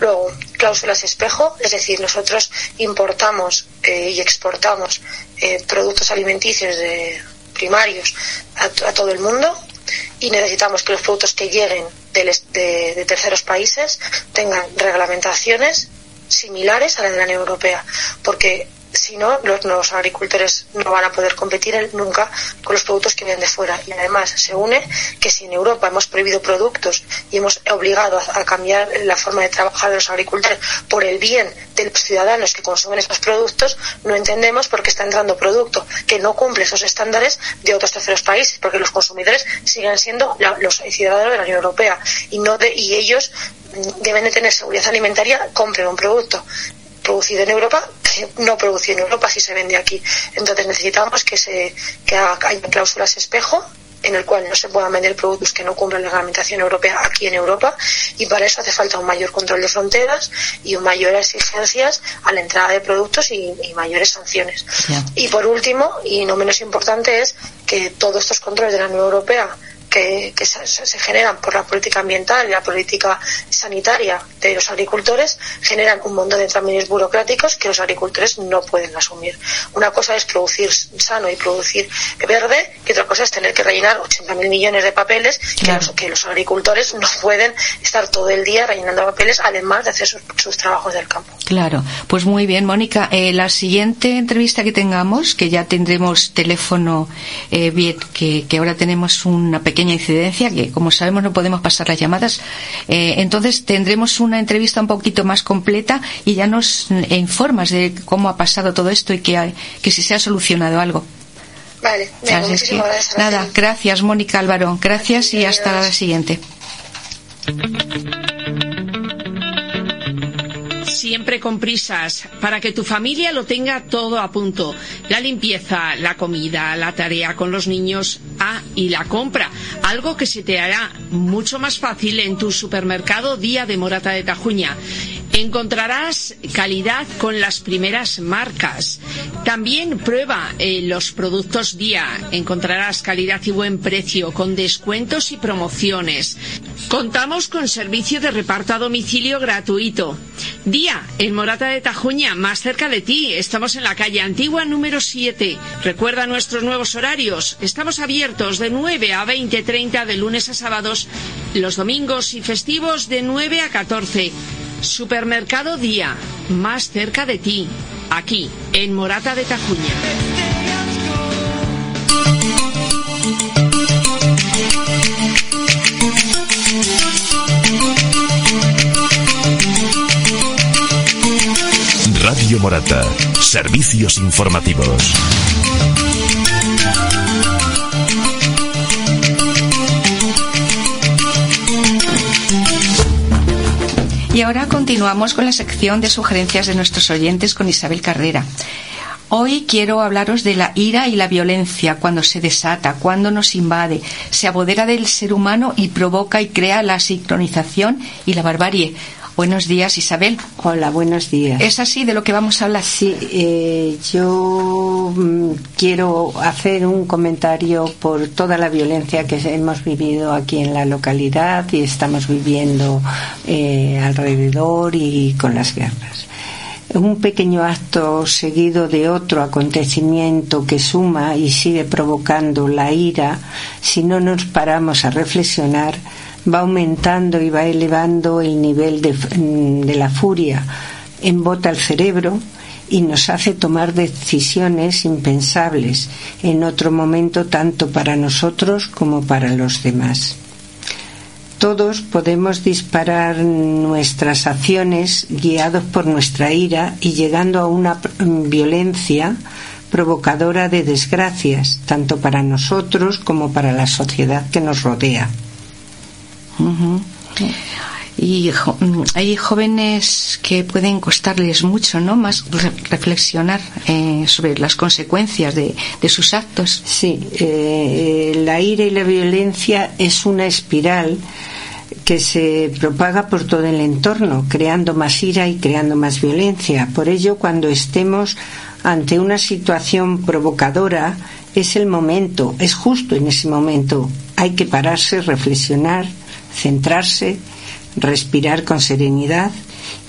Luego, cláusulas espejo, es decir, nosotros importamos eh, y exportamos eh, productos alimenticios de, primarios a, todo el mundo y necesitamos que los productos que lleguen de, de terceros países tengan reglamentaciones similares a la de la Unión Europea, porque si no, los nuevos agricultores no van a poder competir nunca con los productos que vienen de fuera. Y además se une que si en Europa hemos prohibido productos y hemos obligado a, cambiar la forma de trabajar de los agricultores por el bien de los ciudadanos que consumen esos productos, no entendemos por qué está entrando producto que no cumple esos estándares de otros terceros países, porque los consumidores siguen siendo los ciudadanos de la Unión Europea y, no y ellos deben de tener seguridad alimentaria, compren un producto producido en Europa no producido en Europa si se vende aquí. Entonces necesitamos que se que haya cláusulas espejo en el cual no se puedan vender productos que no cumplan la reglamentación europea aquí en Europa y para eso hace falta un mayor control de fronteras y mayores exigencias a la entrada de productos y, mayores sanciones. Y por último, y no menos importante, es que todos estos controles de la Unión Europea que, se, generan por la política ambiental y la política sanitaria de los agricultores generan un montón de trámites burocráticos que los agricultores no pueden asumir. Una cosa es producir sano y producir verde y otra cosa es tener que rellenar 80.000 millones de papeles que, los, agricultores no pueden estar todo el día rellenando papeles además de hacer sus, trabajos del campo. Claro, pues muy bien, Mónica. Eh, la siguiente entrevista que tengamos, que ya tendremos teléfono eh, bien, que, que ahora tenemos una pequeña incidencia, que como sabemos no podemos pasar las llamadas. Eh, entonces tendremos una entrevista un poquito más completa y ya nos informas de cómo ha pasado todo esto y que, que si se ha solucionado algo. Vale, gracias. Nada, gracias Mónica Álvaro, gracias y hasta la siguiente. Siempre con prisas, para que tu familia lo tenga todo a punto. La limpieza, la comida, la tarea con los niños, ah, y la compra. Algo que se te hará mucho más fácil en tu supermercado Día de Morata de Tajuña. Encontrarás calidad con las primeras marcas. También prueba eh, los productos día. Encontrarás calidad y buen precio con descuentos y promociones. Contamos con servicio de reparto a domicilio gratuito. Día en Morata de Tajuña, más cerca de ti. Estamos en la calle Antigua número 7. Recuerda nuestros nuevos horarios. Estamos abiertos de 9 a 20.30 de lunes a sábados, los domingos y festivos de 9 a 14. Supermercado Día, más cerca de ti, aquí, en Morata de Tajuña. Radio Morata, servicios informativos. Y ahora continuamos con la sección de sugerencias de nuestros oyentes con Isabel Carrera. Hoy quiero hablaros de la ira y la violencia cuando se desata, cuando nos invade, se apodera del ser humano y provoca y crea la sincronización y la barbarie. Buenos días, Isabel. Hola, buenos días. ¿Es así de lo que vamos a hablar? Sí, eh, yo mm, quiero hacer un comentario por toda la violencia que hemos vivido aquí en la localidad y estamos viviendo eh, alrededor y con las guerras. Un pequeño acto seguido de otro acontecimiento que suma y sigue provocando la ira, si no nos paramos a reflexionar, va aumentando y va elevando el nivel de, la furia, embota el cerebro y nos hace tomar decisiones impensables en otro momento tanto para nosotros como para los demás. Todos podemos disparar nuestras acciones guiados por nuestra ira y llegando a una violencia provocadora de desgracias, tanto para nosotros como para la sociedad que nos rodea. Y mm, hay jóvenes que pueden costarles mucho, ¿no? Más reflexionar eh, sobre las consecuencias de, sus actos. Sí, eh, la ira y la violencia es una espiral que se propaga por todo el entorno, creando más ira y creando más violencia. Por ello, cuando estemos ante una situación provocadora, es el momento, es justo en ese momento. Hay que pararse, reflexionar, centrarse, respirar con serenidad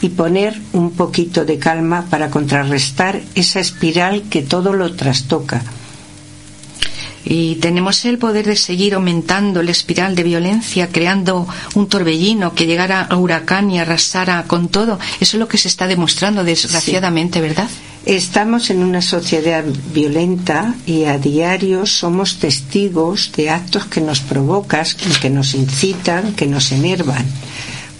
y poner un poquito de calma para contrarrestar esa espiral que todo lo trastoca. Y tenemos el poder de seguir aumentando la espiral de violencia, creando un torbellino que llegara a huracán y arrasara con todo. Eso es lo que se está demostrando, desgraciadamente, ¿verdad? Estamos en una sociedad violenta y a diario somos testigos de actos que nos provocan, que nos incitan, que nos enervan.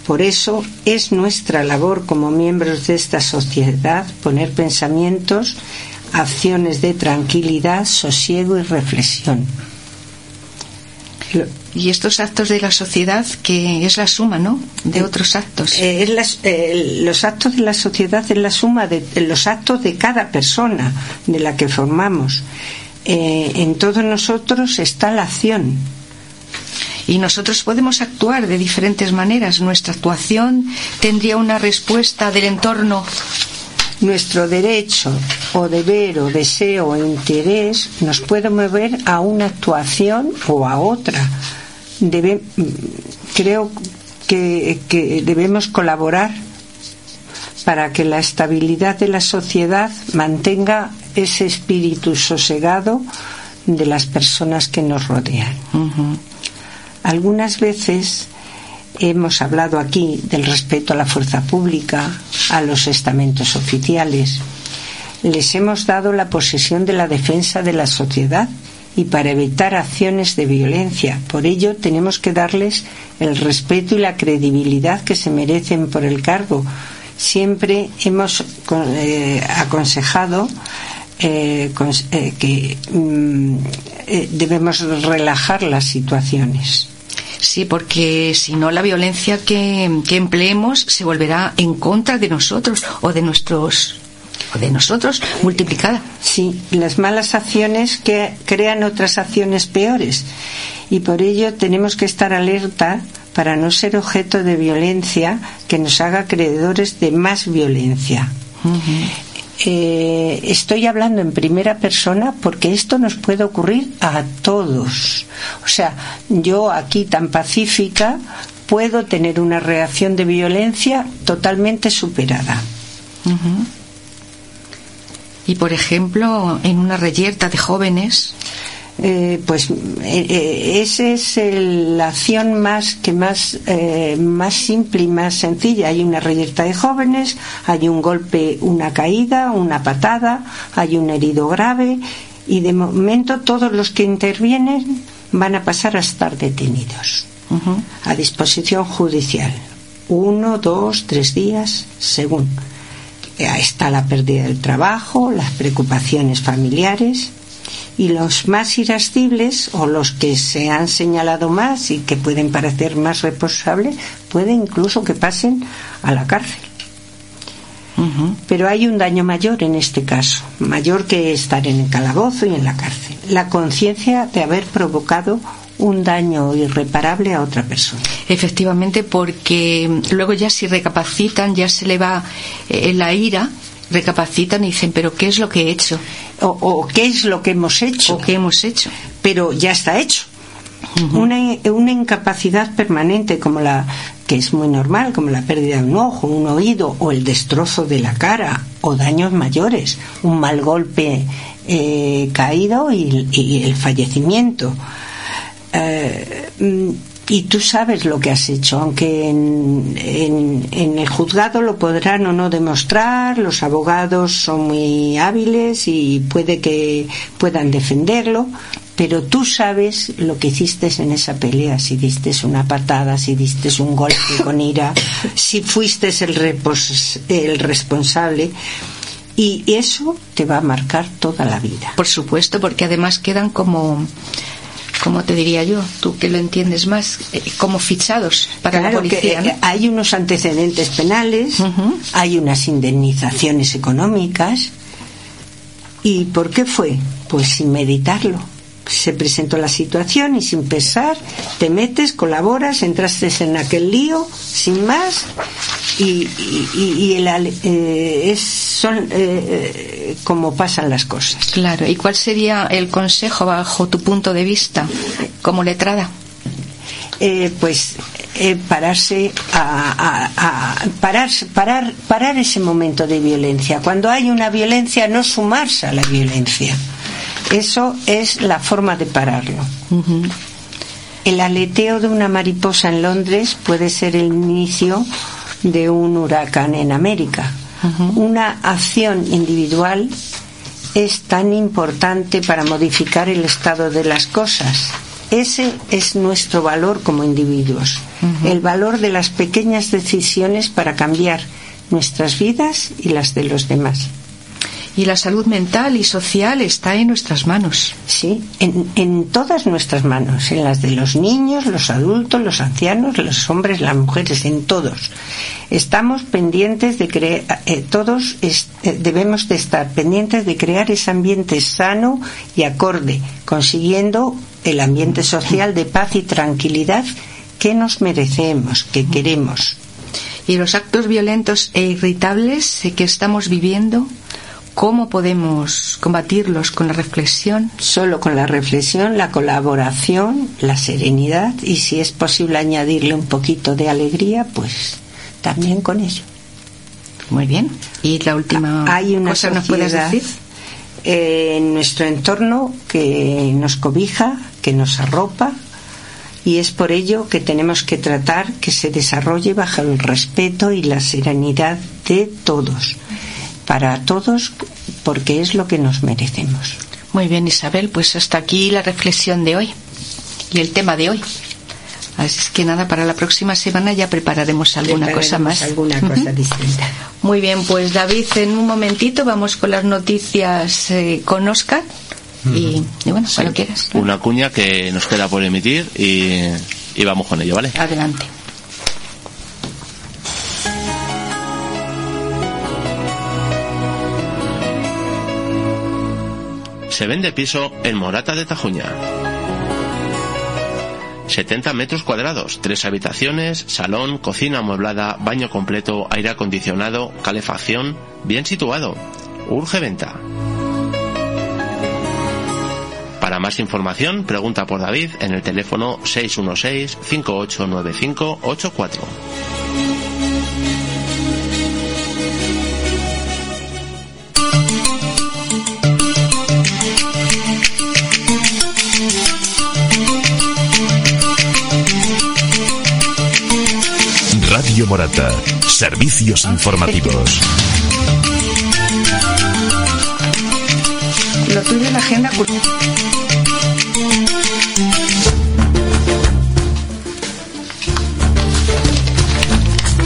Por eso es nuestra labor como miembros de esta sociedad poner pensamientos, acciones de tranquilidad, sosiego y reflexión. Y estos actos de la sociedad, que es la suma, ¿no? De eh, otros actos. Eh, eh, los actos de la sociedad es la suma de, los actos de cada persona de la que formamos. en todos nosotros está la acción. Y nosotros podemos actuar de diferentes maneras. Nuestra actuación tendría una respuesta del entorno nuestro derecho o deber o deseo o interés nos puede mover a una actuación o a otra creo que, debemos colaborar para que la estabilidad de la sociedad mantenga ese espíritu sosegado de las personas que nos rodean. Algunas veces hemos hablado aquí del respeto a la fuerza pública, a los estamentos oficiales. Les hemos dado la posesión de la defensa de la sociedad y para evitar acciones de violencia. Por ello tenemos que darles el respeto y la credibilidad que se merecen por el cargo. Siempre hemos eh, aconsejado eh, eh, que mm, debemos relajar las situaciones. Sí, porque si no la violencia que, que empleemos se volverá en contra de nosotros o de nuestros de nosotros multiplicada. Sí, las malas acciones que crean otras acciones peores y por ello tenemos que estar alerta para no ser objeto de violencia que nos haga acreedores de más violencia. Eh, estoy hablando en primera persona porque esto nos puede ocurrir a todos. O sea, yo aquí tan pacífica puedo tener una reacción de violencia totalmente superada. Y, por ejemplo, en una reyerta de jóvenes. Eh, pues eh, eh, esa es la acción más que más más simple y más sencilla. Hay una reyerta de jóvenes hay un golpe una caída una patada hay un herido grave y de momento todos los que intervienen van a pasar a estar detenidos a disposición judicial. Uno dos tres días según. Eh, está la pérdida del trabajo, las preocupaciones familiares y los más irascibles o los que se han señalado más y que pueden parecer más responsables puede incluso que pasen a la cárcel. Pero hay un daño mayor en este caso, mayor que estar en el calabozo y en la cárcel. La conciencia de haber provocado un daño irreparable a otra persona. Efectivamente, porque luego ya si recapacitan, ya se le va eh, la ira, recapacitan y dicen, pero ¿qué es lo que he hecho? O, ¿qué es lo que hemos hecho? O qué hemos hecho. Pero ya está hecho. una, una incapacidad permanente como la que es muy normal, como la pérdida de un ojo, un oído o el destrozo de la cara o daños mayores, un mal golpe eh, caído y, el fallecimiento. Eh, y tú sabes lo que has hecho, aunque en, en, el juzgado lo podrán o no demostrar, los abogados son muy hábiles y puede que puedan defenderlo, pero tú sabes lo que hiciste en esa pelea, si diste una patada, si diste un golpe con ira, si fuiste el, el responsable. Y eso te va a marcar toda la vida. Por supuesto, porque además quedan como como te diría yo, tú que lo entiendes más, eh, como fichados para la policía. Que, hay unos antecedentes penales, hay unas indemnizaciones económicas. ¿Y por qué fue? Pues sin meditarlo se presentó la situación y sin pensar te metes, colaboras, entraste en aquel lío sin más y, el, eh, es, son eh, eh, como pasan las cosas. Claro, ¿y cuál sería el consejo bajo tu punto de vista como letrada? pues pararse a, a, parar, parar, parar ese momento de violencia. Cuando hay una violencia, no sumarse a la violencia eso es la forma de pararlo. El aleteo de una mariposa en Londres puede ser el inicio de un huracán en América. Una acción individual es tan importante para modificar el estado de las cosas. Ese es nuestro valor como individuos, el valor de las pequeñas decisiones para cambiar nuestras vidas y las de los demás y la salud mental y social está en nuestras manos. Sí, en, todas nuestras manos, en las de los niños, los adultos, los ancianos, los hombres, las mujeres, en todos. Estamos pendientes de crear, eh, todos eh, debemos de estar pendientes de crear ese ambiente sano y acorde, consiguiendo el ambiente social de paz y tranquilidad que nos merecemos, que queremos. Y los actos violentos e irritables que estamos viviendo ¿Cómo podemos combatirlos con la reflexión? Solo con la reflexión, la colaboración, la serenidad y si es posible añadirle un poquito de alegría, pues también con ello. Muy bien. ¿Y la última Hay una cosa nos puedes decir? Eh, en nuestro entorno que nos cobija, que nos arropa, y es por ello que tenemos que tratar que se desarrolle bajo el respeto y la serenidad de todos para todos porque es lo que nos merecemos. Muy bien, Isabel, pues hasta aquí la reflexión de hoy y el tema de hoy. Así es que nada, para la próxima semana ya prepararemos alguna cosa más. Alguna cosa distinta. Muy bien, pues David, en un momentito vamos con las noticias eh, con Oscar. y, bueno, cuando quieras. Una cuña que nos queda por emitir y, y vamos con ello, ¿vale? Adelante. Se vende piso en Morata de Tajuña. 70 metros cuadrados, tres habitaciones, salón, cocina amueblada, baño completo, aire acondicionado, calefacción, bien situado. Urge venta. Para más información, pregunta por David en el teléfono 616 589584. Radio Morata. Servicios informativos. Lo tuyo la agenda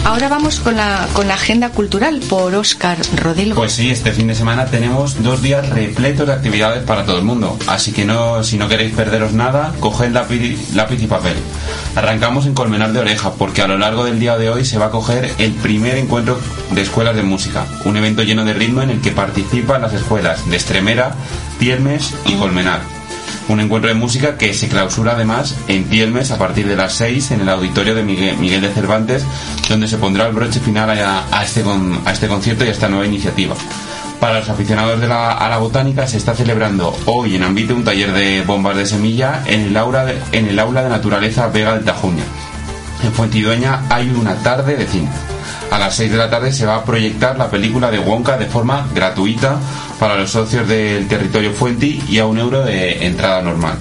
Ahora vamos con la, con la agenda cultural por Óscar Rodelo. Pues sí, este fin de semana tenemos dos días repletos de actividades para todo el mundo. Así que no, si no queréis perderos nada, coged lápiz, lápiz y papel. Arrancamos en Colmenar de Oreja, porque a lo largo del día de hoy se va a coger el primer encuentro de escuelas de música. Un evento lleno de ritmo en el que participan las escuelas de Estremera, Tiermes y Colmenar un encuentro de música que se clausura además en Tielmes a partir de las 6 en el auditorio de Miguel, de Cervantes, donde se pondrá el broche final a, este, a este concierto y a esta nueva iniciativa. Para los aficionados de la, a la botánica se está celebrando hoy en Ambite un taller de bombas de semilla en el aula de, en el aula de naturaleza Vega del Tajuña. En Fuentidueña hay una tarde de cine. A las 6 de la tarde se va a proyectar la película de Wonka de forma gratuita para los socios del territorio Fuenti y a un euro de entrada normal.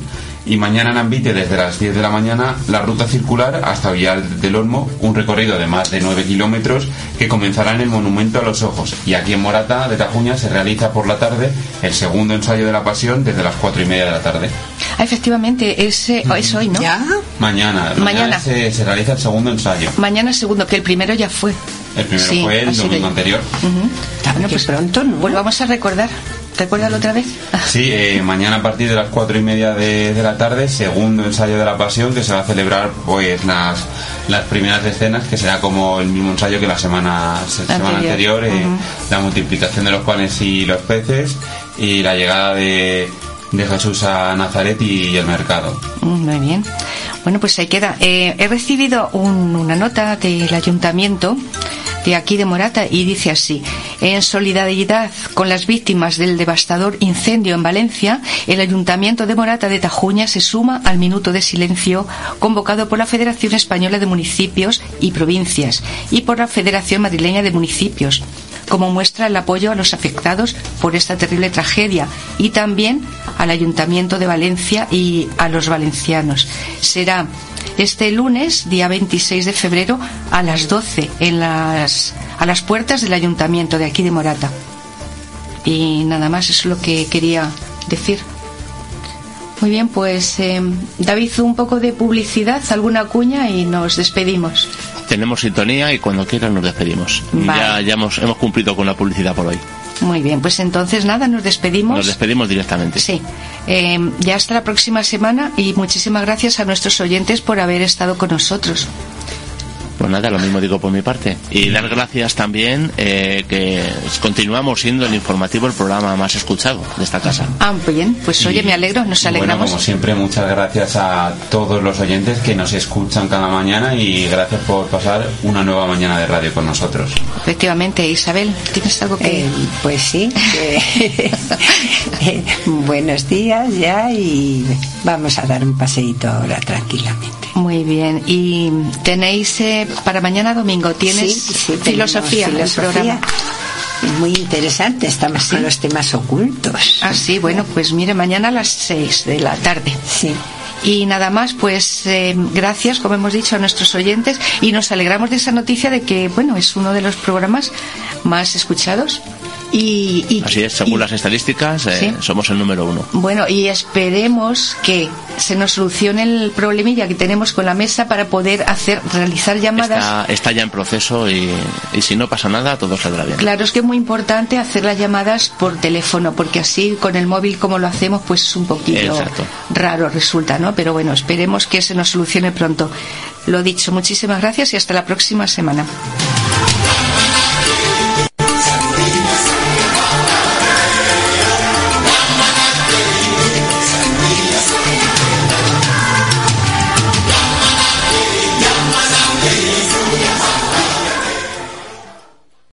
Y mañana en Ambite, desde las 10 de la mañana, la ruta circular hasta Villar del Olmo, un recorrido de más de 9 kilómetros que comenzará en el Monumento a los Ojos. Y aquí en Morata de Tajuña se realiza por la tarde el segundo ensayo de la Pasión desde las 4 y media de la tarde. Ah, efectivamente, es, es hoy, ¿no? ¿Ya? Mañana. Mañana, Se, realiza el segundo ensayo. Mañana segundo, que el primero ya fue. El primero fue el domingo anterior. pues pronto, ¿no? Pues vamos a recordar. ¿Recuérdalo otra vez? Sí, eh, mañana a partir de las cuatro y media de, la tarde, segundo ensayo de la pasión, que se va a celebrar pues las, las primeras escenas, que será como el mismo ensayo que la semana, semana anterior, eh, la multiplicación de los panes y los peces y la llegada de, de Jesús a Nazaret y el mercado. Mm, muy bien. Bueno, pues ahí queda. Eh, he recibido una nota del ayuntamiento de aquí de Morata y dice así, en solidaridad con las víctimas del devastador incendio en Valencia, el Ayuntamiento de Morata de Tajuña se suma al minuto de silencio convocado por la Federación Española de Municipios y Provincias y por la Federación Madrileña de Municipios como muestra el apoyo a los afectados por esta terrible tragedia y también al Ayuntamiento de Valencia y a los valencianos. Será este lunes, día 26 de febrero, a las 12, en las, a las puertas del ayuntamiento de aquí de Morata. Y nada más, es lo que quería decir. Muy bien, pues eh, David, un poco de publicidad, alguna cuña y nos despedimos. Tenemos sintonía y cuando quieran nos despedimos. Ya, ya hemos, hemos cumplido con la publicidad por hoy. Muy bien, pues entonces nada, nos despedimos. Nos despedimos directamente. Sí. Eh, ya hasta la próxima semana y muchísimas gracias a nuestros oyentes por haber estado con nosotros. Pues nada, lo mismo digo por mi parte. Y dar gracias también eh, que continuamos siendo el informativo el programa más escuchado de esta casa. Ah, bien, pues oye, me alegro, nos alegramos. Bueno, como siempre, muchas gracias a todos los oyentes que nos escuchan cada mañana y gracias por pasar una nueva mañana de radio con nosotros. Efectivamente, Isabel, ¿tienes algo que...? Eh, pues sí, eh, buenos días ya y vamos a dar un paseíto ahora tranquilamente. Muy bien, y tenéis para mañana domingo tienes filosofía, en el programa. Muy interesante, estamos con los temas ocultos. Ah, sí, bueno, pues mire, mañana a las 6 de la tarde. Sí. Y nada más, pues eh, gracias, como hemos dicho, a nuestros oyentes y nos alegramos de esa noticia de que, bueno, es uno de los programas más escuchados y, Así es, según las estadísticas, eh, somos el número uno. Bueno, y esperemos que se nos solucione el problemilla que tenemos con la mesa para poder hacer realizar llamadas. Está, ya en proceso y, si no pasa nada, todo saldrá bien. Claro, es que es muy importante hacer las llamadas por teléfono, porque así con el móvil como lo hacemos, pues es un poquito raro resulta, ¿no? Pero bueno, esperemos que se nos solucione pronto. Lo dicho, muchísimas gracias y hasta la próxima semana.